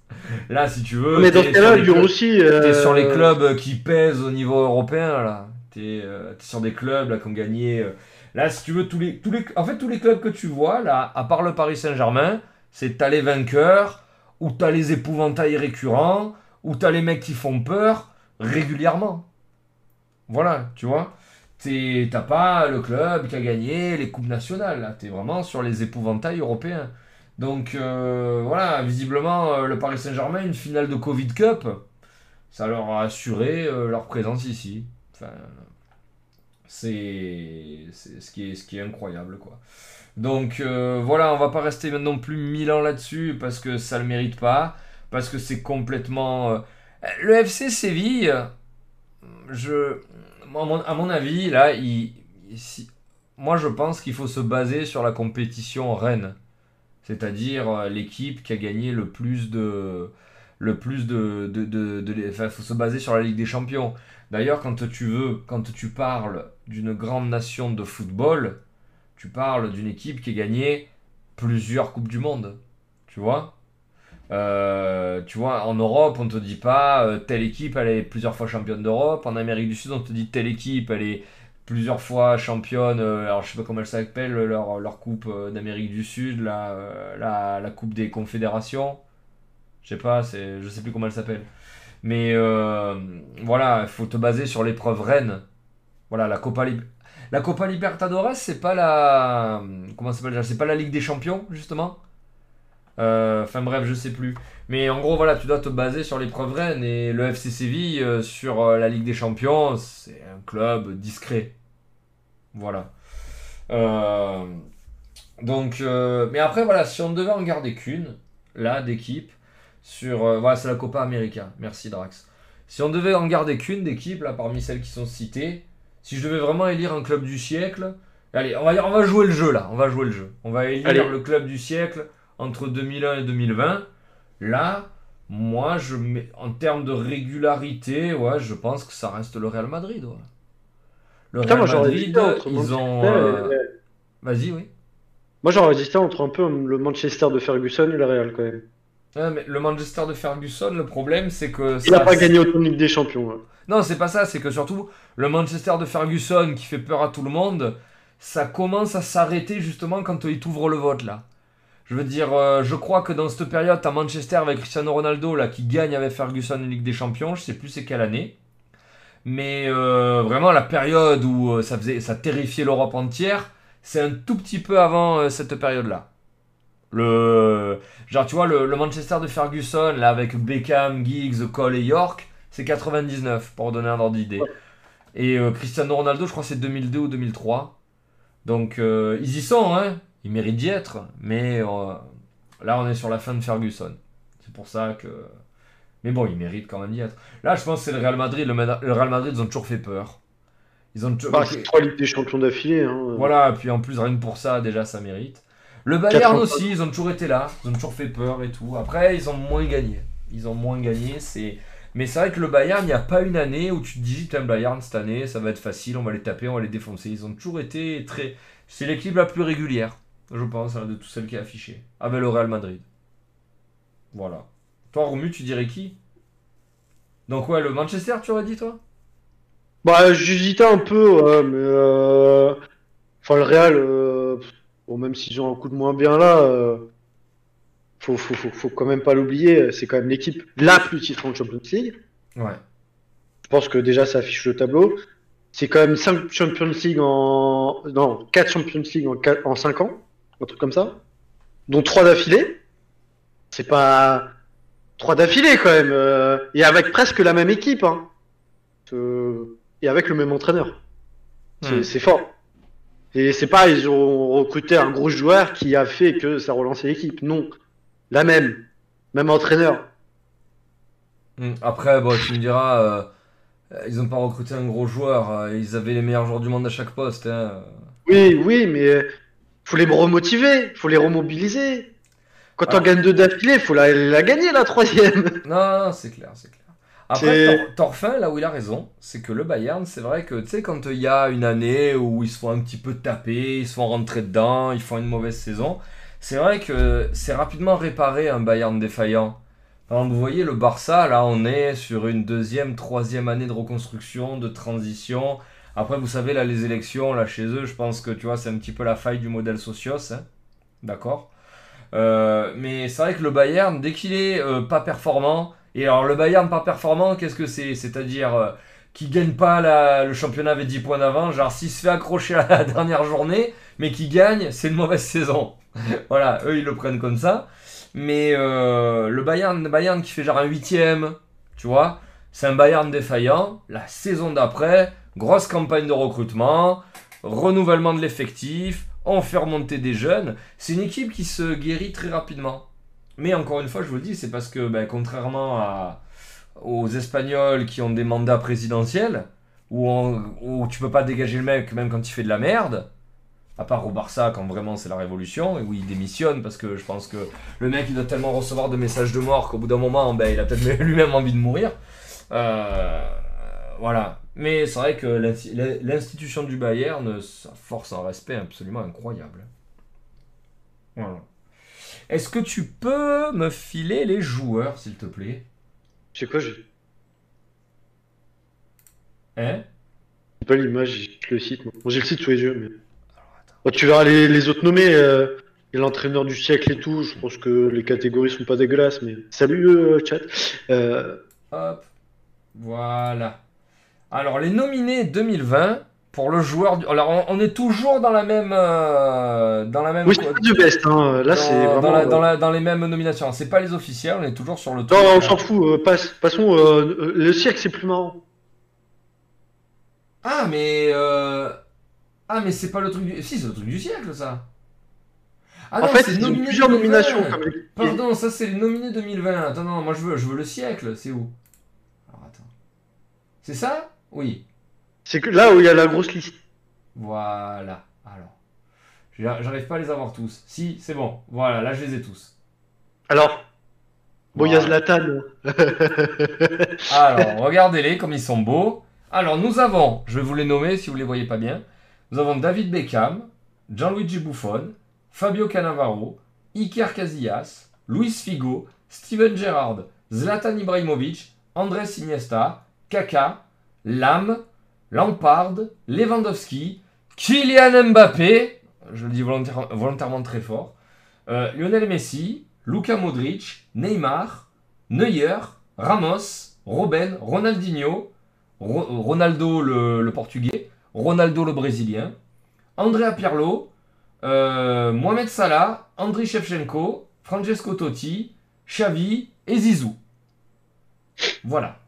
Là, si tu veux. Mais dans ce cas-là, Lyon aussi. T'es euh, sur les clubs qui pèsent au niveau européen là. T'es euh, t'es sur des clubs là qui ont gagné. euh, Là, si tu veux, tous les, tous les, en fait, tous les clubs que tu vois là, à part le Paris Saint-Germain, c'est t'as les vainqueurs, ou t'as les épouvantails récurrents, ou t'as les mecs qui font peur régulièrement. Voilà, tu vois. T'as pas le club qui a gagné les coupes nationales là. T'es vraiment sur les épouvantails européens. Donc euh, voilà, visiblement, le Paris Saint-Germain, une finale de Covid Cup, ça leur a assuré leur présence ici. Enfin, c'est ce qui est, ce qui est incroyable, quoi. Donc euh, voilà, on va pas rester non plus mille ans là-dessus parce que ça le mérite pas, parce que c'est complètement. euh, Le FC Séville, je, à mon, avis, là, il, moi je pense qu'il faut se baser sur la compétition reine. C'est-à-dire euh, l'équipe qui a gagné le plus de. Le plus de. de, de, faut se baser sur la Ligue des Champions. D'ailleurs, quand tu veux, quand tu parles d'une grande nation de football, tu parles d'une équipe qui a gagné plusieurs Coupes du Monde. Tu vois Euh, Tu vois, en Europe, on te dit pas euh, telle équipe, elle est plusieurs fois championne d'Europe. En Amérique du Sud, on te dit telle équipe, elle est plusieurs fois championne. euh, alors, je sais pas comment elle s'appelle, leur, leur Coupe d'Amérique du Sud, la, la, Coupe des Confédérations. Je sais pas, je sais plus comment elle s'appelle. Mais voilà, il faut te baser sur l'épreuve reine. Voilà, la Copa, Libertadores, c'est pas la. Comment s'appelle C'est pas la Ligue des Champions, justement? Euh, Enfin bref, je sais plus. Mais en gros, voilà, tu dois te baser sur l'épreuve reine. Et le FC Séville, euh, sur euh, la Ligue des Champions, c'est un club discret. Voilà. Donc, mais après, voilà, si on devait en garder qu'une, là, d'équipe, sur. voilà, c'est la Copa América. Merci, Drax. Si on devait en garder qu'une d'équipe, là, parmi celles qui sont citées, si je devais vraiment élire un club du siècle, allez, on va, on va jouer le jeu là, on va jouer le jeu. On va élire Allez. le club du siècle entre 2001 et 2020. Là, moi, je mets, en termes de régularité, ouais, je pense que ça reste le Real Madrid. ouais. Le Putain, Real moi Madrid, ils ont. Euh, Vas-y, oui. Moi j'aurais hésité entre un peu le Manchester de Ferguson et le Real quand même. Ouais, mais le Manchester de Ferguson, le problème, c'est que Il n'a pas gagné autant de Ligue des Champions. hein. Non, c'est pas ça, c'est que surtout, le Manchester de Ferguson qui fait peur à tout le monde, ça commence à s'arrêter justement quand il t'ouvre le vote là. Je veux dire, euh, je crois que dans cette période, t'as Manchester avec Cristiano Ronaldo là qui gagne avec Ferguson en Ligue des Champions, je sais plus c'est quelle année. Mais euh, vraiment, la période où euh, ça, faisait, ça terrifiait l'Europe entière, c'est un tout petit peu avant cette période-là. Le, genre, tu vois, le, le Manchester de Ferguson, là, avec Beckham, Giggs, Cole et York, c'est 99, pour donner un ordre d'idée. Et euh, Cristiano Ronaldo, je crois que c'est 2002 ou 2003. Donc, euh, ils y sont, hein. Ils méritent d'y être. Mais euh, là, on est sur la fin de Ferguson. C'est pour ça que. Mais bon, ils méritent quand même d'y être. Là, je pense que c'est le Real Madrid. Le, Real Madrid, ils ont toujours fait peur. Ils ont toujours. Bah, c'est trois Ligues des Champions d'affilée. Hein. Voilà, et puis en plus, rien que pour ça, déjà, ça mérite. Le Bayern 80. aussi, ils ont toujours été là, ils ont toujours fait peur et tout. Après, ils ont moins gagné. Ils ont moins gagné, c'est... Mais c'est vrai que le Bayern, il n'y a pas une année où tu te dis, le Bayern, cette année, ça va être facile, on va les taper, on va les défoncer. Ils ont toujours été très... C'est l'équipe la plus régulière, je pense, hein, de toutes celles qui est affichée. Avec le Real Madrid. Voilà. Toi, Romu, tu dirais qui? Donc ouais, le Manchester, tu aurais dit toi? Bah, j'hésitais un peu, ouais, mais euh... enfin le Real, euh, bon, même s'ils ont un coup de moins bien là, euh, faut, faut, faut, faut quand même pas l'oublier, c'est quand même l'équipe la plus titrée en Champions League. Ouais. Je pense que déjà ça affiche le tableau. C'est quand même 5 Champions League en. Non, 4 Champions League en, 4 en 5 ans, un truc comme ça. Dont 3 d'affilée. C'est pas. 3 d'affilée quand même. euh, Et avec presque la même équipe. Hein. Euh, Et avec le même entraîneur. C'est Hmm. c'est fort. Et c'est pas, ils ont recruté un gros joueur qui a fait que ça relançait l'équipe. Non. La même. Même entraîneur. Hmm, Après, bon, tu me diras, euh, ils ont pas recruté un gros joueur, euh, ils avaient les meilleurs joueurs du monde à chaque poste. hein. Oui, oui, mais euh, faut les remotiver, faut les remobiliser. Quand Ah. on gagne deux d'affilée, faut la, la gagner la troisième. *laughs* Non, non, c'est clair, c'est clair. Après, Torfin, là où il a raison, c'est que le Bayern, c'est vrai que, tu sais, quand il y a une année où ils se font un petit peu taper, ils se font rentrer dedans, ils font une mauvaise saison, c'est vrai que c'est rapidement réparé un Bayern défaillant. Vous voyez, le Barça, là, on est sur une deuxième, troisième année de reconstruction, de transition. Après, vous savez, là, les élections, là, chez eux, je pense que, tu vois, c'est un petit peu la faille du modèle socios, hein. D'accord Euh, mais c'est vrai que le Bayern, dès qu'il est euh, pas performant, et alors le Bayern pas performant, qu'est-ce que c'est? C'est-à-dire euh, qui gagne pas le championnat avec 10 points d'avance, genre s'il se fait accrocher à la *laughs* dernière journée, mais qui gagne, c'est une mauvaise *laughs* saison. voilà, eux ils le prennent comme ça. Mais euh, le Bayern, le Bayern qui fait genre un huitième, tu vois, c'est un Bayern défaillant. La saison d'après, grosse campagne de recrutement, renouvellement de l'effectif, on fait remonter des jeunes. C'est une équipe qui se guérit très rapidement. Mais encore une fois, je vous le dis, c'est parce que ben, contrairement aux Espagnols qui ont des mandats présidentiels, où, on- où tu peux pas dégager le mec même quand il fait de la merde, à part au Barça quand vraiment c'est la révolution, et où il démissionne parce que je pense que le mec il doit tellement recevoir de messages de mort qu'au bout d'un moment, ben, il a peut-être *laughs* lui-même envie de mourir. Euh, voilà. Mais c'est vrai que l'insti- l'institution du Bayern, ça force un respect absolument incroyable. Voilà. Est-ce que tu peux me filer les joueurs, s'il te plaît? Je sais quoi, j'ai Hein? J'ai pas l'image, j'ai le site. moi. Bon, j'ai le site sous les yeux, mais. Tu verras les, les autres nommés, euh, et l'entraîneur du siècle et tout. Je pense que les catégories sont pas dégueulasses, mais. Salut, euh, chat. Euh, Hop. Voilà. Alors, les nominés 2020 pour le joueur du... Alors, on, est toujours dans la même... euh, dans la même... Oui, c'est pas du best, hein. Là, dans, c'est dans vraiment. la- dans la- dans les mêmes nominations. C'est pas les officiels, on est toujours sur le Non, truc, on s'en fout, euh, passe, passons. euh, le siècle, c'est plus marrant. Ah, mais... Ah, mais c'est pas le truc du... Si, c'est le truc du siècle, ça. Ah en non, fait, c'est nominé plusieurs 2020. nominations. Comme... Pardon, ça c'est les nominés 2020. Attends, non, moi je veux, je veux le siècle. C'est où? Alors attends. C'est ça? Oui. C'est que là où il y a la grosse liste. Voilà. Alors. J'ar- J'arrive pas à les avoir tous. Si, c'est bon. Voilà, là je les ai tous. Alors, bon, il y a Voilà. Zlatan. Alors, regardez-les comme ils sont beaux. Alors, nous avons, je vais vous les nommer si vous les voyez pas bien. Nous avons David Beckham, Gianluigi Buffon, Fabio Cannavaro, Iker Casillas, Luis Figo, Steven Gerrard, Zlatan Ibrahimovic, Andrés Iniesta, Kaka, Lam, Lampard, Lewandowski, Kylian Mbappé, je le dis volontaire- volontairement très fort, euh, Lionel Messi, Luka Modric, Neymar, Neuer, Ramos, Robben, Ronaldinho, Ro- Ronaldo le portugais, Ronaldo le brésilien, Andrea Pirlo, euh, Mohamed Salah, Andriy Shevchenko, Francesco Totti, Xavi et Zizou. Voilà.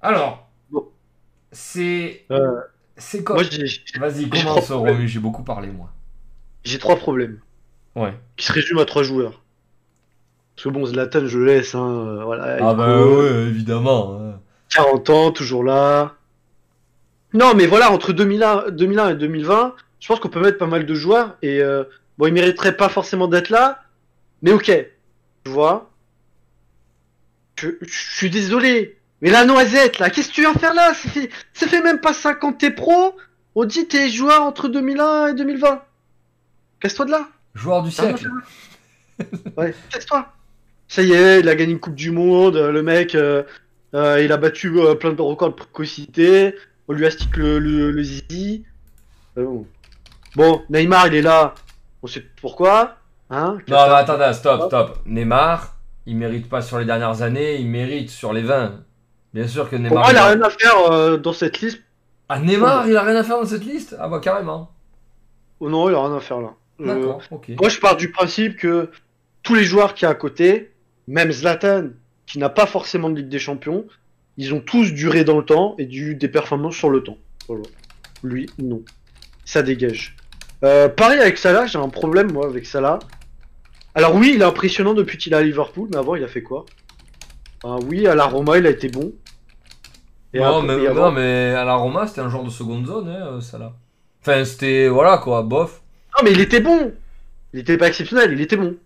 Alors, c'est Euh, c'est j'ai Vas-y, commence, Romu, j'ai beaucoup parlé, moi. j'ai trois problèmes Ouais. qui se résument à trois joueurs. Parce que bon, Zlatan, je le laisse. Hein, euh, voilà, Ah bah ouais, évidemment. hein. 40 ans, toujours là. Non, mais voilà, entre 2001, 2001 et 2020, je pense qu'on peut mettre pas mal de joueurs. Et euh, bon, ils mériteraient pas forcément d'être là. Mais ok, tu vois? Je, je suis désolé. Mais la noisette, là, qu'est-ce que tu viens faire là? Ça fait, ça fait même pas 50 t'es pro. On dit t'es joueur entre 2001 et 2020. Casse-toi de là. Joueur du siècle. Ouais, casse-toi. Ça y est, il a gagné une Coupe du Monde, le mec. euh, Euh, il a battu euh, plein de records de précocité. On lui astique le, le, le zizi. Euh, bon. Bon, Neymar, il est là. On sait pourquoi. Hein Non, mais attendez, stop, stop. Neymar, il mérite pas sur les dernières années, il mérite sur les 20. Bien sûr que Pour Neymar. moi, il a rien à faire euh, dans cette liste. Ah, Neymar, il a rien à faire dans cette liste? Ah, bah carrément. Oh non, il a rien à faire là. Euh, D'accord, ok. Moi, je pars du principe que tous les joueurs qui y a à côté, même Zlatan, qui n'a pas forcément de Ligue des Champions, ils ont tous duré dans le temps et du, des performances sur le temps. Voilà. Lui, non. Ça dégage. Euh, pareil avec Salah, j'ai un problème moi avec Salah. Alors oui, il est impressionnant depuis qu'il est à Liverpool, mais avant il a fait quoi? Ah oui, à la Roma, il a été bon. Et non, après- mais, et avant- non, mais à la Roma, c'était un genre de seconde zone, hein, euh, là. Enfin, c'était. Voilà quoi, bof. Non, mais il était bon. Il était pas exceptionnel, il était bon.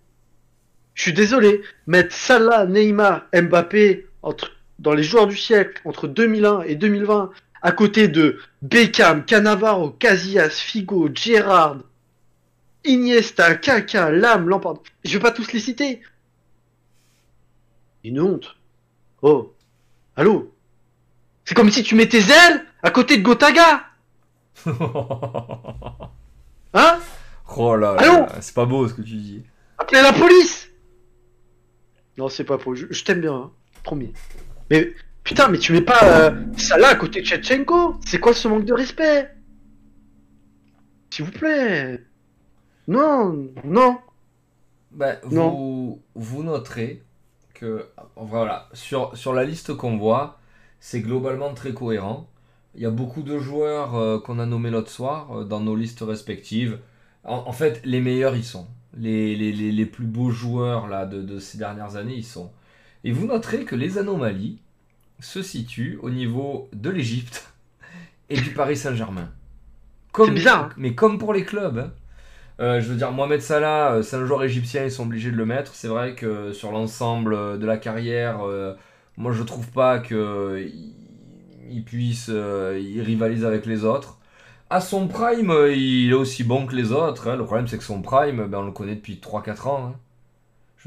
Je suis désolé, mettre Salah, Neymar, Mbappé entre, dans les joueurs du siècle entre 2001 et 2020, à côté de Beckham, Cannavaro, Casillas, Figo, Gerrard, Iniesta, Kaka, Lam, Lampard. Je vais pas tous les citer. Une honte. Oh. Allô? C'est comme si tu mettais Zell à côté de Gotaga. *laughs* Hein? Oh là là, c'est pas beau ce que tu dis. Appelez la police Non, c'est pas faux. Je, je t'aime bien, hein. promis. Mais putain, mais tu mets pas euh, Salah à côté de Tchetchenko C'est quoi ce manque de respect? S'il vous plaît. Non, non. Ben, Non. vous, vous noterez que voilà, sur, sur la liste qu'on voit, c'est globalement très cohérent. Il y a beaucoup de joueurs euh, qu'on a nommés l'autre soir euh, dans nos listes respectives. En, en fait, les meilleurs ils sont. Les, les, les, les plus beaux joueurs là, de, de ces dernières années ils sont. Et vous noterez que les anomalies se situent au niveau de l'Égypte et du Paris Saint-Germain. Comme- C'est bizarre, hein. Mais comme pour les clubs. hein. Euh, je veux dire, Mohamed Salah, euh, c'est un joueur égyptien, ils sont obligés de le mettre. C'est vrai que sur l'ensemble euh, de la carrière, euh, moi je trouve pas que il, il puisse euh, il rivalise avec les autres. À son prime, euh, il est aussi bon que les autres. hein. Le problème, c'est que son prime, ben, on le connaît depuis 3-4 ans.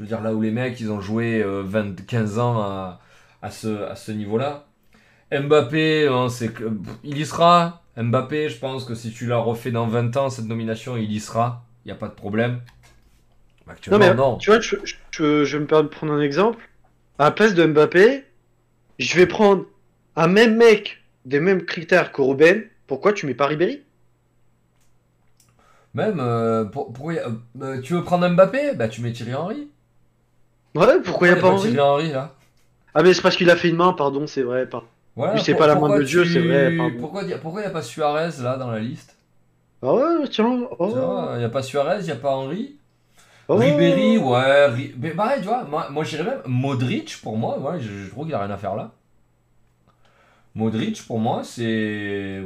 Je veux dire, là où les mecs, ils ont joué euh, 20, 15 ans à, à ce, à ce niveau-là. Mbappé, hein, c'est que, il y sera. Mbappé, je pense que si tu l'as refait dans 20 ans, cette nomination, il y sera. Il n'y a pas de problème. Non, Actuellement, mais non. tu vois, je, je- je- je vais me permettre de prendre un exemple. À la place de Mbappé, je vais prendre un même mec des mêmes critères que Robben. Pourquoi tu mets pas Ribéry? Même, euh, pour- a- euh, tu veux prendre Mbappé? Bah, tu mets Thierry Henry. Ouais, pourquoi il y a pas Henry là Ah, mais c'est parce qu'il a fait une main, pardon, c'est vrai. pardon. Voilà, c'est pas la main de Dieu, tu- c'est vrai, pardon. Pourquoi il n'y a pas Suarez là dans la liste? Ah ouais, tiens. Oh. Il n'y a pas Suarez, il n'y a pas Henry. Oh. Ribéry, ouais. Ri- Mais pareil, tu vois, moi, moi j'irais même Modric pour moi, ouais, je, je trouve qu'il a rien à faire là. Modric pour moi, c'est.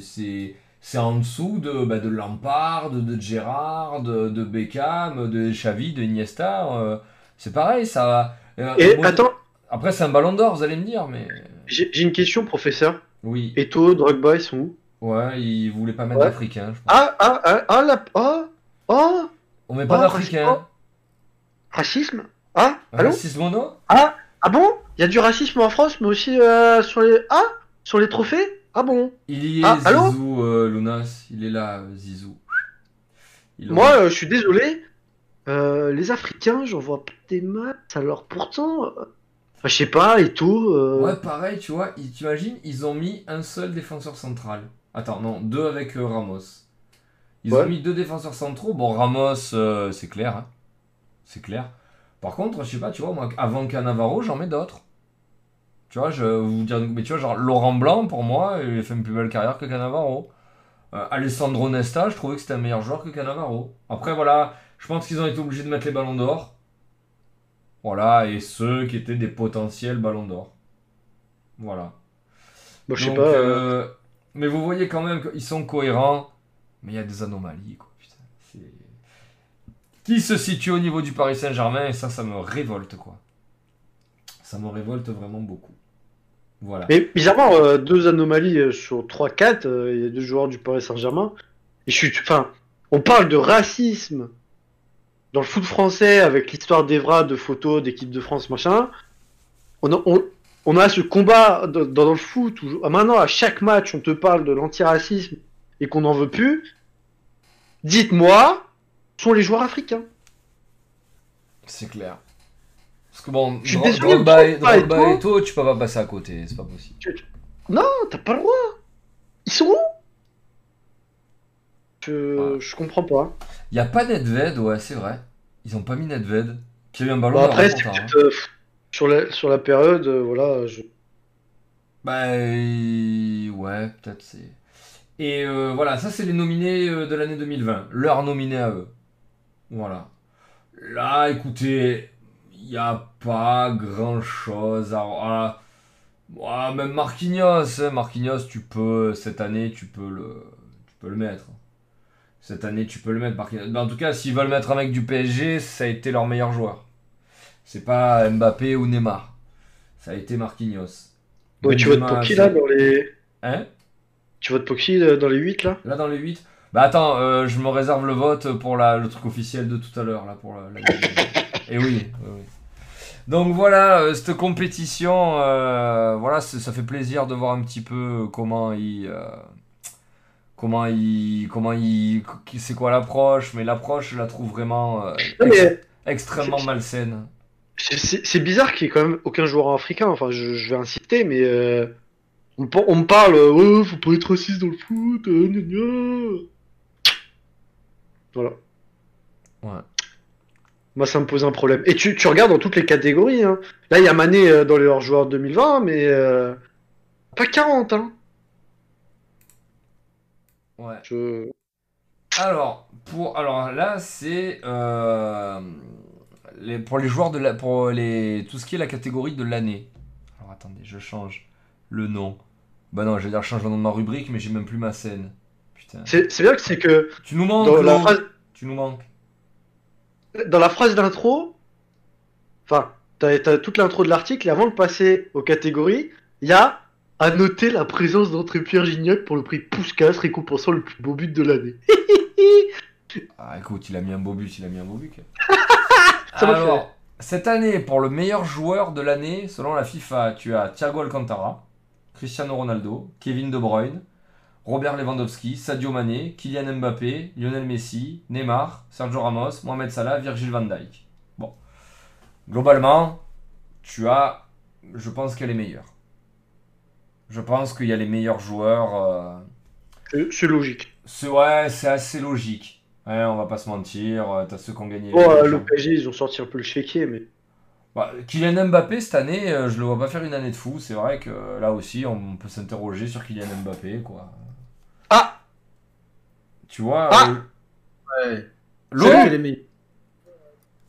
c'est. C'est en dessous de, bah, de Lampard, de, de Gérard, de, de Beckham, de Xavi, de Iniesta. euh, c'est pareil, ça. euh, Et attends, Après, c'est un ballon d'or, vous allez me dire, mais. j'ai une question, professeur. Oui. Eto, Drogba, ils sont où? Ouais, il voulait pas mettre Ouais. d'Africains, je pense. Ah, ah, ah, ah, la... Oh, oh, On met pas Oh, d'Africains. racisme Ah, allô? Racisme mono? Ah, ah bon? Il y a du racisme en France, mais aussi euh, sur les... Ah Sur les trophées? Ah bon? Il y est, Ah, Zizou, euh, Lunas. Il est là, Zizou. Moi, euh, je suis désolé. Euh, les Africains, j'en vois pas des maths, alors pourtant... euh, je sais pas, Eto... Euh... Ouais, pareil, tu vois, ils- t'imagines, ils ont mis un seul défenseur central. Attends, non, deux avec euh, Ramos. Ils Ouais. ont mis deux défenseurs centraux. Bon, Ramos, c'est clair. hein. C'est clair. Par contre, je sais pas, tu vois, moi, avant Cannavaro, j'en mets d'autres. Tu vois, je vais vous dire, mais tu vois, genre Laurent Blanc, pour moi, il a fait une plus belle carrière que Cannavaro. Euh, Alessandro Nesta, je trouvais que c'était un meilleur joueur que Cannavaro. Après, voilà, je pense qu'ils ont été obligés de mettre les ballons d'or. Voilà, et ceux qui étaient des potentiels ballons d'or. Voilà. Bon, je sais Donc, pas... euh, euh, mais vous voyez quand même qu'ils sont cohérents, mais il y a des anomalies, quoi. Putain, Qui se situe au niveau du Paris Saint-Germain, et ça, ça me révolte, quoi. Ça me révolte vraiment beaucoup. Voilà. Mais bizarrement, euh, deux anomalies sur 3-4, euh, il y a deux joueurs du Paris Saint-Germain. Et je suis. Enfin, on parle de racisme dans le foot français avec l'histoire d'Evra, de photos, d'équipe de France, machin. On, a- on- on a ce combat dans, dans le foot où ah, maintenant à chaque match on te parle de l'antiracisme et qu'on n'en veut plus. Dites-moi, sont les joueurs africains. C'est clair. Parce que bon, Je suis Dro- désolé, Drogba et, Drogba et Drogba toi. et tout, tu peux pas passer à côté, c'est pas possible. Non, t'as pas le droit. Ils sont où? Je, Ouais. je comprends pas. Y a pas Nedved, ouais, c'est vrai. Ils ont pas mis Nedved. Qui a eu un ballon d'or après, c'est hein. euh, sur, la, sur la période, euh, voilà. Je... Bah ouais, peut-être c'est. Et euh, voilà, ça c'est les nominés de l'année 2020, leurs nominés à eux. Voilà. Là, écoutez, il n'y a pas grand-chose à... même Marquinhos, hein, Marquinhos, tu peux, cette année, tu peux le, tu peux le mettre. Cette année, tu peux le mettre, Marquinhos. En tout cas, s'ils veulent mettre un mec du PSG, ça a été leur meilleur joueur. C'est pas Mbappé ou Neymar. Ça a été Marquinhos. Ouais, tu votes pour qui c'est- là dans les. Hein? Tu votes pour qui euh, dans les 8 là? Là, dans les 8 Bah attends, euh, je me réserve le vote pour la, le truc officiel de tout à l'heure, là, pour la... la- Et oui, oui, oui. Donc voilà, euh, cette compétition, euh, voilà, ça fait plaisir de voir un petit peu comment il... comment il... Comment il... C'est quoi l'approche Mais l'approche, je la trouve vraiment euh, Non, ex- mais extrêmement malsaine. c'est- bizarre qu'il y ait quand même aucun joueur africain. Enfin, je, je vais insister, mais. euh, on, me par- on me parle, euh, ouais, faut pas être raciste dans le foot, euh, gna gna. Voilà. Ouais. Moi, ça me pose un problème. Et tu, tu regardes dans toutes les catégories. Hein. Là, il y a Mané euh, dans les hors-joueurs 2020, mais euh, pas 40. Hein. Ouais. Je... Alors, pour, alors là, c'est euh, les, pour les joueurs de la, pour les, tout ce qui est la catégorie de l'année. Alors attendez, je change le nom. Bah non, je vais dire je change le nom de ma rubrique, mais j'ai même plus ma scène. Putain. C'est c'est bien que c'est que Tu nous manques, dans la phrase, Tu nous manques. dans la phrase d'intro, enfin, t'as t'as toute l'intro de l'article, et avant de passer aux catégories, il y a à noter la présence d'André Pierre Gignac pour le prix Puskas, récompensant le plus beau but de l'année. *laughs* Ah écoute, il a mis un beau but, il a mis un beau but. *laughs* Ça Alors, cette année, pour le meilleur joueur de l'année, selon la FIFA, tu as Thiago Alcantara, Cristiano Ronaldo, Kevin De Bruyne, Robert Lewandowski, Sadio Mané, Kylian Mbappé, Lionel Messi, Neymar, Sergio Ramos, Mohamed Salah, Virgil van Dijk. Bon. Globalement, tu as, je pense qu'elle est meilleure. Je pense qu'il y a les meilleurs joueurs. euh, C'est- logique. c'est ouais, c'est assez logique. Ouais, on va pas se mentir. euh, T'as ceux qui ont gagné. Bon, les euh, le PSG, ils ont sorti un peu le chéquier, mais. Bah, Kylian Mbappé cette année, euh, je le vois pas faire une année de fou. C'est vrai que là aussi, on peut s'interroger sur Kylian Mbappé, quoi. Ah Tu vois, Ah euh, Ouais. l'eau,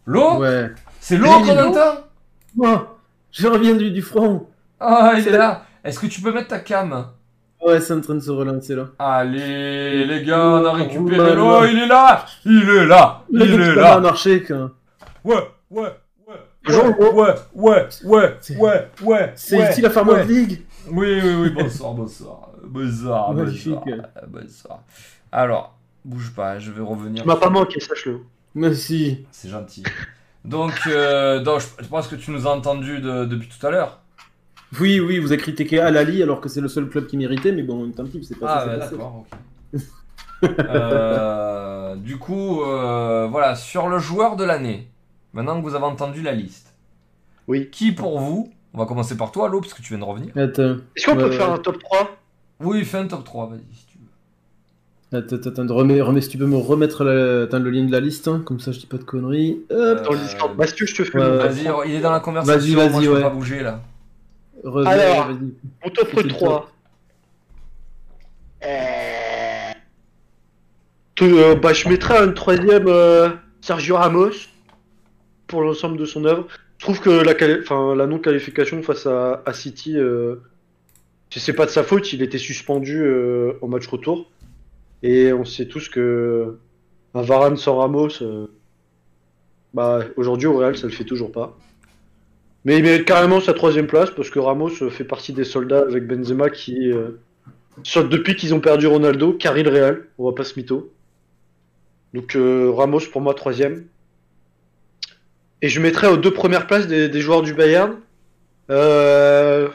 l'eau, Ouais. c'est l'eau qu'on entend. Moi, je reviens du, du front. Ah, il est là. Est-ce que tu peux mettre ta cam? Ouais, c'est en train de se relancer là. Allez, les gars, on a Oh, récupéré l'eau. là. Il est là. Il est là. Le Il est là. a marché quand. Ouais, ouais, ouais. Bonjour, Ouais, ouais, ouais, ouais, C'est- ouais, ouais. C'est ouais, ici la Farm ouais. League. Oui, oui, oui, bonsoir, bonsoir. Bonsoir, Magnifique. bonsoir. bonsoir. Alors, bouge pas, je vais revenir. Tu m'as pas manqué, sache-le. Merci. C'est gentil. Donc, euh, donc, je je pense que tu nous as entendu de- depuis tout à l'heure. Oui, oui, vous avez critiqué Al-Ali alors que c'est le seul club qui méritait, mais bon, tant pis, c'est pas Ah, ça. d'accord, ok. *laughs* Euh, du coup, euh, voilà, sur le joueur de l'année, maintenant que vous avez entendu la liste, Oui. qui pour vous, on va commencer par toi, Lo, parce que tu viens de revenir. Attends, Est-ce qu'on peut faire ouais. un top 3 Oui, fais un top 3, vas-y, si tu veux. attends, attends, remets, remets, si tu peux me remettre la- attends, le lien de la liste, hein, comme ça je dis pas de conneries. Hop, dans le Euh, Discord Mathieu, je te fais Vas-y, 3. il est dans la conversation, Vas-y, moi vas-y, je peux ouais. pas bouger là. Alors. Fais le 3. Te- euh, bah, je mettrais un troisième euh, Sergio Ramos pour l'ensemble de son œuvre. Je trouve que la, quali- enfin, la non-qualification face à, à City, euh, c'est pas de sa faute, il était suspendu euh, au match retour. Et on sait tous que un Varane sans Ramos, euh, bah, aujourd'hui au Real, ça le fait toujours pas. Mais il mérite carrément sa troisième place parce que Ramos euh, fait partie des soldats avec Benzema qui, euh, depuis qu'ils ont perdu Ronaldo, carry le Real, on va pas se mytho. Donc euh, Ramos pour moi troisième. Et je mettrais aux deux premières places des, joueurs du Bayern Euh,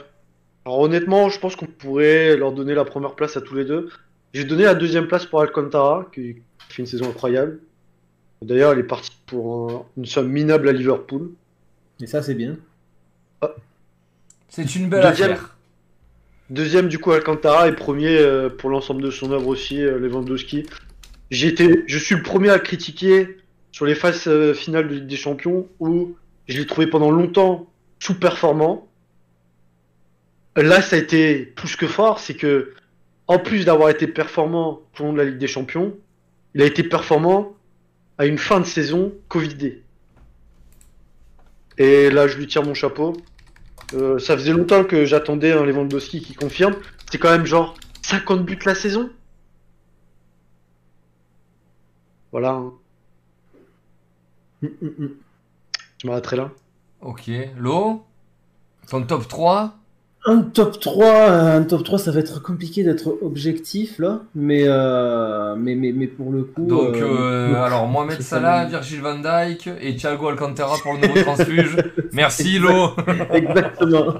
Alors honnêtement, je pense qu'on pourrait leur donner la première place à tous les deux. J'ai donné la deuxième place pour Alcantara, qui fait une saison incroyable. D'ailleurs, elle est partie pour un- une somme minable à Liverpool. Et ça, c'est bien. C'est une belle Deuxième. affaire. Deuxième, du coup, Alcantara. Et premier euh, pour l'ensemble de son œuvre aussi, euh, Lewandowski. Été, je suis le premier à critiquer sur les phases euh, finales de Ligue des Champions où je l'ai trouvé pendant longtemps sous-performant. Là, ça a été plus que fort. C'est que, en plus d'avoir été performant tout au long de la Ligue des Champions, il a été performant à une fin de saison Covidée. Et là, je lui tire mon chapeau. Euh, ça faisait longtemps que j'attendais un Lewandowski qui confirme. C'est quand même genre 50 buts la saison. Voilà, hein. Mm, mm, mm. je m'arrêterai là. Ok. Lo? Ton top 3 Un top 3, euh, un top 3, ça va être compliqué d'être objectif là, mais, euh, mais, mais, mais pour le coup. Donc, euh, euh, alors Mohamed Salah, Virgil van Dijk et Thiago Alcantara pour le nouveau transfuge. *laughs* Merci Lo. *laughs* Exactement.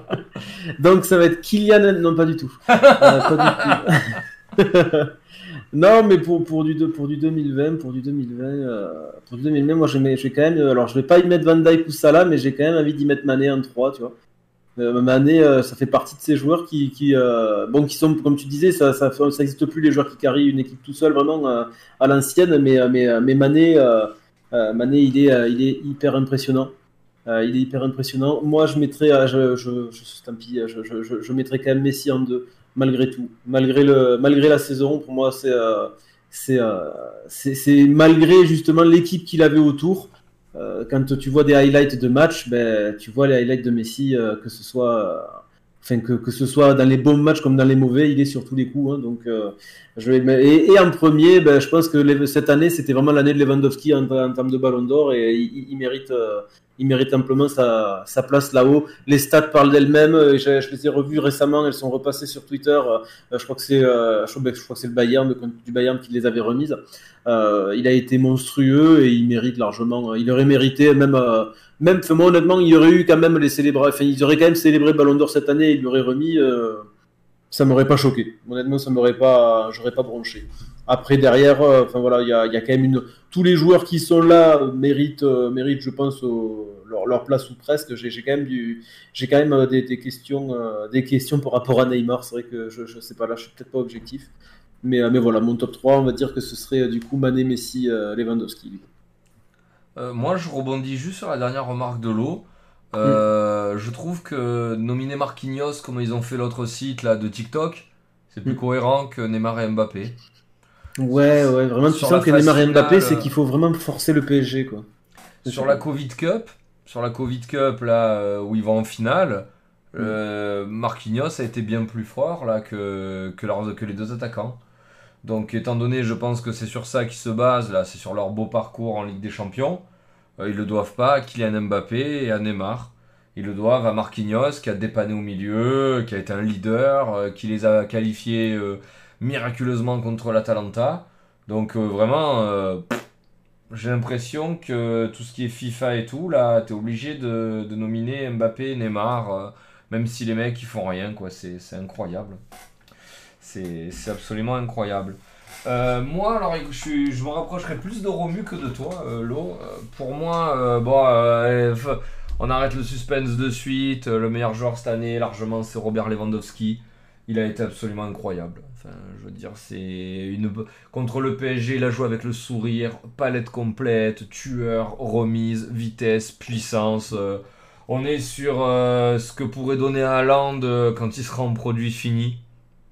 Donc ça va être Kylian. Non, pas du tout. Euh, pas du tout. *laughs* non, mais pour, pour, du, pour du 2020, pour du 2020, euh, pour du 2020, moi je mets, je vais quand même. Alors je vais pas y mettre Van Dyke ou Salah, mais j'ai quand même envie d'y mettre Mané en 3, tu vois. Euh, Mané, euh, ça fait partie de ces joueurs qui, euh, bon, qui sont, comme tu disais, ça, ça, ça existe plus les joueurs qui carrient une équipe tout seul vraiment à l'ancienne, mais, mais, mais Mané, Mané, il est, il est hyper impressionnant. Il est hyper impressionnant. Moi, je mettrais, je, je, je, tant pis, je, je, je, mettrais quand même Messi en deux, malgré tout, malgré le, malgré la saison. Pour moi, c'est, c'est, c'est malgré justement l'équipe qu'il avait autour. Euh, quand tu vois des highlights de match, ben, tu vois les highlights de Messi, euh, que ce soit, euh, enfin que, que ce soit dans les bons matchs comme dans les mauvais, il est sur tous les coups. hein. donc, euh, je vais, et, et en premier, ben, je pense que les- cette année, c'était vraiment l'année de Lewandowski en, en termes de Ballon d'Or et il, il mérite. euh, il mérite amplement sa, sa place là-haut. Les stats parlent d'elles-mêmes. Je, les ai revues récemment. Elles sont repassées sur Twitter. Euh, je crois que c'est, euh, je crois que c'est le Bayern, du Bayern qui les avait remises. Euh, il a été monstrueux et il mérite largement. Il aurait mérité même, même, moi honnêtement, il aurait eu quand même les célébrer. Enfin, ils auraient quand même célébré Ballon d'Or cette année. Il l'aurait remis. Ça m'aurait pas choqué. Honnêtement, ça m'aurait pas, j'aurais pas bronché. Après derrière, euh, enfin voilà, il y a, quand même une. Tous les joueurs qui sont là méritent, euh, méritent, je pense, leur, place ou presque. J'ai quand même du, quand euh, des, questions, des questions par rapport à Neymar. C'est vrai que je, je sais pas là, je suis peut-être pas objectif. Mais, mais voilà, mon top 3, on va dire que ce serait du coup Mané, Messi, Lewandowski. moi, je rebondis juste sur la dernière remarque de Lo. Euh, Je trouve que nominer Marquinhos, comme ils ont fait l'autre site là de TikTok, c'est plus Mm. cohérent que Neymar et Mbappé. Ouais, ouais, vraiment, tu sens que Neymar et Mbappé, c'est euh, qu'il faut vraiment forcer le PSG, quoi. Sur la Covid Cup, sur la Covid Cup là euh, où ils vont en finale, euh, Marquinhos a été bien plus fort là que que les deux attaquants. Donc étant donné, je pense que c'est sur ça qu'ils se basent là, c'est sur leur beau parcours en Ligue des Champions. Euh, ils le doivent pas à Kylian Mbappé et à Neymar. Ils le doivent à Marquinhos qui a dépanné au milieu, qui a été un leader, euh, qui les a qualifiés euh, miraculeusement contre l'Atalanta. Donc vraiment, j'ai l'impression que tout ce qui est FIFA et tout, là, t'es obligé de, de nominer Mbappé, Neymar, même si les mecs ils font rien, quoi. C'est incroyable. C'est absolument incroyable. Euh, moi, alors, je, me rapprocherai plus de Romu que de toi, euh, Lo. Euh, pour moi, on arrête le suspense de suite. Le meilleur joueur cette année, largement, c'est Robert Lewandowski. Il a été absolument incroyable. Je veux c'est une contre le PSG, il a joué avec le sourire, palette complète, tueur, remise, vitesse, puissance. on est sur ce que pourrait donner Haaland quand il sera en produit fini.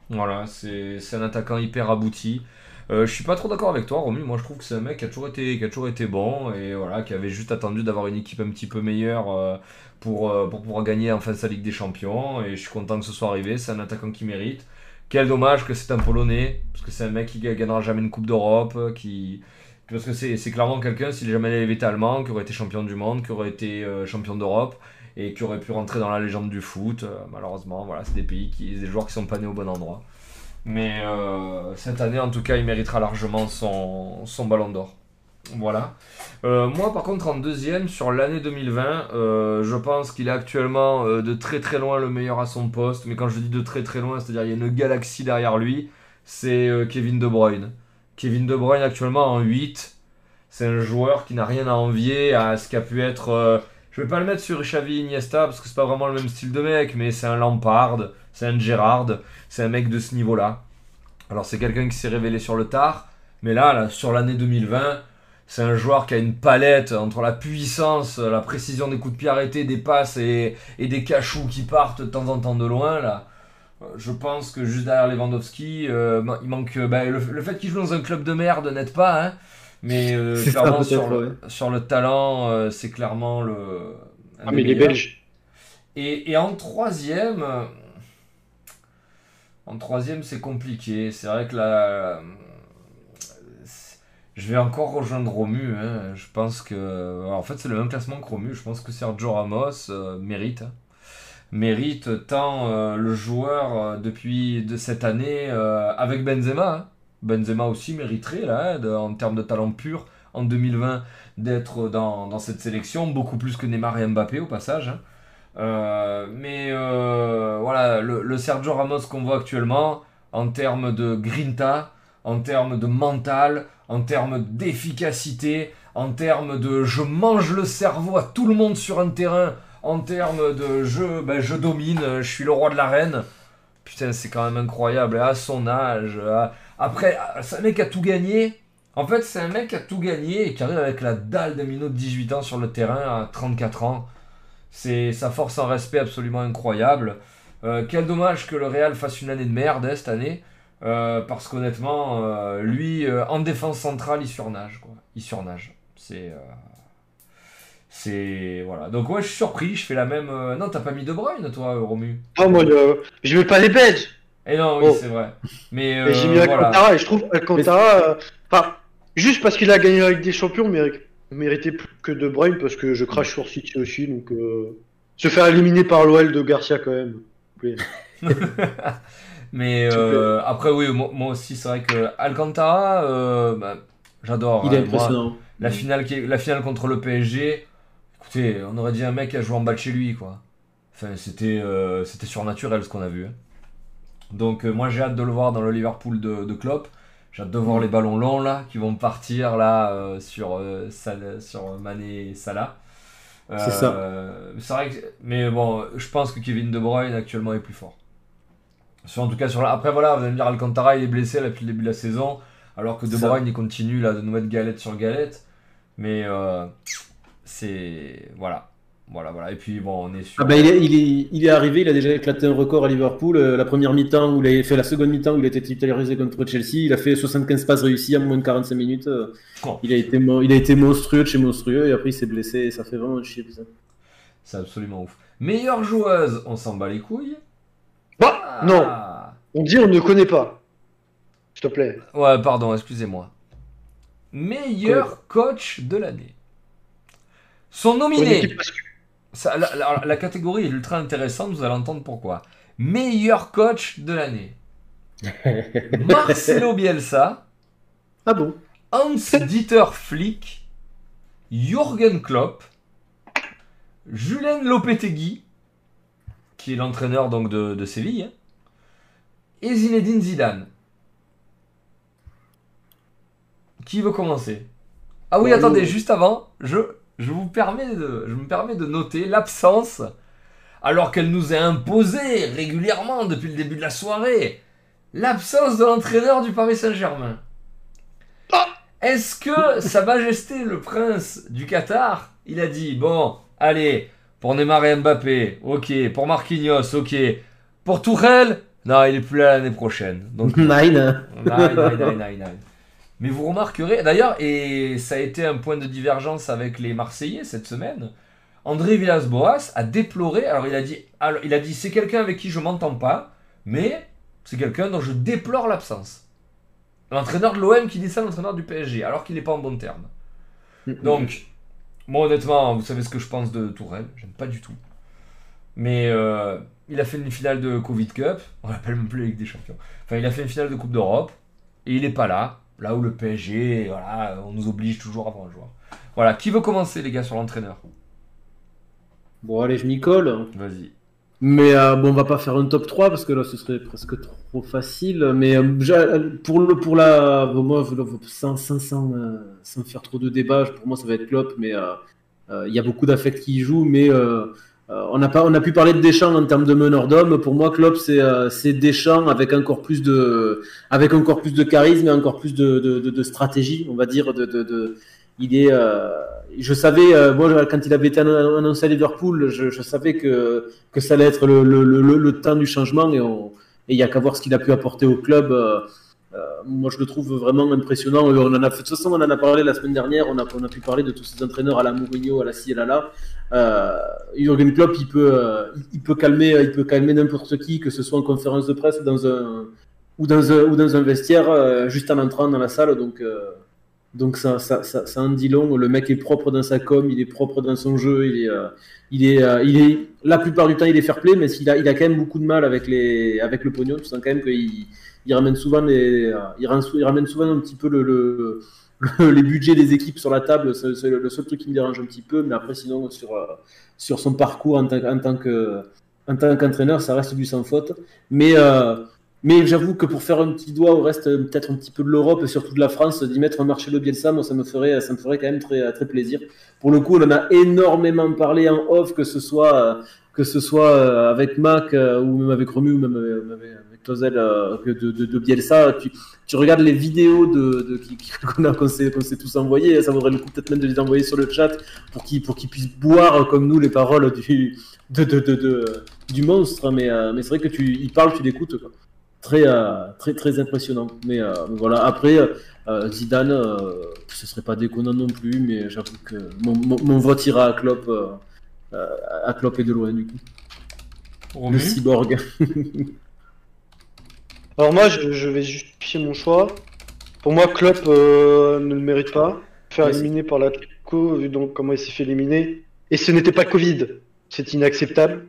Voilà, c'est un attaquant hyper abouti. Euh, je suis pas trop d'accord avec toi, Romu. Moi, je trouve que c'est un mec qui a toujours été, qui a toujours été bon et voilà, qui avait juste attendu d'avoir une équipe un petit peu meilleure euh, pour, euh, pour pouvoir gagner enfin sa Ligue des Champions. Et je suis content que ce soit arrivé. C'est un attaquant qui mérite. Quel dommage que c'est un Polonais, parce que c'est un mec qui gagnera jamais une Coupe d'Europe, euh, qui parce que c'est clairement quelqu'un, s'il jamais avait été allemand, qui aurait été champion du monde, qui aurait été champion d'Europe et qui aurait pu rentrer dans la légende du foot. Malheureusement, voilà, c'est des pays qui, des joueurs qui sont pas nés au bon endroit. Mais euh, cette année, en tout cas, il méritera largement son, son ballon d'or. Voilà. Euh, moi, par contre, en deuxième, sur l'année 2020, euh, je pense qu'il est actuellement de très très loin le meilleur à son poste. Mais quand je dis de très très loin, c'est-à-dire il y a une galaxie derrière lui, c'est Kevin De Bruyne. Kevin De Bruyne actuellement en 8. C'est un joueur qui n'a rien à envier à ce qu'a pu être. je vais pas le mettre sur Xavi Iniesta parce que c'est pas vraiment le même style de mec, mais c'est un Lampard, c'est un Gerrard, c'est un mec de ce niveau-là. Alors c'est quelqu'un qui s'est révélé sur le tard, mais là, là sur l'année 2020, c'est un joueur qui a une palette entre la puissance, la précision des coups de pied arrêtés, des passes et, et des cachous qui partent de temps en temps de loin. Là, je pense que juste derrière Lewandowski, euh, il manque euh, bah, le, le fait qu'il joue dans un club de merde n'aide pas, hein, mais euh, *laughs* clairement sur, le, ouais. sur le talent, euh, c'est clairement le. Ah, des mais. Belges. Et, et en troisième, euh, en troisième, c'est compliqué. C'est vrai que là, je vais encore rejoindre Romu. hein. Je pense que, en fait, c'est le même classement que Romu. Je pense que Sergio Ramos euh, mérite, hein. mérite tant euh, le joueur euh, depuis de cette année avec Benzema. hein. Benzema aussi mériterait là, en termes de talent pur en 2020 d'être dans, dans cette sélection, beaucoup plus que Neymar et Mbappé au passage. Hein. Euh, mais euh, voilà, le, Sergio Ramos qu'on voit actuellement, en termes de grinta, en termes de mental, en termes d'efficacité, en termes de je mange le cerveau à tout le monde sur un terrain, en termes de je, ben, je domine, je suis le roi de l'arène. Putain, c'est quand même incroyable. Et à son âge, à- après, c'est un mec qui a tout gagné. En fait, c'est un mec qui a tout gagné et qui arrive avec la dalle d'un minot de 18 ans sur le terrain à 34 ans. C'est sa force en respect absolument incroyable. Euh, quel dommage que le Real fasse une année de merde hein, cette année. euh, parce qu'honnêtement, euh, lui, en défense centrale, il surnage. Quoi. Il surnage. C'est. C'est. Voilà. Donc, ouais, je suis surpris. Je fais la même. Non, t'as pas mis De Bruyne, toi, Romu Ah, moi, je mets pas les Belges. Eh non, oui, Oh. c'est vrai. Mais. Mais J'ai mis voilà. Alcantara et je trouve Alcantara. Enfin, juste parce qu'il a gagné avec des champions, mérite- méritait plus que De Bruyne parce que je crache sur City aussi. Donc, euh, se faire éliminer par l'OL de Garcia quand même. *laughs* Mais euh, après, oui, moi, moi aussi, c'est vrai que Alcantara, euh, bah, j'adore. Il est hein. Moi, la, finale qui est- la finale contre le PSG, écoutez, on aurait dit un mec qui a joué en bas de chez lui, quoi. Enfin, c'était euh, c'était surnaturel ce qu'on a vu. hein. Donc, euh, moi, j'ai hâte de le voir dans le Liverpool de, de Klopp. J'ai hâte de voir les ballons longs, là, qui vont partir, là, euh, sur, euh, Salah- sur Mané et Salah. C'est ça. Euh, C'est vrai que... Mais bon, je pense que Kevin De Bruyne, actuellement, est plus fort. Sur, en tout cas, sur la- après, voilà, vous allez me dire, Alcantara, il est blessé là, depuis le début de la saison, alors que De ça. Bruyne, il continue là, de nous mettre galette sur galette. Mais euh, c'est. Voilà. Voilà, voilà. Et puis, bon, on est sur. Ah bah, il, est, il, est, il est arrivé, il a déjà éclaté un record à Liverpool. Euh, la première mi-temps, où il a fait la seconde mi-temps où il a été titularisé contre Chelsea, il a fait 75 passes réussies en moins de 45 minutes. Euh, Oh. Il, a été, il a été monstrueux de chez monstrueux et après il s'est blessé et ça fait vraiment chier. C'est absolument ouf. Meilleure joueuse, on s'en bat les couilles. Bah, non, Ah. on dit on ne connaît pas. S'il te plaît. Ouais, pardon, excusez-moi. Meilleur coach de l'année. Sont nominés. Ça, la, la- la catégorie est ultra intéressante, vous allez entendre pourquoi. Meilleur coach de l'année. *laughs* Marcelo Bielsa, Ah bon? Hans-Dieter Flick, Jürgen Klopp, Julien Lopetegui, qui est l'entraîneur donc de, de Séville, hein, et Zinedine Zidane. Qui veut commencer? Ah oui, attendez, juste avant, je, je, vous permets de, je me permets de noter l'absence, alors qu'elle nous est imposée régulièrement depuis le début de la soirée, l'absence de l'entraîneur du Paris Saint-Germain. Est-ce que Sa Majesté le Prince du Qatar, il a dit bon, allez, pour Neymar et Mbappé, ok, pour Marquinhos, ok, pour Tourelle, non, il est plus là l'année prochaine. Donc, *laughs* Nine. Nine, nine, nine, nine, nine. Mais vous remarquerez, d'ailleurs, et ça a été un point de divergence avec les Marseillais cette semaine, André Villas-Boas a déploré, alors il a dit, alors, il a dit c'est quelqu'un avec qui je m'entends pas, mais c'est quelqu'un dont je déplore l'absence. L'entraîneur de l'OM qui dit ça, l'entraîneur du PSG, alors qu'il n'est pas en bon terme. Donc, moi honnêtement, vous savez ce que je pense de Tourelle, j'aime pas du tout. Mais euh, il a fait une finale de Covid Cup, on l'appelle même plus Ligue des Champions. Enfin, il a fait une finale de Coupe d'Europe, et il est pas là. Là où le PSG, voilà, on nous oblige toujours avant un joueur. Voilà, qui veut commencer les gars sur l'entraîneur? Bon, allez, je m'y colle. Vas-y. Mais euh, bon, on va pas faire un top 3 parce que là, ce serait presque trop facile. Mais euh, déjà, pour, le, pour la. bon, moi, sans, sans, sans, euh, sans faire trop de débats, pour moi, ça va être Klopp. Mais euh, euh, il y a beaucoup d'affects qui y jouent. Mais euh, euh, on, a pas, on a pu parler de Deschamps en termes de meneur d'homme. Pour moi, Klopp, c'est euh, c'est Deschamps avec encore, plus de, avec encore plus de charisme et encore plus de, de, de, de stratégie, on va dire. De, de, il est. euh, je savais, euh, moi, quand il avait été annon- annoncé à Liverpool, je, je savais que, que ça allait être le, le, le, le temps du changement et il n'y a qu'à voir ce qu'il a pu apporter au club. Euh, moi, je le trouve vraiment impressionnant. On en a, de toute façon, on en a parlé la semaine dernière. On a, pu parler de tous ces entraîneurs à la Mourinho, à la ci à. Euh, Jürgen Klopp, il peut, euh, il peut calmer, il peut calmer n'importe qui, que ce soit en conférence de presse ou dans un, vestiaire, euh, juste en entrant dans la salle. Donc, ça, en dit long. Le mec est propre dans sa com, il est propre dans son jeu, la plupart du temps, il est fair play, mais il a, quand même beaucoup de mal avec avec le pognon. Tu sens quand même qu'il, il ramène souvent les, euh, il ramène, souvent un petit peu le, le, le- les budgets des équipes sur la table. C'est le seul truc qui me dérange un petit peu, mais après, sinon, sur, euh, sur son parcours en tant, en tant que, en tant qu'entraîneur, ça reste du sans faute. Mais, euh, mais j'avoue que pour faire un petit doigt au reste, peut-être un petit peu de l'Europe et surtout de la France, d'y mettre un Marcelo Bielsa, moi, ça me ferait, ça me ferait quand même très, très plaisir. Pour le coup, on en a énormément parlé en off, que ce soit, que ce soit avec Mac ou même avec Romu ou même même Tozel euh, que de, de, de Bielsa. Tu, tu regardes les vidéos de, *laughs* qu'on qu'on s'est s'est tous envoyées, ça vaudrait le coup peut-être même de les envoyer sur le chat pour qu'ils pour qu'ils puissent boire comme nous les paroles du, de, du monstre. Mais, euh, mais c'est vrai que tu il parle, tu l'écoutes. Très, euh, très, très impressionnant. Mais voilà, après, Zidane, ce serait pas déconnant non plus, mais j'avoue que mon, mon, mon vote ira à Klopp, à Klopp et de loin, du coup. Romu Le cyborg. *laughs* Alors moi, je, je vais justifier mon choix. Pour moi, Klopp euh, ne le mérite pas. Faire c'est- éliminer par l'Atlético, vu donc comment il s'est fait éliminer. Et ce n'était pas Covid. C'est inacceptable.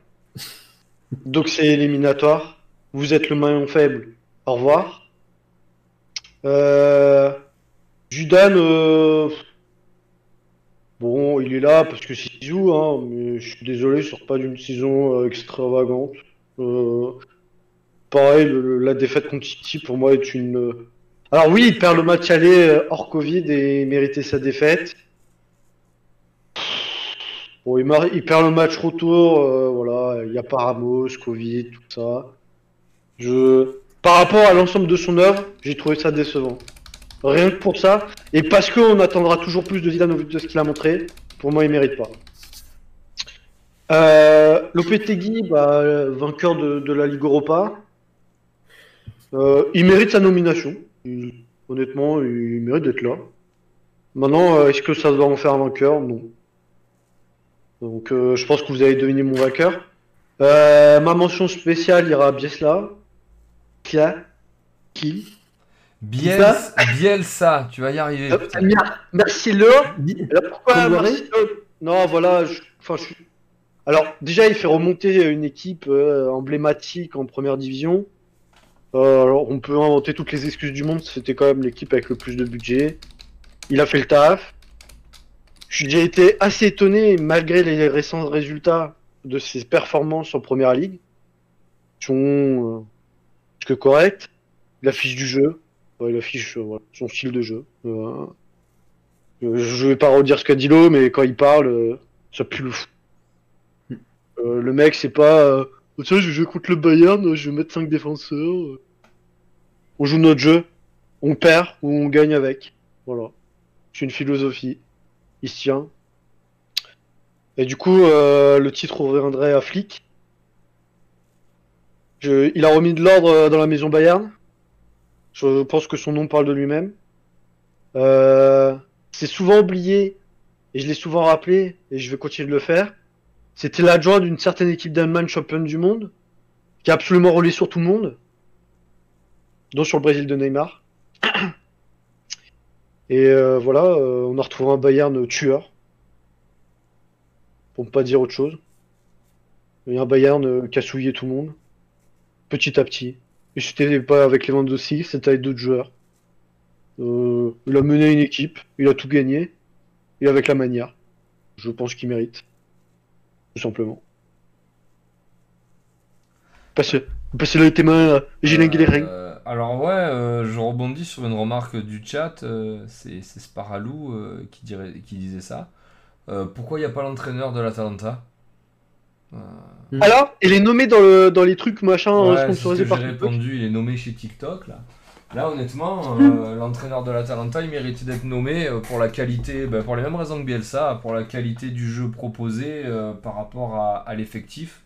Donc c'est éliminatoire. Vous êtes le maillon faible. Au revoir. Euh... Zidane, euh, bon, il est là parce que s'il joue, hein, mais je suis désolé, il sort pas d'une saison euh, extravagante. Euh, Pareil, la défaite contre City pour moi est une. euh, Alors oui, il perd le match aller euh, hors Covid et méritait sa défaite. Bon, il, perd le match retour, euh, voilà, il n'y a pas Ramos, Covid, tout ça. Je... Par rapport à l'ensemble de son œuvre, j'ai trouvé ça décevant. Rien que pour ça, et parce qu'on attendra toujours plus de Zidane au vu de ce qu'il a montré, pour moi il mérite pas. Euh, Lopetegui, bah, vainqueur de la Ligue Europa, euh, il mérite sa nomination. Il- honnêtement, il mérite d'être là. Maintenant, euh, est-ce que ça doit en faire un vainqueur? Non. Donc, euh, je pense que vous avez deviné mon vainqueur. Ma mention spéciale ira à Biesla. Kia. Qui? Bielsa, Bielsa, tu vas y arriver. Merci le. Alors pourquoi Non, voilà. je- Enfin, je suis- Alors, déjà, il fait remonter une équipe euh, emblématique en première division. Euh, alors, on peut inventer toutes les excuses du monde. C'était quand même l'équipe avec le plus de budget. Il a fait le taf. J'ai été assez étonné, malgré les récents résultats de ses performances en première ligue. Qui sont euh, que correctes. Il affiche du jeu. Ouais, il affiche euh, voilà, son style de jeu. Euh, je vais pas redire ce qu'a dit Lo, mais quand il parle, ça pue le fou. Euh, le mec, c'est pas. Euh, Tiens, je jouer contre le Bayern, je vais mettre 5 défenseurs. On joue notre jeu, on perd ou on gagne avec. Voilà. C'est une philosophie. Il se tient. Et du coup, euh, le titre reviendrait à Flick. Il a remis de l'ordre euh, dans la maison Bayern. Je pense que son nom parle de lui-même. Euh, c'est souvent oublié, et je l'ai souvent rappelé, et je vais continuer de le faire. C'était l'adjoint d'une certaine équipe d'Allemagne championne du monde, qui a absolument roulé sur tout le monde, dont sur le Brésil de Neymar. Et euh, voilà, euh, on a retrouvé un Bayern tueur, pour ne pas dire autre chose. Et un Bayern euh, qui a souillé tout le monde, petit à petit. Et c'était pas avec Lewandowski, c'était avec d'autres joueurs. Il a mené une équipe, il a tout gagné, et avec la manière. Je pense qu'il mérite. Tout simplement. Passez, passez là tes mains, j'ai lingué les règles. Alors ouais, euh, je rebondis sur une remarque du chat, euh, c'est Sparalou euh, qui, dirait, qui disait ça. Euh, pourquoi il n'y a pas l'entraîneur de l'Atalanta? Euh, Alors, il est nommé dans, le, dans les trucs machin Ouais, sponsorisés j'ai par TikTok. répondu, il est nommé chez TikTok là. Là honnêtement, euh, l'entraîneur de l'Atalanta il méritait d'être nommé pour la qualité, ben, pour les mêmes raisons que Bielsa, pour la qualité du jeu proposé par rapport à, à l'effectif.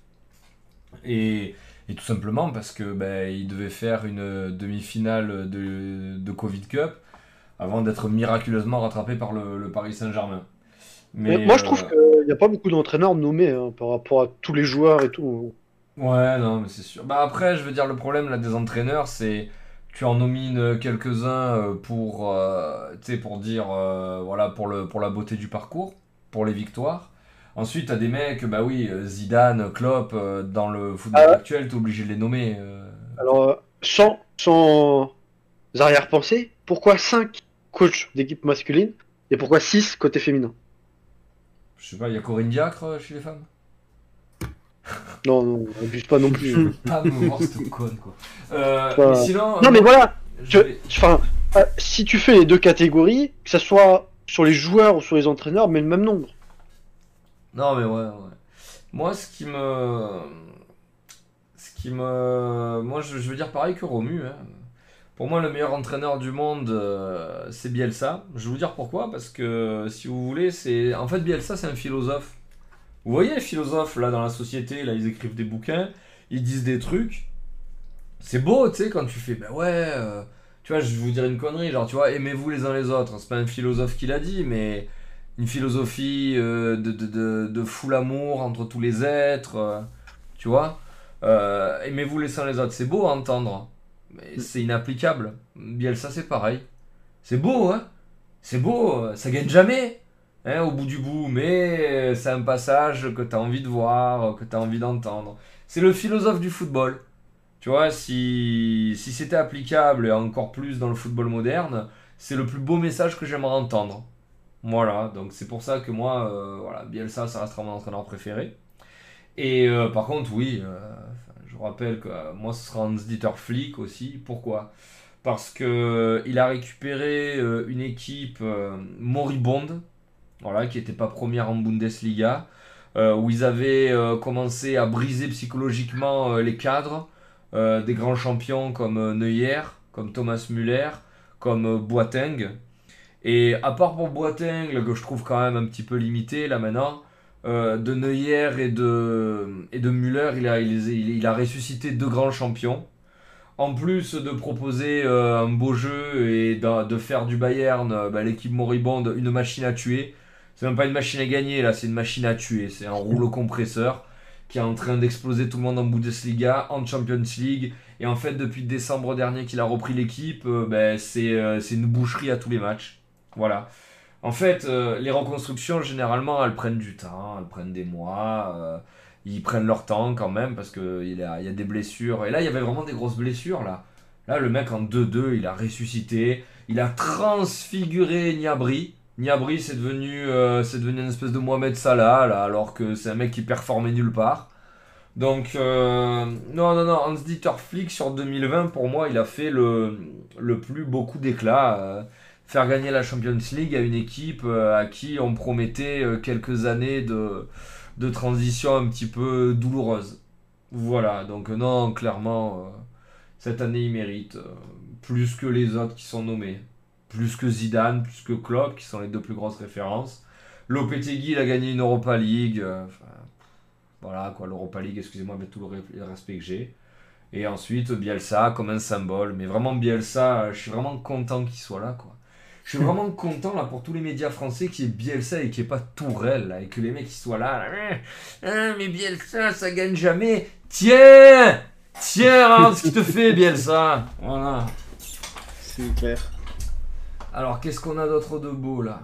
Et, et tout simplement parce que ben, il devait faire une demi-finale de, de Covid Cup avant d'être miraculeusement rattrapé par le, le Paris Saint-Germain. Mais moi, je euh, trouve qu'il n'y a pas beaucoup d'entraîneurs nommés hein, par rapport à tous les joueurs et tout. Ouais, non, mais c'est sûr. Bah après, je veux dire, le problème là des entraîneurs, c'est tu en nomines quelques-uns euh, pour, euh, pour dire, euh, voilà, pour le, pour la beauté du parcours, pour les victoires. Ensuite, t'as des mecs, bah oui, euh, Zidane, Klopp, euh, dans le football Ah ouais. actuel, t'es obligé de les nommer. euh. Alors, sans, sans arrière-pensée, pourquoi 5 coachs d'équipe masculine et pourquoi 6 côté féminin? Je sais pas, il y a Corinne Diacre chez les femmes? Non, non, abuse pas non plus. Je *laughs* veux pas me voir cette conne, quoi. Euh, Pas- mais sinon, non, mais voilà, je enfin, si tu fais les deux catégories, que ce soit sur les joueurs ou sur les entraîneurs, mais le même nombre. Non, mais ouais. Moi, ce qui me. Ce qui me. Moi, je, je veux dire pareil que Romu. hein. Pour moi, le meilleur entraîneur du monde, euh, c'est Bielsa. Je vais vous dire pourquoi. Parce que, si vous voulez, c'est. En fait, Bielsa, c'est un philosophe. Vous voyez les philosophes, là, dans la société, là, ils écrivent des bouquins, ils disent des trucs. C'est beau, tu sais, quand tu fais, ben ouais. euh, Tu vois, je vais vous dire une connerie, genre, tu vois, aimez-vous les uns les autres. C'est pas un philosophe qui l'a dit, mais une philosophie euh, de, de, de, de full amour entre tous les êtres, euh, tu vois. Euh, Aimez-vous les uns les autres, c'est beau à entendre, mais c'est inapplicable. Bielsa, c'est pareil. C'est beau, hein C'est beau, ça gagne jamais, hein, au bout du bout, mais c'est un passage que tu as envie de voir, que tu as envie d'entendre. C'est le philosophe du football. Tu vois, si, si c'était applicable, et encore plus dans le football moderne, c'est le plus beau message que j'aimerais entendre. Voilà, donc c'est pour ça que moi, euh, voilà, Bielsa, ça restera mon entraîneur préféré. Et euh, par contre, oui, euh, je rappelle que moi, ce sera Hans-Dieter Flick aussi. Pourquoi? Parce que il a récupéré une équipe moribonde, voilà, qui n'était pas première en Bundesliga, où ils avaient commencé à briser psychologiquement les cadres des grands champions comme Neuer, comme Thomas Müller, comme Boateng. Et à part pour Boateng, là, que je trouve quand même un petit peu limité là maintenant, euh, de Neuer et de, et de Müller, il a, il, a ressuscité deux grands champions. En plus de proposer euh, un beau jeu et de, faire du Bayern, euh, bah, l'équipe moribonde, une machine à tuer. C'est même pas une machine à gagner là, c'est une machine à tuer. C'est un rouleau compresseur qui est en train d'exploser tout le monde en Bundesliga, en Champions League. Et en fait, depuis décembre dernier qu'il a repris l'équipe, euh, c'est une boucherie à tous les matchs. Voilà. En fait, euh, les reconstructions, généralement, elles prennent du temps, elles prennent des mois. euh, ils prennent leur temps quand même parce qu'il y a, y a des blessures. Et là, il y avait vraiment des grosses blessures. Là, là le mec en 2-2, il a ressuscité. Il a transfiguré Niabri. Niabri, c'est devenu, euh, c'est devenu une espèce de Mohamed Salah, là, alors que c'est un mec qui performait nulle part. Donc, euh, non, non, non, Hans-Dieter Flick sur 2020, pour moi, il a fait le, le plus beau coup d'éclat. Faire gagner la Champions League à une équipe euh, à qui on promettait euh, quelques années de, de transition un petit peu douloureuse. Voilà, donc euh, non, clairement, cette année, il mérite plus que les autres qui sont nommés. Plus que Zidane, plus que Klopp, qui sont les deux plus grosses références. Lopetegui, il a gagné une Europa League. voilà, quoi, l'Europa League, excusez-moi, avec tout le respect que j'ai. Et ensuite, Bielsa comme un symbole. Mais vraiment, Bielsa, je suis vraiment content qu'il soit là, quoi. Je suis vraiment content, là, pour tous les médias français, qu'il y ait Bielsa et qu'il n'y ait pas Tourelle, là, et que les mecs, ils soient là. là, Ah, mais Bielsa, ça gagne jamais. Tiens Tiens, regarde ce qu'il te fait, Bielsa Voilà. C'est clair. Alors, qu'est-ce qu'on a d'autre de beau, là?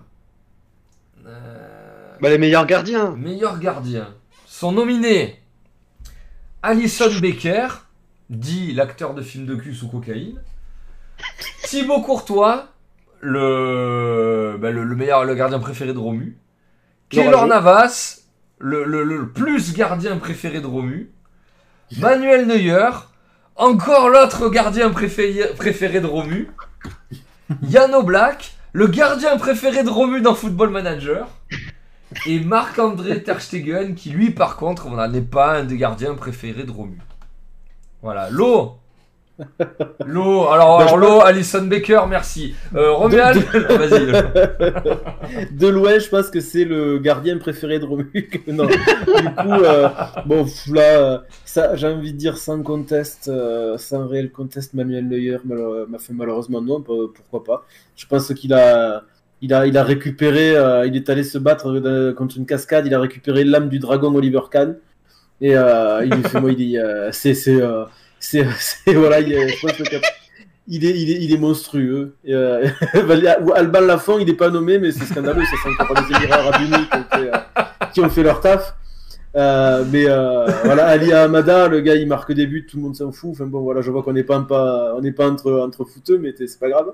Euh, Bah, les meilleurs gardiens. Meilleur gardien. Sont nominés Alison Becker, dit l'acteur de film de cul sous cocaïne, Thibaut Courtois, le, bah, le, le meilleur, le gardien préféré de Romu. Keylor. Navas, le, le, le plus gardien préféré de Romu. Manuel Neuer, encore l'autre gardien préféré, préféré de Romu. Yann Black, le gardien préféré de Romu dans Football Manager. Et Marc-André Ter Stegen, qui lui, par contre, n'est pas un des gardiens préférés de Romu. Voilà, l'eau L'eau, alors, Bah, alors l'eau, Alison Baker, merci. Euh, Romuald, vas-y. *laughs* De loin, je pense que c'est le gardien préféré de Romu. *laughs* non. Du coup, euh, bon, là, ça, j'ai envie de dire sans conteste, euh, sans réel conteste, Manuel Neuer m'a fait malheureusement non, pourquoi pas. Je pense qu'il a, il a, il a récupéré, euh, il est allé se battre contre une cascade, il a récupéré l'âme du dragon Oliver Kahn. Et il lui fait, moi, il dit, c'est, c'est, voilà, il est, je pense que il est, il est, il est monstrueux. Et, euh, *laughs* Alban Lafont, il n'est pas nommé, mais c'est scandaleux. Ça sent encore les Émirats Arabes Unis qui ont fait, euh, qui ont fait leur taf. Euh, mais euh, voilà, Ali Hamada, le gars, il marque des buts, tout le monde s'en fout. Enfin bon, voilà, je vois qu'on n'est pas, pas, on n'est pas entre, entre footeux, mais c'est pas grave.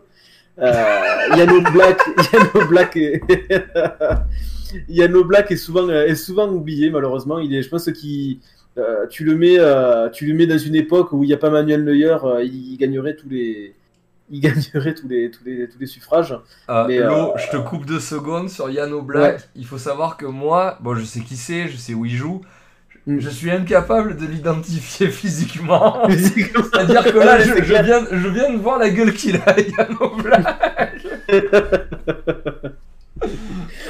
Yann Black, *laughs* Yann Black est, *laughs* Yann Black est souvent, est souvent oublié malheureusement. Il est, je pense qu'il, euh, tu le mets, euh, tu le mets dans une époque où il n'y a pas Manuel Neuer, euh, il gagnerait tous les, *laughs* il gagnerait tous les, tous les, tous les suffrages. Mais, Lo, je te coupe deux secondes sur Yann Black. Ouais. Il faut savoir que moi, bon, je sais qui c'est, je sais où il joue. Je- Mm. Je suis incapable de l'identifier *laughs* physiquement. *laughs* C'est C'est-à-dire que là, je, viens, je viens de voir la gueule qu'il a, Yann Black.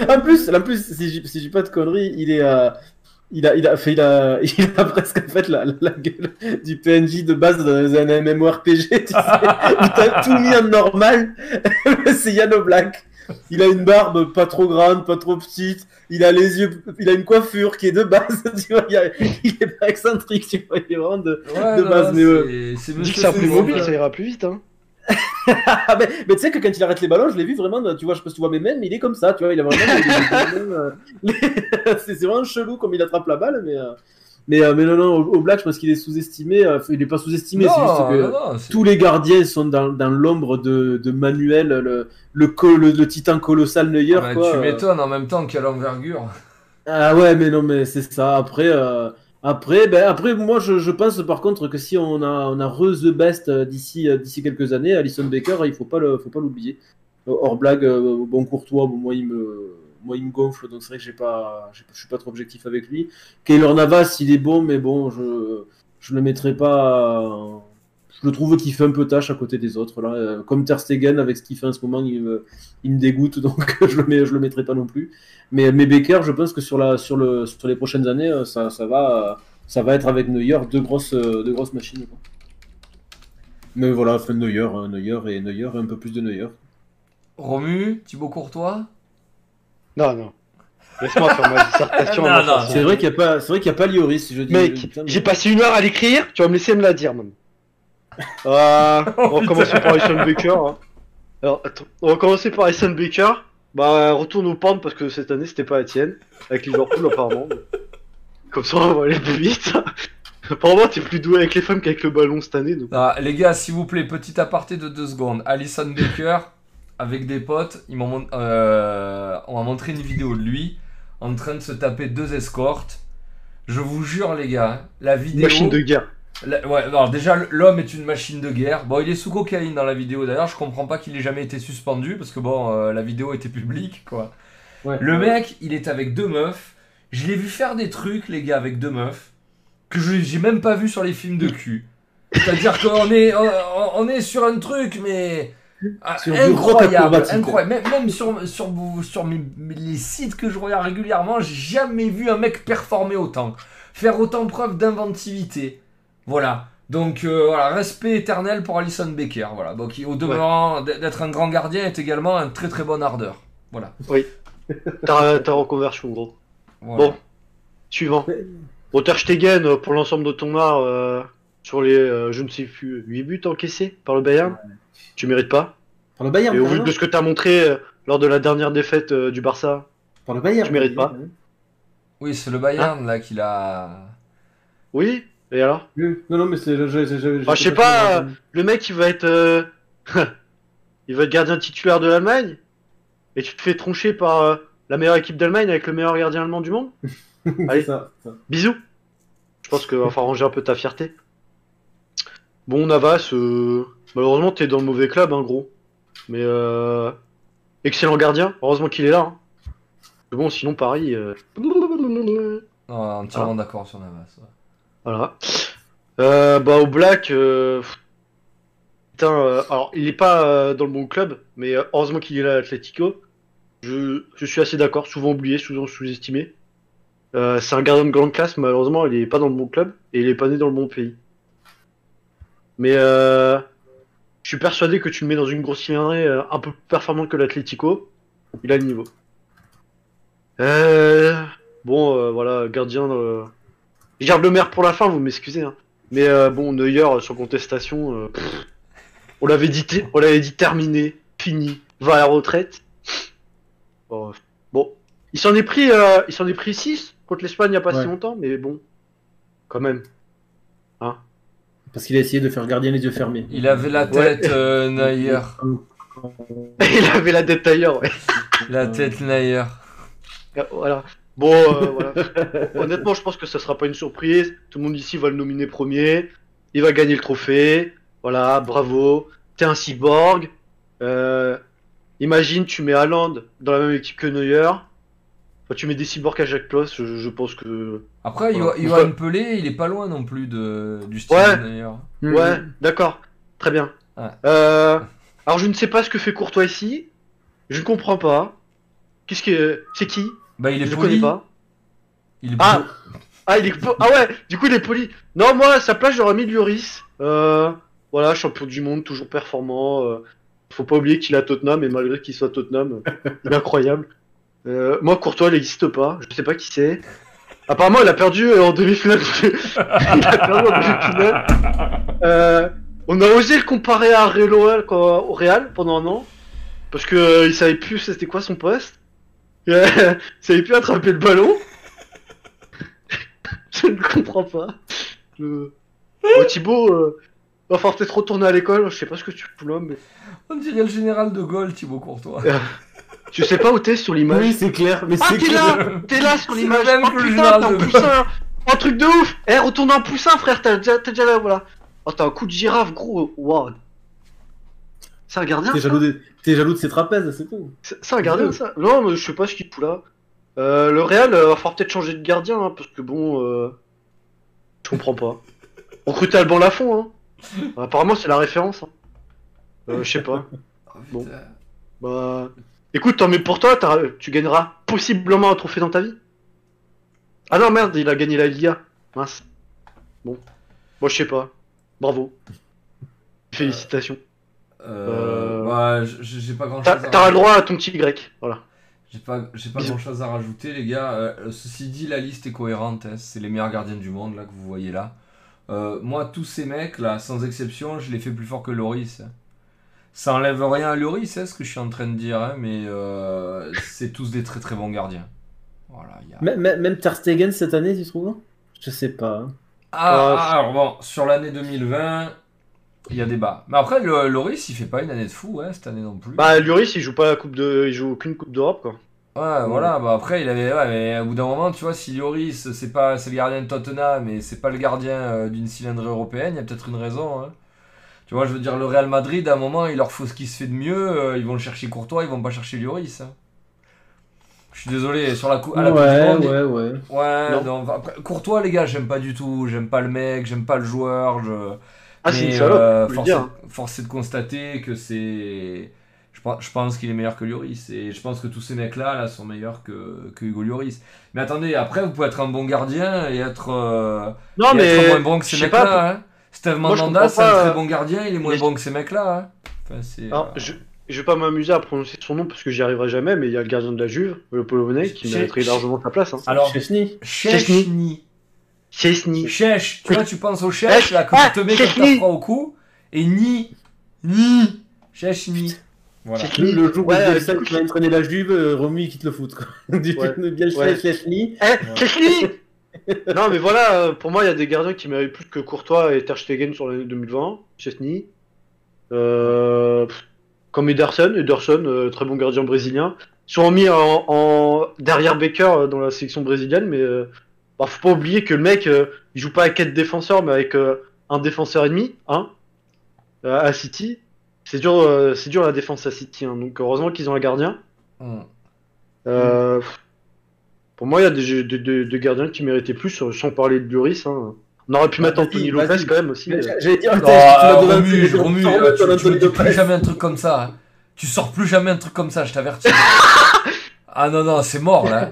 En plus, en plus, si je si je dis pas de conneries, il est, euh, il a, il a fait, il a, *laughs* il a presque en fait la, la gueule du PNJ de base dans un MMORPG, tu sais, *laughs* où t'as tout mis en normal. *laughs* C'est Yano Black. Il a une barbe pas trop grande, pas trop petite. Il a les yeux, il a une coiffure qui est de base. Tu vois, il, a- il est pas excentrique, tu vois, il est vraiment de. Ouais, De base, mais c'est- c'est Dis que monsieur c'est un plus mobile, ça ira plus vite. Hein. Ah, mais, mais tu sais que quand il arrête les ballons, je l'ai vu vraiment, tu vois, je sais pas si tu vois mes mains, mais il est comme ça, tu vois, il a vraiment. euh, les- *laughs* c'est vraiment chelou comme il attrape la balle, mais. euh, Mais, euh, mais non, non, au, Black, je pense qu'il est sous-estimé. euh, il est pas sous-estimé, c'est juste que non, non, c'est- tous les gardiens sont dans, dans l'ombre de, de Manuel, le, le, le, le titan colossal Neuer. Quoi. tu m'étonnes en même temps quelle envergure. Ah ouais, mais non, mais c'est ça. Après, après, ben, après, moi, je, je pense par contre que si on a, on a re the best euh, d'ici, euh, d'ici quelques années, Alison Baker, il faut pas le, faut pas l'oublier. Euh, Hors blague, bon Courtois, bon, moi il me, moi il me gonfle, donc c'est vrai que j'ai pas, je suis pas trop objectif avec lui. Keylor Navas, il est bon, mais bon, je, je le mettrai pas. Je le trouve qu'il fait un peu tâche à côté des autres là. Euh, Comme Ter Stegen avec ce qu'il fait en ce moment, il me, il me dégoûte, *laughs* donc je le mets, je le mettrai pas non plus. Mais, mais Baker, je pense que sur, la, sur, le, sur les prochaines années, euh, ça, ça, va, euh, ça va être avec Neuer deux grosses, deux grosses machines. quoi. Mais voilà, enfin, Neuer, hein, Neuer et Neuer un peu plus de Neuer. Romu, Thibaut Courtois? Non, non. Laisse-moi faire ma dissertation. *laughs* C'est vrai qu'il n'y a pas, c'est vrai qu'il y a pas Lloris, si je dis. Mec, j'ai passé une heure à l'écrire, tu vas me laisser me la dire, man. Ah, *laughs* on va commencer par Alison Baker. hein. Alors, attends, on va commencer par Alison Baker. Bah, retourne aux pentes parce que cette année c'était pas la tienne. Avec Liverpool, apparemment. Comme ça, on va aller plus vite. *laughs* apparemment, t'es plus doué avec les femmes qu'avec le ballon cette année. Donc... Ah, les gars, s'il vous plaît, petit aparté de deux secondes. Alison Baker, avec des potes, ils m'ont mon- euh, on m'a montré une vidéo de lui en train de se taper deux escortes. Je vous jure, les gars, la vidéo. Machine de guerre. La- ouais, alors déjà, l'homme est une machine de guerre. Bon, il est sous cocaïne dans la vidéo. D'ailleurs, je comprends pas qu'il ait jamais été suspendu parce que bon, euh, la vidéo était publique, quoi. Ouais. Le mec, il est avec deux meufs. Je l'ai vu faire des trucs, les gars, avec deux meufs que j'ai même pas vu sur les films de cul. C'est-à-dire qu'on est, on, on est sur un truc, mais ah, Sur incroyable, incroyable. Même, même sur, sur, sur mes- les sites que je regarde régulièrement, j'ai jamais vu un mec performer autant, faire autant preuve d'inventivité. Voilà. Donc euh, voilà, respect éternel pour Alison Baker. Voilà. Donc qui, au demeurant, d'être un grand gardien est également un très très bon ardeur. Voilà. T'as ta reconversion, gros. Voilà. Bon, suivant. Bon, Ter Stegen, euh, pour l'ensemble de ton art, euh, sur les, euh, je ne sais plus, 8 buts encaissés par le Bayern, tu mérites pas. Par le Bayern, Et au vu de ce que t'as montré euh, lors de la dernière défaite euh, du Barça, Par le Bayern. Tu mérites pas. Oui, c'est le Bayern là qu'il a. oui, et alors? Oui. Non, non, mais c'est. je- je- je- Bah, je sais pas, Le mec, il va être. euh, *laughs* il va être gardien titulaire de l'Allemagne, et tu te fais troncher par euh, la meilleure équipe d'Allemagne avec le meilleur gardien allemand du monde. *laughs* Allez. Ça. Bisous. Je pense qu'il va falloir ranger un peu ta fierté. Bon, Navas, euh, malheureusement, t'es dans le mauvais club, hein, gros. Mais euh, excellent gardien. Heureusement qu'il est là. hein. Mais Bon, sinon, Paris. euh, Non, entièrement d'accord sur Navas. ouais. Voilà. Euh, bah, au Black. euh, Putain, euh, alors, il est pas euh, dans le bon club, mais heureusement qu'il est là à Atletico. Je, suis assez d'accord, souvent oublié, souvent sous-estimé. C'est un gardien de grande classe, malheureusement, il est pas dans le bon club et il est pas né dans le bon pays. Mais je suis persuadé que tu le mets dans une grosse cylindrée un peu plus performante que l'Atletico. Il a le niveau. Bon, voilà, gardien. Je garde le maire pour la fin, vous m'excusez. Hein. Mais euh, bon, Neuer, euh, sur contestation, euh, pff, on l'avait dit, on l'avait dit terminé, fini, va à la retraite. Bon, euh, bon. il s'en est pris, euh, il s'en est pris 6 contre l'Espagne il y a pas Ouais. si longtemps, mais bon, quand même. Parce qu'il a essayé de faire gardien les yeux fermés. Il avait la tête euh, Neuer. *laughs* il avait la tête ailleurs. Ouais. La tête Neuer. Voilà. Bon, euh, voilà. *laughs* Honnêtement, je pense que ça sera pas une surprise. Tout le monde ici va le nominer premier. Il va gagner le trophée. Voilà, bravo. T'es un cyborg. Euh, imagine, tu mets Haaland dans la même équipe que Neuer. Enfin, tu mets des cyborgs à chaque place. Je, je pense que. Après, Voilà. Johan Pelé, il est pas loin non plus de, du style Ouais. Neuer. Mm. Ouais, d'accord. Très bien. Ouais. Euh, alors, je ne sais pas ce que fait Courtois ici. Je ne comprends pas. Qu'est-ce que. C'est qui? Bah, il est Je poli. connais pas. Il est Ah. Ah, il est ah ouais, du coup il est poli. Non, moi à sa place j'aurais mis Lloris. Euh, voilà, champion du monde, toujours performant. euh, faut pas oublier qu'il a Tottenham et malgré qu'il soit Tottenham, *laughs* il est incroyable. Euh, moi Courtois il n'existe pas, je sais pas qui c'est. Apparemment il a perdu en demi-finale. *laughs* il a perdu en demi-finale. Euh, on a osé le comparer à Real au Real pendant un an parce que euh, il savait plus c'était quoi son poste. *laughs* Il savait plus attraper le ballon. *laughs* Je ne comprends pas. Bon, Thibaut, euh, va falloir peut-être retourner à l'école. Je sais pas ce que tu là, mais On dirait le général de Gaulle, Thibaut Courtois. je sais pas où t'es sur l'image. Oui, c'est clair. Mais ah, t'es là, t'es là sur l'image. Oh putain, t'es Gaulle. poussin. Un truc de ouf. Eh, retourne en poussin, frère. T'as déjà, t'es déjà là, voilà. Oh, t'as un coup de girafe, gros. Waouh. C'est un gardien. T'es jaloux, de... t'es jaloux de ses trapèzes, c'est tout. C'est un gardien ça Non, mais je sais pas ce qu'il fout là. Euh, le Real euh, va falloir peut-être changer de gardien hein, parce que bon, euh, je comprends pas. *laughs* Recruter Alban Lafont, hein. Apparemment c'est la référence. Hein. Euh, je sais pas. *laughs* Bon. Putain. Bah, écoute, tant mieux pour toi, tu gagneras possiblement un trophée dans ta vie. Ah non merde, il a gagné la Liga. Mince. Bon, moi je sais pas. Bravo. *laughs* Félicitations. Euh, Euh, j'ai pas grand T'as chose t'auras le droit à ton petit grec. Voilà. J'ai pas, j'ai pas grand chose à rajouter, les gars. Euh, ceci dit, la liste est cohérente. hein. C'est les meilleurs gardiens du monde, là, que vous voyez là. Euh, moi, tous ces mecs, là, sans exception, je les fais plus fort que Loris. hein. Ça enlève rien à Loris, hein, ce que je suis en train de dire, hein, mais euh, c'est tous des très très bons gardiens. Voilà, il y a... Même, même- même Ter Stegen cette année, tu trouves? Je sais pas. hein. Ah, Euh, ah, alors bon, sur l'année 2020, il y a débat. Mais après, le, Loris, il fait pas une année de fou, hein, cette année non plus. Bah, Lloris, il joue pas la coupe de, il joue aucune coupe d'Europe, quoi. Ouais, voilà, bah après, il avait. Ouais, mais au bout d'un moment, tu vois, si Lloris, c'est pas c'est le gardien de Tottenham, mais c'est pas le gardien euh, d'une cylindrée européenne, il y a peut-être une raison. hein. Tu vois, je veux dire, le Real Madrid, à un moment, il leur faut ce qui se fait de mieux, euh, ils vont le chercher Courtois, ils vont pas chercher Lloris. hein. Je suis désolé, sur la coupe. à la Coupe du ouais, ouais, ouais. Ouais, Non. non, après, Courtois, les gars, j'aime pas du tout. J'aime pas le mec, j'aime pas le joueur. Je... Ah, c'est Mais, une salope, euh, le force, est, force est de constater que c'est. Je pense, je pense qu'il est meilleur que Lloris. Et je pense que tous ces mecs-là là, sont meilleurs que, que Hugo Lloris. Mais attendez, après, vous pouvez être un bon gardien et être, euh, Non, et mais. être moins bon que ces je sais pas, mecs-là. Hein. Steve Mandanda, c'est un très euh, bon gardien, il est moins mais- bon que ces mecs-là. Hein. Enfin, c'est, Alors, euh, je, je vais pas m'amuser à prononcer son nom parce que j'y arriverai jamais, mais il y a le gardien de la Juve, le Polonais, qui mériterait largement sa place. Hein. Alors, Chesney. Chechny. Chesney. Chèche, tu vois, tu penses au chèche, là, que Ah, tu te mets comme Chechny. ta froid au cou, et ni, ni, chèche-ni. Voilà. Chechny. Le jour où Ouais, du coup, qui va entraîner la Juve, euh, Romu il quitte le foot. Quoi. Du Ouais. Bielsa Ouais. Chesney. Eh, Chesney *laughs* Non, mais voilà, euh, pour moi, il y a des gardiens qui méritent plus que Courtois et Ter Stegen sur l'année 2020. Chesney. Euh... comme Ederson, Ederson, euh, très bon gardien brésilien. Ils sont mis en, en- derrière Baker dans la sélection brésilienne, mais euh, bah, faut pas oublier que le mec, euh, il joue pas avec quatre défenseurs, mais avec euh, un défenseur et demi, hein, euh, à City. C'est dur, euh, c'est dur la défense à City, hein, donc heureusement qu'ils ont un gardien. Hmm. Euh, Pour moi, il y a des, des- des- des gardiens qui méritaient plus, sans parler de Lloris. hein. On aurait pu Bah, mettre Anthony vas-y. Lopez quand même aussi. J'allais dire, Non, tu Romu, tu, tu Anthony plus jamais un truc comme ça. hein. Tu sors plus jamais un truc comme ça, je t'avertis. *laughs* ah non, non, c'est mort là.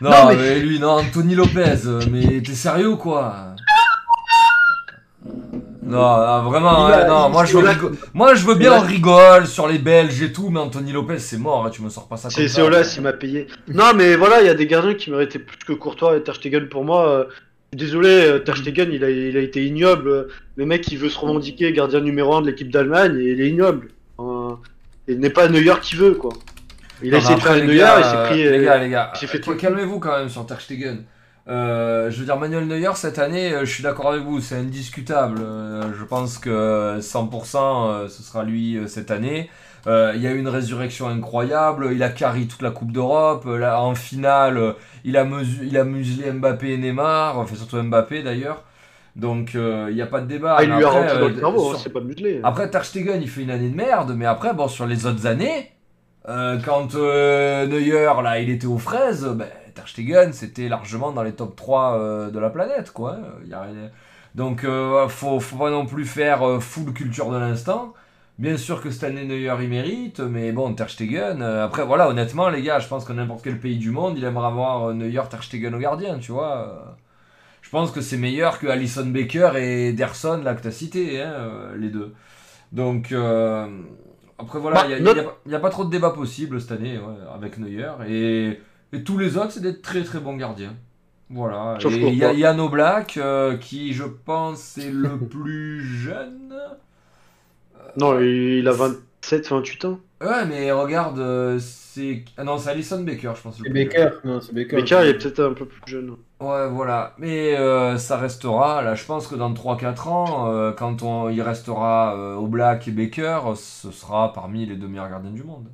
Non, Non, mais- mais... lui, non, Anthony Lopez, euh, mais t'es sérieux ou quoi Non, ah, vraiment, ouais, a- non, moi je, moi je veux bien on rigole sur les Belges et tout, mais Anthony Lopez c'est mort, hein, tu me sors pas ça comme C'est ça. c'est Olas, il m'a payé. Non, mais voilà, il y a des gardiens qui méritaient plus que Courtois et Ter Stegen pour moi. euh, Désolé, euh, Ter Stegen, il a, il a été ignoble. Le mec, il veut se revendiquer gardien numéro 1 de l'équipe d'Allemagne et il est ignoble. Il n'est pas Neuer qui veut, quoi. Il a essayé de après, faire les Neuer, gars, il s'est pris. euh, Les euh, gars, les gars, fait euh, calmez-vous quand même sur Ter Stegen. Euh, je veux dire, Manuel Neuer, cette année, euh, je suis d'accord avec vous, c'est indiscutable. Euh, je pense que 100% euh, ce sera lui euh, cette année. Euh, il y a eu une résurrection incroyable, il a carry toute la Coupe d'Europe. euh, là, en finale, euh, il, a il a muselé Mbappé et Neymar, enfin surtout Mbappé d'ailleurs. Donc euh, il n'y a pas de débat. Ah, il lui a après, rentré dans euh, le cerveau, hein, sur- c'est pas muselé. après, Ter Stegen, il fait une année de merde, mais après, bon, sur les autres années, euh, quand euh, Neuer, là, il était aux fraises, ben, c'était largement dans les top 3 euh, de la planète, quoi. hein. Y Donc, faut, pas non plus faire full culture de l'instant. Bien sûr que année, Neuer, il mérite, mais bon, Ter Stegen, euh, après, voilà, honnêtement, les gars, je pense que n'importe quel pays du monde, il aimerait avoir Neuer, Ter Stegen au gardien, tu vois. Je pense que c'est meilleur que Alison Baker et Ederson, là, que t'as cité, hein, les deux. Donc, après, voilà, Bah, il n'y a, notre- a pas- y a pas trop de débat possible cette année ouais, avec Neuer. Et, et tous les autres, c'est des très très bons gardiens. Voilà. Sauf Et il y a. Yann Oblak, euh, qui, je pense, est le *laughs* plus jeune. Non, il a 27, 28 ans. Ouais, mais regarde, euh, c'est. Ah non, c'est Alison Baker, je pense. le C'est Baker. Non, c'est Baker. Baker, il est peut-être un peu plus jeune. Ouais, voilà. Mais euh, ça restera, là, je pense que dans 3-4 ans, euh, quand on, il restera euh, au Black et Baker, ce sera parmi les deux meilleurs gardiens du monde.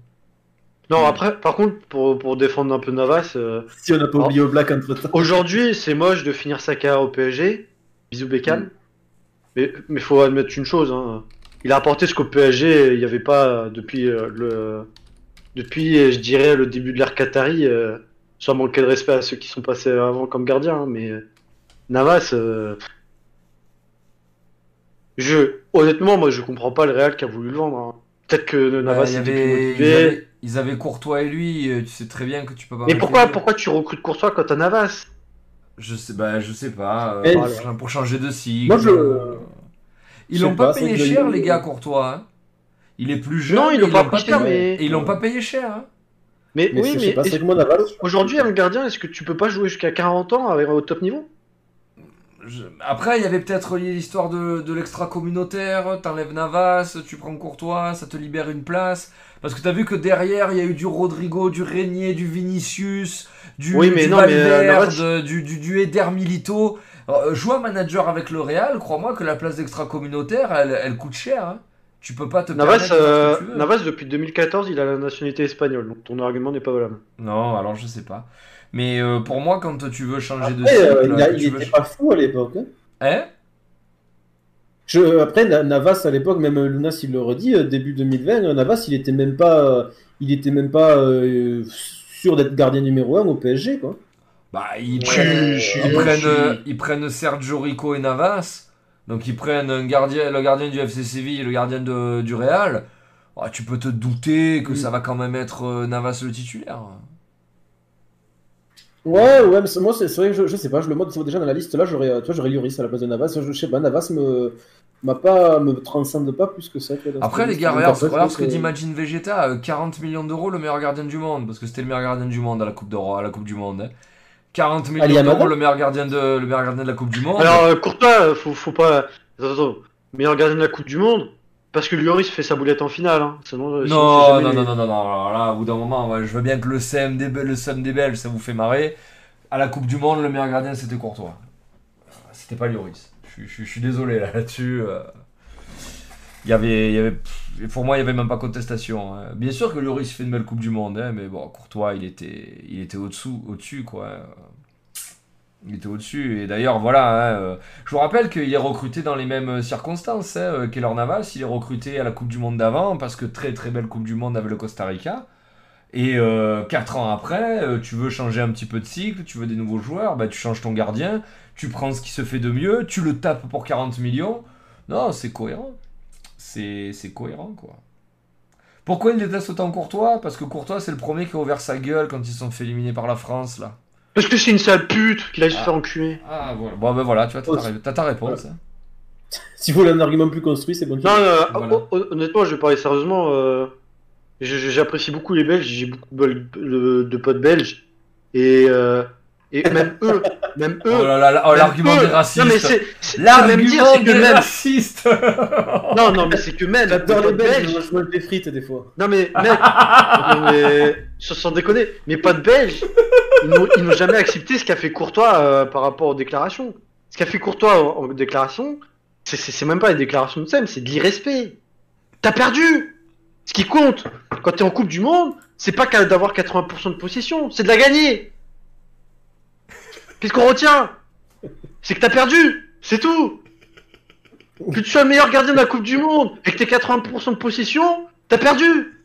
Non, après, par contre, pour, pour défendre un peu Navas, euh, Si on n'a pas oublié au Black entre temps. aujourd'hui, c'est moche de finir sa carrière au PSG. Bisous Beckham. Mm. Mais Mais faut admettre une chose, hein. il a apporté ce qu'au PSG, il n'y avait pas depuis euh, le. Depuis, euh, je dirais, le début de l'ère Qatari, euh, sans manquer de respect à ceux qui sont passés avant comme gardiens, hein, mais euh, Navas, euh, je, honnêtement, moi je comprends pas le Real qui a voulu le vendre. hein. Peut-être que Navas Ouais, était avait- motivé. ils, avaient, ils avaient Courtois et lui, tu sais très bien que tu peux pas. Mais pourquoi, pourquoi tu recrutes Courtois quand t'as Navas? Je sais, bah, je sais pas. euh, pour, changer de cycle. moi, je- Ils l'ont pas, payé cher, le- les gars, Courtois. hein. Il est plus jeune. Non, ils mais l'ont pas pris cher, payé. mais- ils l'ont pas payé cher. hein. Mais, Mais oui, mais aujourd'hui, un gardien, est-ce que tu peux pas jouer jusqu'à 40 ans avec, au top niveau? Je- Après, il y avait peut-être l'histoire de, de l'extra-communautaire, t'enlèves Navas, tu prends Courtois, ça te libère une place. Parce que t'as vu que derrière, il y a eu du Rodrigo, du Régnier, du Vinicius, du, Oui, mais du non, mais, euh, Valverde, Navas- du, du, du Eder Milito. Jouer un manager avec le Real, crois-moi que la place d'extra-communautaire, elle, elle coûte cher. hein. Tu peux pas te Navas, euh, ce que tu veux. Navas, depuis 2014, il a la nationalité espagnole, donc ton argument n'est pas valable. Non, alors je sais pas. Mais euh, pour moi, quand tu veux changer de Après, euh, cycle, il, a- il veux était ch- pas fou à l'époque. hein. Hein? Je, après, Na- Navas à l'époque, même Lunas il le redit, début 2020, euh, Navas il était même pas, il était même pas euh, sûr d'être gardien numéro 1 au PSG quoi. Bah, ils prennent, je- ils, je- prennent, je- ils prennent Sergio Rico et Navas. Donc ils prennent un gardien, le gardien du FC Séville et le gardien de- du Real. Ah, tu peux te douter que Mm. ça va quand même être euh, Navas le titulaire. Ouais, ouais, mais moi c'est vrai que je, je sais pas, je le mode déjà dans la liste là, j'aurais, euh, j'aurais Lloris à la place de Navas. Je, je sais pas, Navas me m'a pas me transcende pas plus que ça. Après les gars, regarde, ce que dit Imagine Vegeta, euh, 40 millions d'euros le meilleur gardien du monde, parce que c'était le meilleur gardien du monde à la Coupe d'Europe, à la Coupe du Monde. hein. 40 millions d'euros le meilleur gardien de le meilleur gardien de la Coupe du Monde. Alors, euh, Courtois, euh, faut, faut pas. Attends, attends. Meilleur gardien de la Coupe du Monde Parce que Lloris fait sa boulette en finale. Hein. Sinon, euh, Non, non, non, non, non, non, alors là, au bout d'un moment, ouais, je veux bien que le CM des, Be- le CM des Belges, ça vous fait marrer. À la Coupe du Monde, le meilleur gardien, c'était Courtois. C'était pas Lloris. Je, suis- je suis- je suis désolé là, là-dessus. euh. Il y avait, il y avait, pff, pour moi, il n'y avait même pas contestation. hein. Bien sûr que Lloris fait une belle Coupe du Monde, hein, mais bon, Courtois, il était, il était au-dessous, au-dessus, quoi. Il était au-dessus. Et d'ailleurs, voilà, hein, euh, je vous rappelle qu'il est recruté dans les mêmes circonstances hein, euh, Navas. Il est recruté à la Coupe du Monde d'avant, parce que très très belle Coupe du Monde avec le Costa Rica. Et 4 ans après, euh, tu veux changer un petit peu de cycle, tu veux des nouveaux joueurs, bah, tu changes ton gardien, tu prends ce qui se fait de mieux, tu le tapes pour 40 millions. Non, c'est cohérent. C'est c'est cohérent, quoi. Pourquoi il déteste autant Courtois? Parce que Courtois, c'est le premier qui a ouvert sa gueule quand ils se sont fait éliminer par la France, là. Parce que c'est une sale pute qu'il a se Ah. faire enculer. Ah, voilà. Bon, ben voilà, tu vois, t'as ta, Oh, ta réponse. hein. *laughs* S'il faut un argument plus construit, c'est bon. Non, non, Voilà. hon- hon- honnêtement, je vais parler sérieusement. euh, je- je- J'apprécie beaucoup les Belges, j'ai beaucoup de, de- de potes belges. Et, euh, et même eux, même eux. Oh là là, là, oh, l'argument des Non, mais racistes. c'est. c'est- c'est même dire, L'argument c'est que des même. racistes. *laughs* Non, non, mais c'est que même. J'adore les Belges, je mange des frites des fois. Non, mais mec, *laughs* mais, sans, déconner, mes potes belges, ils n'ont ils n'ont jamais accepté ce qu'a fait Courtois euh, par rapport aux déclarations. Ce qu'a fait Courtois en, en déclaration, c'est- c'est c'est même pas une déclaration de SEM, c'est de l'irrespect. T'as perdu Ce qui compte, quand t'es en Coupe du Monde, c'est pas qu'à- d'avoir 80% de possession, c'est de la gagner Qu'est-ce qu'on retient? C'est que t'as perdu C'est tout Que tu sois le meilleur gardien de la Coupe du Monde et que t'aies 80% de possession, t'as perdu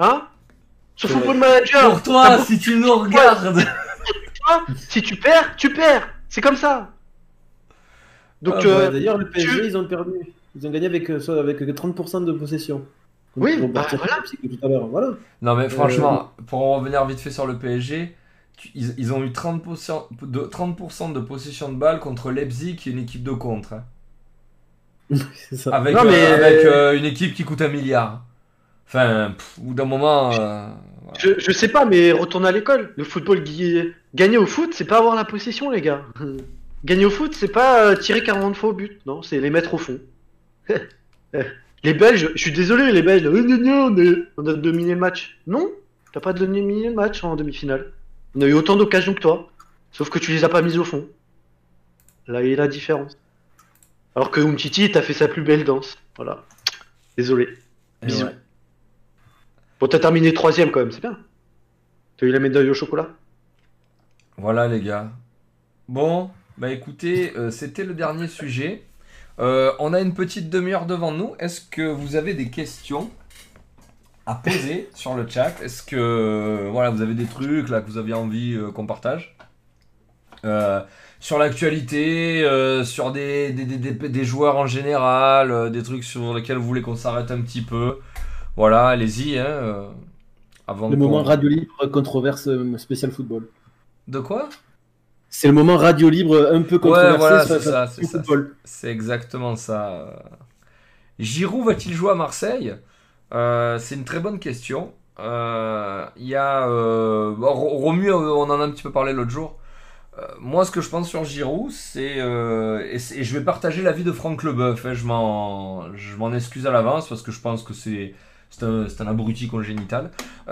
Hein? Sur Football Manager Pour toi, si tu nous regardes. Si tu perds, tu perds. C'est comme ça. Donc, Ah, euh, ouais, D'ailleurs, le PSG, tu- ils ont perdu. Ils ont gagné avec, euh, soit avec 30% de possession. Donc, Oui, ils vont bah, partir voilà. tout à l'heure. Voilà. Non, Euh, mais franchement, pour en revenir vite fait sur le PSG, ils, ils ont eu 30%, de, 30 de possession de balle contre Leipzig, qui est une équipe de contre. hein. *laughs* c'est ça. Avec, Non, euh, mais- avec euh, une équipe qui coûte un milliard. Enfin, bout d'un moment. euh, voilà. je, je sais pas, mais retourne à l'école. Le football, gui- gagner au foot, c'est pas avoir la possession, les gars. *laughs* Gagner au foot, c'est pas euh, tirer 40 fois au but. Non, c'est les mettre au fond. *laughs* les Belges, je suis désolé, les Belges, euh, on a dominé le match. Non, t'as pas dominé le match en demi-finale. On a eu autant d'occasions que toi. Sauf que tu les as pas mises au fond. Là est la différence. Alors que Umtiti, t'as fait sa plus belle danse. Voilà. Désolé. Et Bisous. ouais. Bon, t'as terminé troisième quand même, c'est bien. T'as eu la médaille au chocolat Voilà, les gars. Bon, bah écoutez, euh, c'était le dernier sujet. Euh, on a une petite demi-heure devant nous. Est-ce que vous avez des questions? À poser sur le chat Est-ce que euh, voilà, vous avez des trucs là que vous aviez envie euh, qu'on partage Euh, Sur l'actualité, euh, sur des, des, des, des- des joueurs en général, des trucs sur lesquels vous voulez qu'on s'arrête un petit peu. Voilà, allez-y. Hein, avant Le moment radio libre, controverse spécial football. De quoi? C'est le moment radio libre un peu controversé voilà, c'est ça, ça. football. C'est exactement ça. Giroud va-t-il jouer à Marseille? Euh, C'est une très bonne question. Euh, Il y a euh, Romu, on en a un petit peu parlé l'autre jour. Moi, ce que je pense sur Giroud, c'est et, je vais partager l'avis de Franck Leboeuf. hein, je m'en, excuse à l'avance parce que je pense que c'est un, un abruti congénital. *laughs*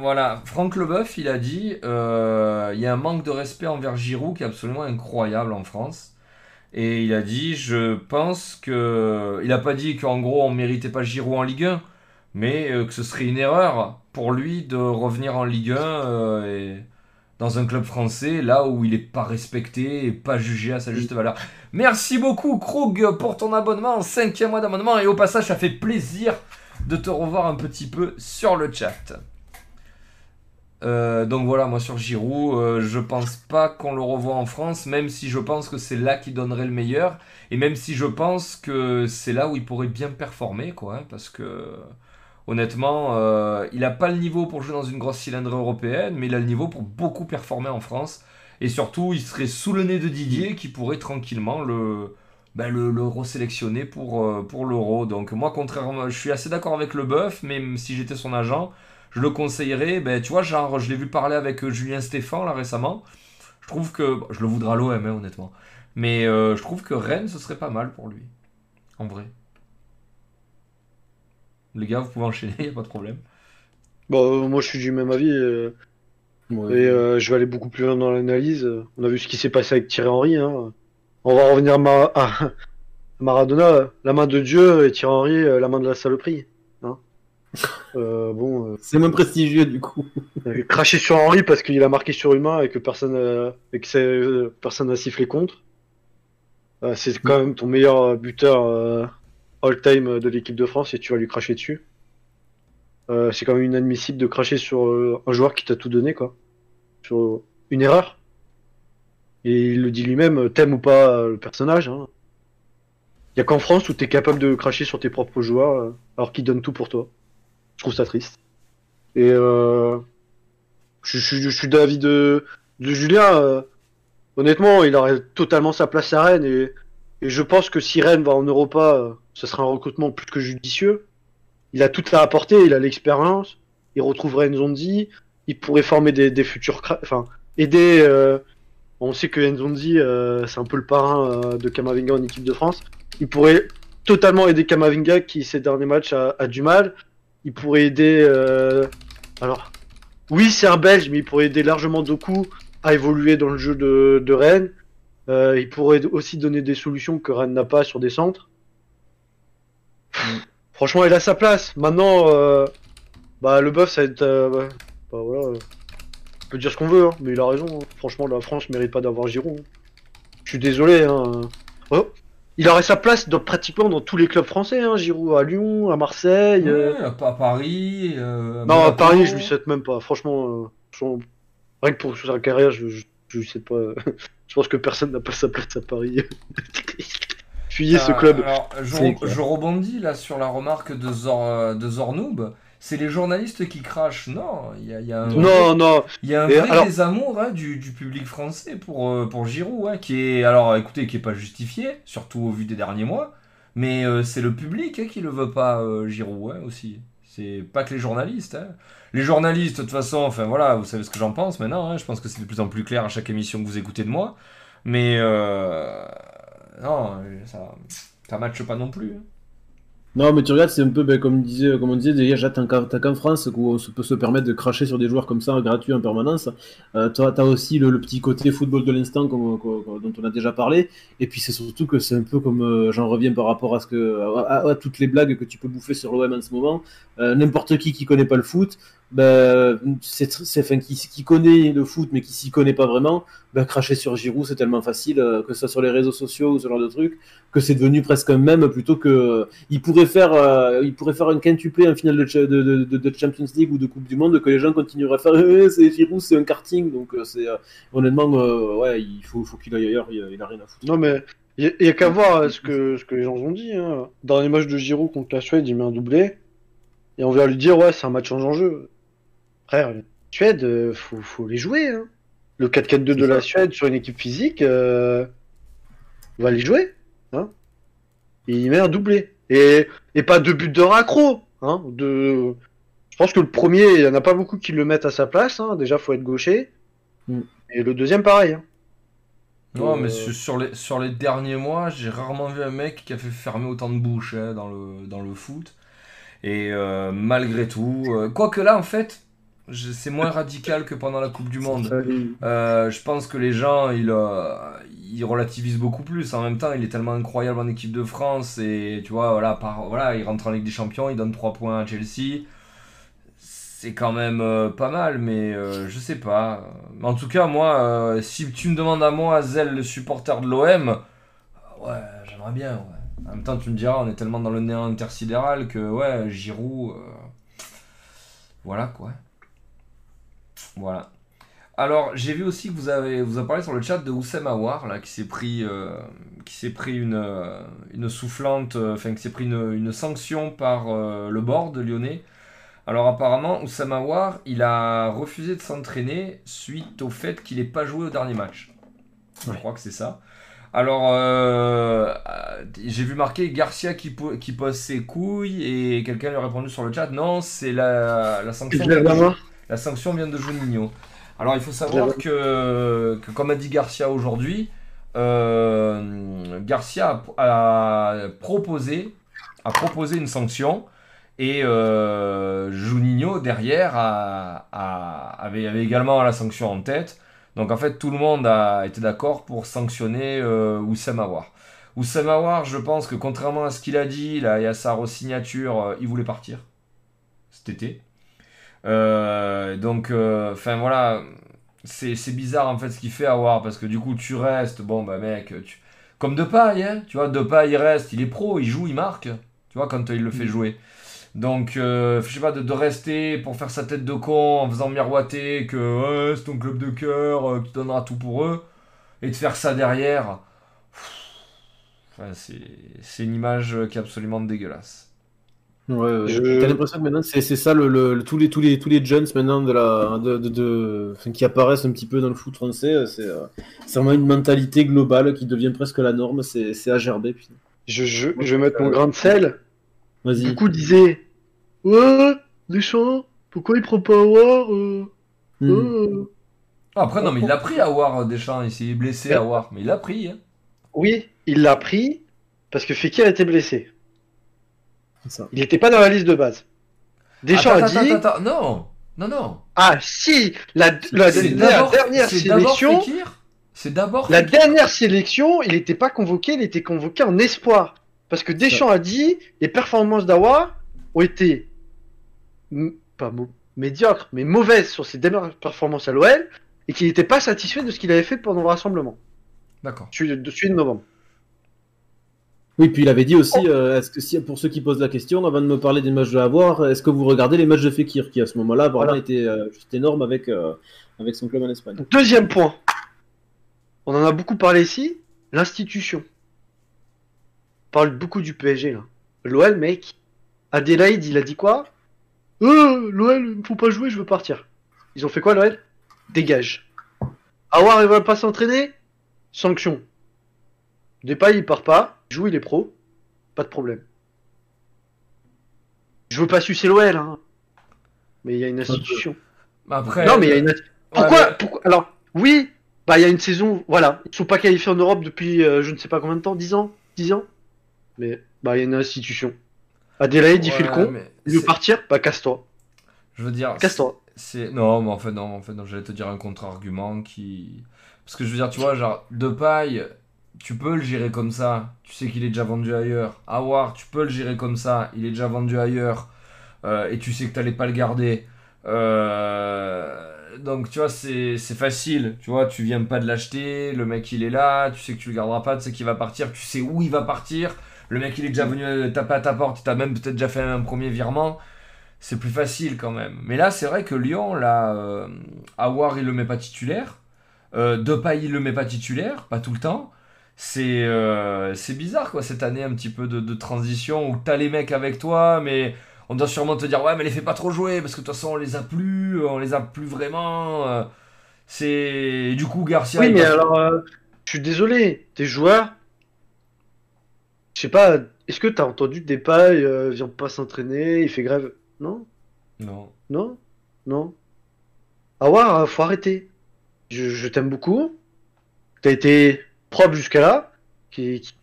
Voilà, Franck Leboeuf, il a dit il y a un manque de respect envers Giroud qui est absolument incroyable en France. Et il a dit je pense que. Il a pas dit qu'en gros on méritait pas Giroud en Ligue 1, mais euh, que ce serait une erreur pour lui de revenir en Ligue 1 euh, dans un club français là où il est pas respecté et pas jugé à sa juste valeur. Merci beaucoup Krug pour ton abonnement, cinquième mois d'abonnement et au passage ça fait plaisir de te revoir un petit peu sur le chat. Euh, donc voilà, moi sur Giroud, euh, je pense pas qu'on le revoie en France, même si je pense que c'est là qu'il donnerait le meilleur, et même si je pense que c'est là où il pourrait bien performer, quoi, hein, parce que honnêtement, euh, il a pas le niveau pour jouer dans une grosse cylindre européenne, mais il a le niveau pour beaucoup performer en France, et surtout, il serait sous le nez de Didier qui pourrait tranquillement le, ben, le, le resélectionner pour, euh, pour l'euro. Donc moi, contrairement, je suis assez d'accord avec le bœuf, même si j'étais son agent je le conseillerais. Ben, tu vois, genre, je l'ai vu parler avec euh, Julien Stéphan là récemment. Je trouve que. bon, je le voudrais à l'OM, hein, honnêtement. Mais euh, je trouve que Rennes, ce serait pas mal pour lui. En vrai. Les gars, vous pouvez enchaîner, *laughs* y a pas de problème. Bon, euh, moi je suis du même avis. euh, Ouais. Et euh, je vais aller beaucoup plus loin dans l'analyse. On a vu ce qui s'est passé avec Thierry Henry. Hein. On va revenir ma- à, Maradona, la main de Dieu et Thierry Henry, la main de la saloperie. *laughs* Euh, bon, euh, C'est moins prestigieux du coup. euh, cracher sur Henry parce qu'il a marqué sur humain et que personne et que euh, personne n'a sifflé contre. C'est quand même ton meilleur buteur all-time de l'équipe de France et tu vas lui cracher dessus. C'est quand même inadmissible de cracher sur un joueur qui t'a tout donné, quoi. Sur une erreur. Et il le dit lui-même, t'aimes ou pas le personnage. Hein. Y a qu'en France où t'es capable de cracher sur tes propres joueurs alors qu'ils donnent tout pour toi. Je trouve ça triste. Et euh, je, suis d'avis de, Julien. euh, honnêtement, il aurait totalement sa place à Rennes et, je pense que si Rennes va en Europa, euh, ce sera un recrutement plus que judicieux. Il a tout à apporter, il a l'expérience, il retrouverait Nzondi, il pourrait former des, des futurs, enfin aider. on sait que Nzondi, c'est un peu le parrain de Kamavinga en équipe de France. Il pourrait totalement aider Kamavinga qui ces derniers matchs a du mal. Il pourrait aider. euh, alors, oui, c'est un Belge, mais il pourrait aider largement Doku à évoluer dans le jeu de, de Rennes. Euh, il pourrait aussi donner des solutions que Rennes n'a pas sur des centres. Franchement, il a sa place. Maintenant, euh, bah, le bœuf, ça va être. euh, bah, bah, voilà, on peut dire ce qu'on veut, hein, mais il a raison. hein. Franchement, la France mérite pas d'avoir Giroud. hein. Je suis désolé. Hein. Oh, il aurait sa place dans, pratiquement dans tous les clubs français. Hein, Giroud à Lyon, à Marseille. euh, à Paris. euh, non, à. Paris, je lui souhaite même pas. Franchement, euh, franchement, rien que pour sa carrière, je, je, je lui souhaite pas. *laughs* je pense que personne n'a pas sa place à Paris. *laughs* Fuyez ce Euh, club. Alors, je, rebondis là sur la remarque de, Zor, euh, de Zornoub. C'est les journalistes qui crachent. Non, il y a, il y a un, Non, non. il y a un vrai alors- désamour hein, du, du public français pour, euh, pour Giroud, hein, qui est, alors écoutez, qui est pas justifié, surtout au vu des derniers mois. Mais euh, c'est le public hein, qui le veut pas, euh, Giroud, hein, aussi. C'est pas que les journalistes. Les journalistes, de toute façon, enfin voilà, vous savez ce que j'en pense maintenant. je pense que c'est de plus en plus clair à chaque émission que vous écoutez de moi. Mais euh, non, ça, ça matche pas non plus. Non, mais tu regardes, c'est un peu ben, comme, disait, comme on disait, déjà, t'as qu'en France où on peut se permettre de cracher sur des joueurs comme ça, gratuits en permanence. Euh, t'as aussi le, petit côté football de l'instant dont on a déjà parlé. Et puis, c'est surtout que c'est un peu comme, euh, j'en reviens par rapport à ce que, à toutes les blagues que tu peux bouffer sur l'OM en ce moment. Euh, N'importe qui qui connaît pas le foot, ben, c'est, c'est, enfin, qui, qui connaît le foot mais qui s'y connaît pas vraiment, ben, cracher sur Giroud, c'est tellement facile, euh, que ce soit sur les réseaux sociaux ou ce genre de trucs, que c'est devenu presque un mème plutôt que il pourrait faire, euh, il pourrait faire un quintuplé en finale de, cha- de, de, de- de Champions League ou de Coupe du Monde que les gens continueraient à faire. *laughs* Eh, c'est Giroud, c'est un karting, donc euh, c'est euh, honnêtement, euh, ouais, il faut, faut qu'il aille ailleurs, il, il a rien à foutre. Non, mais il y, a qu'à voir euh, ce que, ce que les gens ont dit. Hein. Dans les matchs de Giroud contre la Suède, il met un doublé. Et on vient lui dire, ouais, c'est un match en enjeu. Frère, la Suède, euh, faut, faut les jouer. Hein. Le 4-4-2 de la. Suède sur une équipe physique, euh, on va les jouer. Hein. Il met un doublé. Et, et pas deux buts de raccro. Hein, de... Je pense que le premier, il y en a pas beaucoup qui le mettent à sa place. Hein. Déjà, faut être gaucher. Mm. Et le deuxième, pareil. Hein. Non, Euh, mais sur, sur les, sur les derniers mois, j'ai rarement vu un mec qui a fait fermer autant de bouches hein, dans, le, dans le foot. Et euh, malgré tout, euh, quoique là, en fait, c'est moins radical que pendant la Coupe du Monde. Euh, je pense que les gens, ils, euh, ils relativisent beaucoup plus. En même temps, il est tellement incroyable en équipe de France. Et tu vois, voilà, par, voilà il rentre en Ligue des Champions, il donne 3 points à Chelsea. C'est quand même euh, pas mal, mais je sais pas. En tout cas, moi, si tu me demandes à moi, Zel, le supporter de l'OM, ouais, j'aimerais bien. Ouais. En même temps, tu me diras, on est tellement dans le néant intersidéral que, ouais, Giroud. voilà quoi. Voilà. Alors, j'ai vu aussi que vous avez, vous avez parlé sur le chat de Oussem Aouar, là, qui s'est pris, euh, qui s'est pris une, euh, une soufflante, euh, enfin, qui s'est pris une, une sanction par euh, le board lyonnais. Alors, apparemment, Oussem Aouar, il a refusé de s'entraîner suite au fait qu'il n'ait pas joué au dernier match. Je crois que c'est ça. Alors, euh, j'ai vu marquer Garcia qui, qui pose ses couilles et quelqu'un lui a répondu sur le chat non, c'est la, la sanction. Je la sanction vient de Juninho. Alors il faut savoir que, que comme a dit Garcia aujourd'hui, euh, Garcia a, a proposé, a proposé une sanction et euh, Juninho derrière a- a- avait, avait également la sanction en tête. Donc en fait tout le monde a été d'accord pour sanctionner euh, Aouar. Oussama Aouar, je pense que contrairement à ce qu'il a dit, là, et à sa signature, euh, il voulait partir cet été. Euh, donc, euh, enfin voilà, c'est bizarre en fait ce qu'il fait Aouar parce que du coup tu restes, bon bah mec, tu... comme Depay, hein, tu vois, Depay il reste, il est pro, il joue, il marque, tu vois, quand il le fait Mm. jouer. Donc, euh, je sais pas, de, de rester pour faire sa tête de con en faisant miroiter que ouais, c'est ton club de cœur, euh, tu donneras tout pour eux, et de faire ça derrière, enfin, c'est une image qui est absolument dégueulasse. Ouais. Je- T'as l'impression que maintenant c'est c'est ça le, le- le- tous les tous les tous les jeunes maintenant de la de, de, de- enfin, qui apparaissent un petit peu dans le foot français, c'est euh, c'est vraiment une mentalité globale qui devient presque la norme, c'est c'est à gerber. Je, je, je vais mettre mon grain de sel. Vas-y. Du coup, disait Ouais, Deschamps, pourquoi il prend pas Aouar euh, Hmm. euh Après, non, mais il l'a pris à War Deschamps, il s'est blessé à War, mais il l'a pris. hein. Oui, il l'a pris parce que Fekir était blessé. Ça. Il n'était pas dans la liste de base. Deschamps Attends, a dit attends, attends, attends, non, non, non. Ah si, la, dernière sélection, C'est d'abord la Fekir. dernière sélection, il n'était pas convoqué, il était convoqué en espoir. Parce que Deschamps a dit les performances d'Awa ont été pas médiocres, mais mauvaises sur ses dernières performances à l'OL et qu'il n'était pas satisfait de ce qu'il avait fait pendant le rassemblement, D'accord. celui de, de- celui de novembre. Oui, puis il avait dit aussi, euh, est-ce que si, pour ceux qui posent la question, avant de me parler des matchs de avoir, est-ce que vous regardez les matchs de Fekir, qui à ce moment-là vraiment Voilà. était euh, juste énorme avec, euh, avec son club en Espagne? Deuxième point, on en a beaucoup parlé ici, l'institution. On parle beaucoup du PSG là. L'OL, mec, Adélaïde, il a dit quoi? Euh, l'OL, il faut pas jouer, je veux partir. Ils ont fait quoi, l'OL Dégage. Awar, il va pas s'entraîner? Sanction. Depay, il part pas, joue, il est pro, pas de problème. Je veux pas sucer l'OL, hein. Mais il y a une institution. Après, Non, mais il y a une. ouais, Pourquoi, mais- pourquoi Alors, oui, bah il y a une saison, voilà, ils sont pas qualifiés en Europe depuis euh, je ne sais pas combien de temps, 10 ans, 10 ans. Mais bah il y a une institution. Adélaïde, il fait le con, il veut partir, bah casse-toi, Je veux dire, casse-toi. c'est non, mais en fait non, en fait non, j'allais te dire un contre-argument qui, parce que je veux dire, tu vois, genre Depay, tu peux le gérer comme ça, tu sais qu'il est déjà vendu ailleurs. Awar, tu peux le gérer comme ça, il est déjà vendu ailleurs, euh, et tu sais que t'allais pas le garder. Euh, donc tu vois, c'est facile, tu vois, tu viens pas de l'acheter, le mec il est là, tu sais que tu le garderas pas, tu sais qu'il va partir, tu sais où il va partir. Le mec il est déjà venu euh, taper à ta porte, il t'a même peut-être déjà fait un premier virement c'est plus facile quand même. Mais là, c'est vrai que Lyon, là, euh, Aouar, il le met pas titulaire. Depay, il le met pas titulaire, pas tout le temps. C'est euh, c'est bizarre, quoi, cette année, un petit peu de, de transition où t'as les mecs avec toi, mais on doit sûrement te dire, ouais, mais les fais pas trop jouer, parce que de toute façon, on les a plus, on les a plus vraiment. euh, c'est. Du coup, Garcia. Oui, mais alors, euh, je suis désolé, tes joueurs, je sais pas, est-ce que t'as entendu Depay euh, vient pas s'entraîner, il fait grève? Non, Non. non, non? Awar, euh, faut arrêter. Je, je t'aime beaucoup. T'as été propre jusqu'à là. Qui, qui-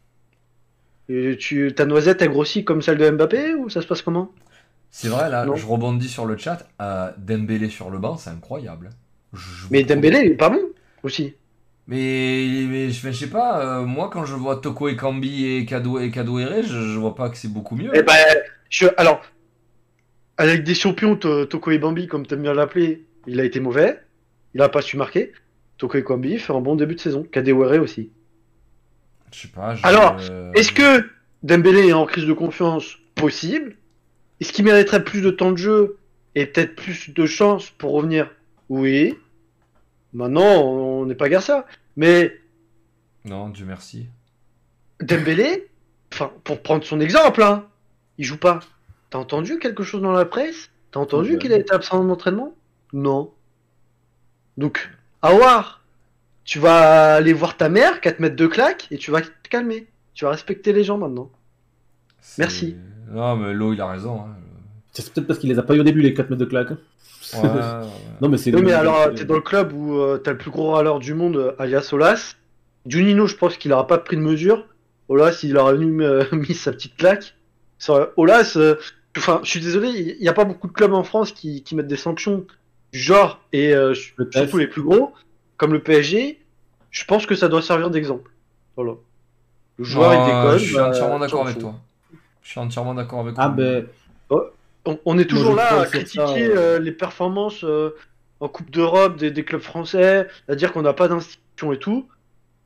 Et tu, ta noisette a grossi comme celle de Mbappé ou ça se passe comment C'est vrai, là, Non. je rebondis sur le chat. euh, Dembélé sur le banc, c'est incroyable. Je- je vous Mais. Dembélé, il est pas bon aussi. Mais, mais je, sais pas, euh, moi quand je vois Toko Ekambi et Kado et Kadewere, je, je vois pas que c'est beaucoup mieux. Eh ben, je, alors, avec des champions, To- Toko et Bambi, comme t'aimes bien l'appeler, il a été mauvais. Il a pas su marquer. Toko et Bambi fait un bon début de saison. Kadewere aussi. Je sais pas. je- Alors, euh, Est-ce que Dembélé est en crise de confiance Possible? Est-ce qu'il mériterait plus de temps de jeu et peut-être plus de chance pour revenir? Oui. Maintenant, on n'est pas Garcia. Mais Non, Dieu merci. Dembélé, enfin, pour prendre son exemple, hein, il joue pas. T'as entendu quelque chose dans la presse? T'as entendu qu'il a été absent d'entraînement Non. Donc, Awar, tu vas aller voir ta mère, 4 mètres de claque, et tu vas te calmer. Tu vas respecter les gens maintenant. Merci. Non, mais Lo, il a raison. hein. C'est peut-être parce qu'il les a pas eu au début, les 4 mètres de claque. hein. Ouais, ouais, *laughs* ouais. Non, mais c'est. Oui, mais alors, t'es dans le club où euh, t'as le plus gros râleur du monde, euh, alias Olas. Junino, je pense qu'il aura pas pris de mesure. Olas, il aura mis, euh, *laughs* mis sa petite claque. Ça, Olas, euh, enfin, je suis désolé, il n'y a pas beaucoup de clubs en France qui, qui mettent des sanctions du genre, et euh, Le surtout les plus gros, comme le PSG. Je pense que ça doit servir d'exemple. Voilà. Le joueur il déconne. Je suis bah, entièrement d'accord avec toi. Je suis entièrement d'accord avec Ah toi. ben, On, on est toujours là à critiquer ça, euh, les performances euh, en Coupe d'Europe des, des clubs français, à dire qu'on n'a pas d'institution et tout.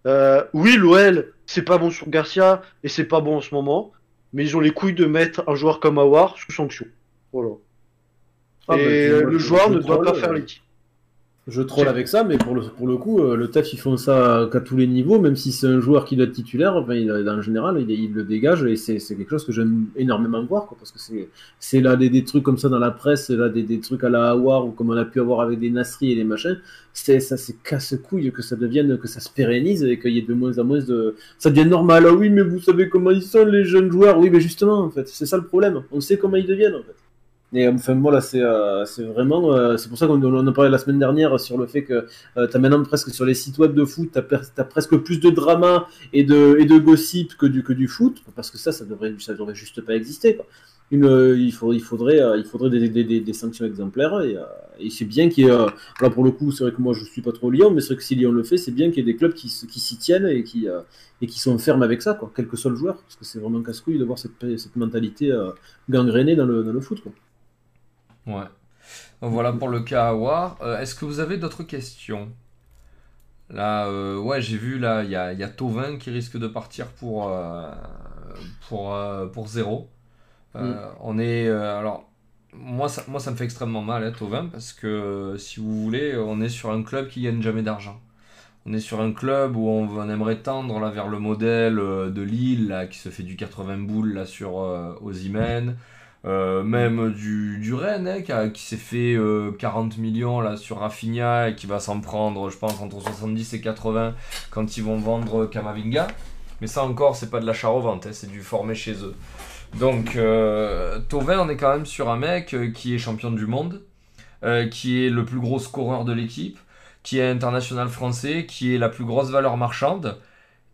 Euh, oui, l'OL, c'est pas bon sur Garcia et c'est pas bon en ce moment, mais ils ont les couilles de mettre un joueur comme Awar sous sanction. Voilà. ah ben, et le joueur ne doit pas euh, faire l'équipe. Je troll avec ça, mais pour le, pour le coup, euh, le TAF, ils font ça qu'à tous les niveaux, même si c'est un joueur qui doit être titulaire, enfin, il, en général, il, le dégage, et c'est quelque chose que j'aime énormément voir, quoi, parce que c'est c'est là des, des trucs comme ça dans la presse, là, des, des trucs à la Hawar, ou comme on a pu avoir avec des Nasri et des machins, c'est ça c'est casse-couille que ça devienne, que ça se pérennise, et qu'il y ait de moins en moins de... Ça devient normal, ah oui, mais vous savez comment ils sont, les jeunes joueurs, oui, mais justement, en fait, c'est ça le problème, on sait comment ils deviennent, en fait. Et enfin, voilà, c'est euh, vraiment. euh, c'est pour ça qu'on on en parlait la semaine dernière sur le fait que euh, t'as maintenant presque sur les sites web de foot, per- t'as presque plus de drama et de, et de gossip que du, que du foot, parce que ça, ça devrait, ça devrait juste pas exister. Quoi. Euh, il, faut, il faudrait, euh, il faudrait des, des, des, des sanctions exemplaires et, euh, et c'est bien qu'il y ait. euh, là, pour le coup, c'est vrai que moi je suis pas trop Lyon, mais c'est vrai que si Lyon le fait, c'est bien qu'il y ait des clubs qui, qui s'y tiennent et qui, euh, et qui sont fermes avec ça, quoi, quel que soit le joueur, parce que c'est vraiment casse-couille de voir cette, cette mentalité euh, gangrénée dans le, dans le foot. Ouais. Voilà pour le cas Awar. Euh, Est-ce que vous avez d'autres questions? Là, euh, ouais, j'ai vu là, il y a, y a Tovin qui risque de partir pour, euh, pour, euh, pour zéro. Euh, On est. alors, moi ça, moi, ça me fait extrêmement mal, hein, Tovin, parce que si vous voulez, on est sur un club qui gagne jamais d'argent. On est sur un club où on, on aimerait tendre là, vers le modèle de Lille, là, qui se fait du 80 boules là, sur Osimhen. Euh, même du, du Rennes hein, qui, s'est fait euh, 40 millions là sur Rafinha et qui va s'en prendre je pense entre 70 et 80 quand ils vont vendre Kamavinga mais ça encore c'est pas de l'achat-revente hein, c'est du formé chez eux. Donc euh, on est quand même sur un mec euh, qui est champion du monde euh, qui est le plus gros scoreur de l'équipe qui est international français qui est la plus grosse valeur marchande.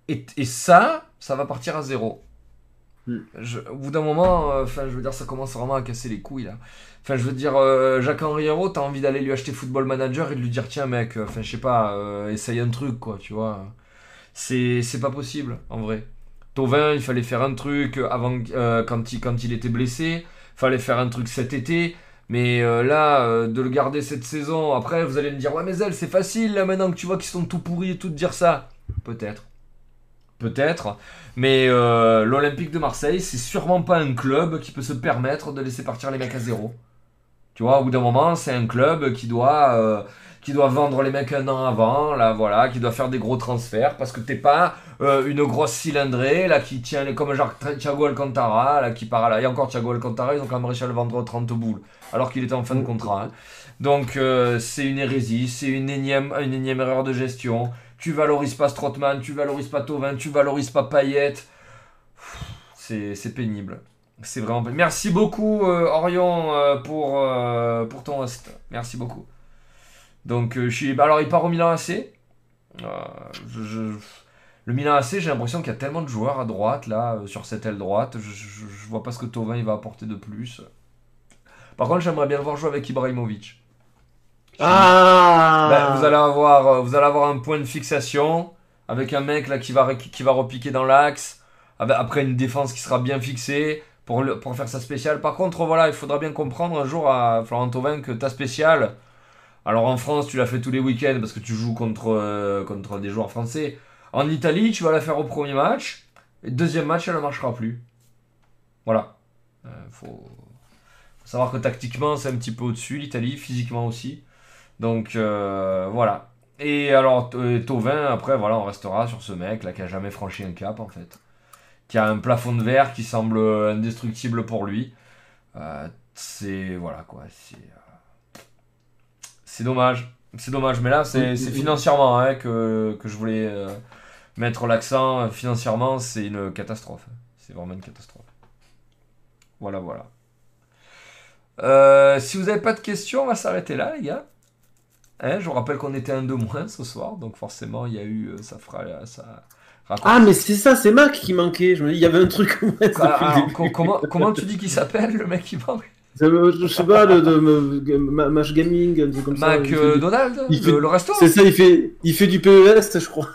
Et, ça ça va partir à zéro. Je- au bout d'un moment, euh, enfin, je veux dire, ça commence vraiment à casser les couilles là. Enfin, je veux dire, euh, Jacques-Henri Hérault, t'as envie d'aller lui acheter Football Manager et de lui dire, tiens, mec, euh, enfin, je sais pas, euh, essaye un truc, quoi, tu vois. C'est, c'est pas possible, en vrai. Tovin, il fallait faire un truc avant, quand, il, quand il était blessé, fallait faire un truc cet été. Mais là, de le garder cette saison, après, vous allez me dire, ouais, mais elle, c'est facile là maintenant que tu vois qu'ils sont tout pourris et tout de dire ça. Peut-être. Peut-être. Mais euh, l'Olympique de Marseille, c'est sûrement pas un club qui peut se permettre de laisser partir les mecs à zéro. Tu vois, au bout d'un moment, c'est un club qui doit, euh, qui doit vendre les mecs un an avant, là, voilà, qui doit faire des gros transferts, parce que t'es pas euh, une grosse cylindrée, là, qui tient, comme genre Thiago Alcantara, là, qui part à la... Et encore Thiago Alcantara, ils ont quand même réussi à le vendre 30 boules, alors qu'il était en fin de contrat. hein. Donc, c'est une hérésie, c'est une énième, une énième erreur de gestion. Tu valorises pas Strootman, tu valorises pas Tovin, tu valorises pas Payet. C'est pénible. C'est vraiment pénible. Merci beaucoup, euh, Orion, euh, pour, euh, pour ton host. Merci beaucoup. Donc, je suis. Alors, il part au Milan AC. Le Milan AC, j'ai l'impression qu'il y a tellement de joueurs à droite, là, sur cette aile droite. Je, je, vois pas ce que Tovin va apporter de plus. Par contre, j'aimerais bien le voir jouer avec Ibrahimovic. Ah Ben, vous, allez avoir, euh, vous allez avoir un point de fixation avec un mec là qui va, qui va repiquer dans l'axe, avec- après une défense qui sera bien fixée pour, pour faire sa spéciale. Par contre, voilà, il faudra bien comprendre un jour à Florent Thauvin que ta spéciale, alors en France, tu la fais tous les week-ends parce que tu joues contre, euh, contre des joueurs français. En Italie, tu vas la faire au premier match, et deuxième match, elle ne marchera plus. Voilà. Euh, faut... faut savoir que tactiquement, c'est un petit peu au-dessus, l'Italie, physiquement aussi. Donc euh, voilà. Et alors euh, Tovin, après voilà, on restera sur ce mec là qui a jamais franchi un cap en fait, qui a un plafond de verre qui semble euh, indestructible pour lui. Euh, c'est voilà quoi, c'est euh, c'est dommage, c'est dommage. Mais là c'est c'est financièrement hein, que, que je voulais euh, mettre l'accent. Financièrement, c'est une catastrophe. C'est vraiment une catastrophe. Voilà voilà. Euh, si vous n'avez pas de questions, on va s'arrêter là, les gars. Hein, je vous rappelle qu'on était un de moins ce soir, donc forcément, il y a eu. euh, Ça fera. Ça Ah, mais c'est ça, c'est Mac qui manquait. Je me dis, il y avait un truc Ah, le alors, début. co- comment, comment tu dis qu'il s'appelle, le mec qui manque Ça Je sais pas, de, de, Match Gaming, un truc comme ça. Mac il fait euh, Donald il le, fait- le resto C'est ça, il fait, il fait du PES, je crois.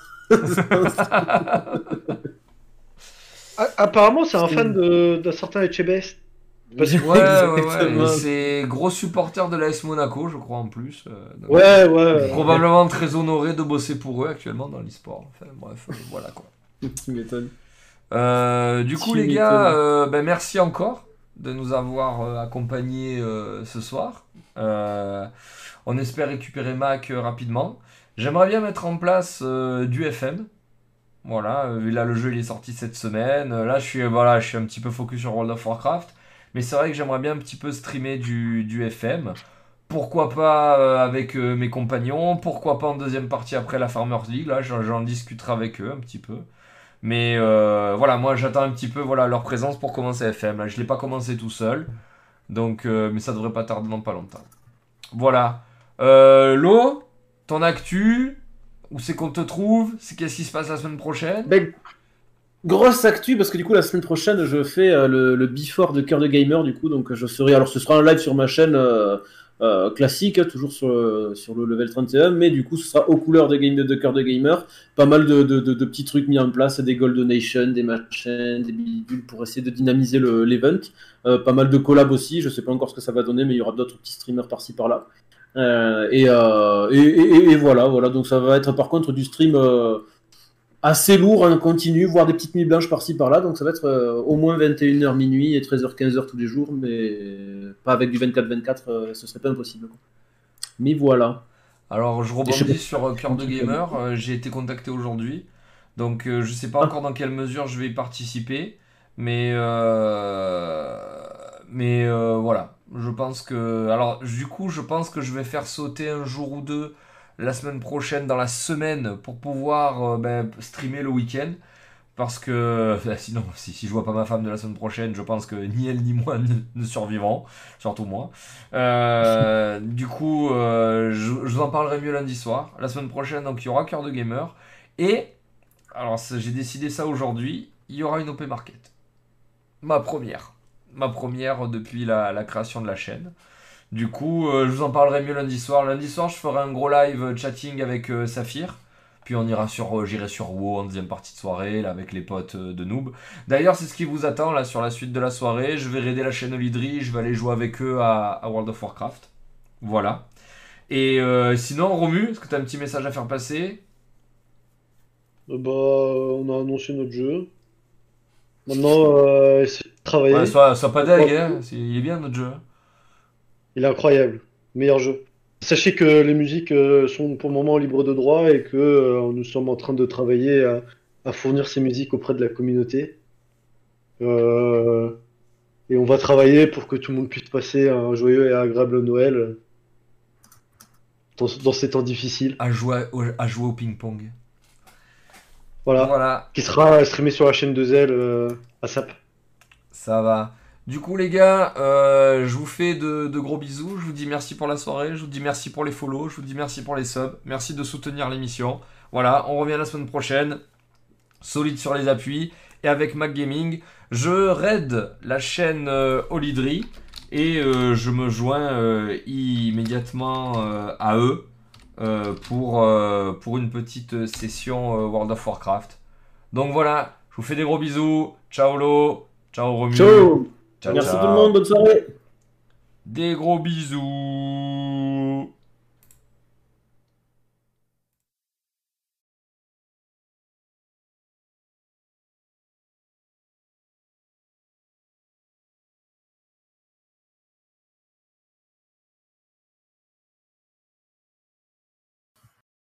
a- *laughs* apparemment, c'est un fan de- d'un certain Echebest. Ouais, ouais, ouais. C'est gros supporter de l'AS Monaco, je crois en plus. euh, donc- Ouais, ouais. Probablement très honoré de bosser pour eux actuellement dans l'e-sport. Enfin, bref, euh, voilà quoi. *laughs* Tu m'étonnes. Euh, du coup, Tu les gars, euh, ben, merci encore de nous avoir euh, accompagnés ce soir. On espère récupérer Mac rapidement. J'aimerais bien mettre en place du FM. Voilà, là le jeu il est sorti cette semaine. Là je suis, voilà, je suis un petit peu focus sur World of Warcraft. Mais c'est vrai que j'aimerais bien un petit peu streamer du, FM. Pourquoi pas euh, avec euh, mes compagnons Pourquoi pas en deuxième partie après la Farmers League Là j'en discuterai avec eux un petit peu. Mais euh, voilà, moi j'attends un petit peu leur présence pour commencer FM. Là, je ne l'ai pas commencé tout seul. Donc, mais ça devrait pas tarder dans pas longtemps. Voilà. Euh, Lo, ton actu, où c'est qu'on te trouve? C'est qu'est-ce qui se passe la semaine prochaine? Ben, grosse actu parce que du coup la semaine prochaine je fais euh, le, le before de Cœur de Gamer du coup donc je serai alors ce sera un live sur ma chaîne euh, euh, classique toujours sur, le- sur le level 31 mais du coup ce sera aux couleurs de game de Cœur de Gamer. Pas mal de, de, de- petits trucs mis en place des gold donations des machins des bidules pour essayer de dynamiser le- l'event. Euh, pas mal de collabs aussi je sais pas encore ce que ça va donner mais il y aura d'autres petits streamers par-ci par-là. Euh, et, euh, et, et- et voilà voilà donc ça va être par contre du stream euh, assez lourd en continu, voire des petites nuits blanches par-ci par-là. Donc ça va être euh, au moins 21h minuit et 13h-15h tous les jours, mais pas avec du 24-24, euh, ce serait pas impossible. quoi. Mais voilà. Alors, je rebondis sur euh, Cœur de Gamer. Euh, J'ai été contacté aujourd'hui. Donc, je sais pas Ah. encore dans quelle mesure je vais y participer. Mais, mais voilà. Je pense que. Alors, du coup, je pense que je vais faire sauter un jour ou deux la semaine prochaine dans la semaine pour pouvoir euh, ben, streamer le week-end. Parce que ben, *laughs* sinon, si, si je vois pas ma femme de la semaine prochaine, je pense que ni elle ni moi *laughs* ne, survivront. Surtout moi. Euh, du coup, euh, je, vous en parlerai mieux lundi soir. La semaine prochaine, donc il y aura Cœur de Gamer. Et, alors j'ai décidé ça aujourd'hui, il y aura une OP Market. Ma première. Ma première depuis la création de la chaîne. Du coup, euh, je vous en parlerai mieux lundi soir. Lundi soir, je ferai un gros live euh, chatting avec euh, Saphir. Puis on ira sur, j'irai sur WoW en deuxième partie de soirée, là, avec les potes de Noob. D'ailleurs, c'est ce qui vous attend là sur la suite de la soirée. Je vais raider la chaîne Olydri, je vais aller jouer avec eux à, à World of Warcraft. Voilà. Et euh, sinon, Romu, est-ce que tu as un petit message à faire passer? Euh, Bah, on a annoncé notre jeu. Maintenant, euh, essayer de travailler. Ouais, sois, sois pas deg, hein. c'est- il est bien notre jeu. Il est incroyable. Meilleur jeu. Sachez que les musiques euh, sont pour le moment libres de droit et que euh, nous sommes en train de travailler à, à fournir ces musiques auprès de la communauté. Euh, et on va travailler pour que tout le monde puisse passer un joyeux et agréable Noël dans, dans ces temps difficiles. À jouer au, à jouer au ping-pong. Voilà. Voilà, Qui sera streamé sur la chaîne de Zelle euh, à SAP. ça va. Du coup, les gars, euh, je vous fais de, gros bisous. Je vous dis merci pour la soirée. Je vous dis merci pour les follow. Je vous dis merci pour les subs. Merci de soutenir l'émission. Voilà, on revient la semaine prochaine. Solide sur les appuis. Et avec Mac Gaming, je raid la chaîne euh. Et euh, je me joins euh, immédiatement à eux pour, pour une petite session World of Warcraft. Donc voilà, je vous fais des gros bisous. Ciao Lo. Ciao Romu. Ciao Merci tout le monde, bonne soirée. Des gros bisous.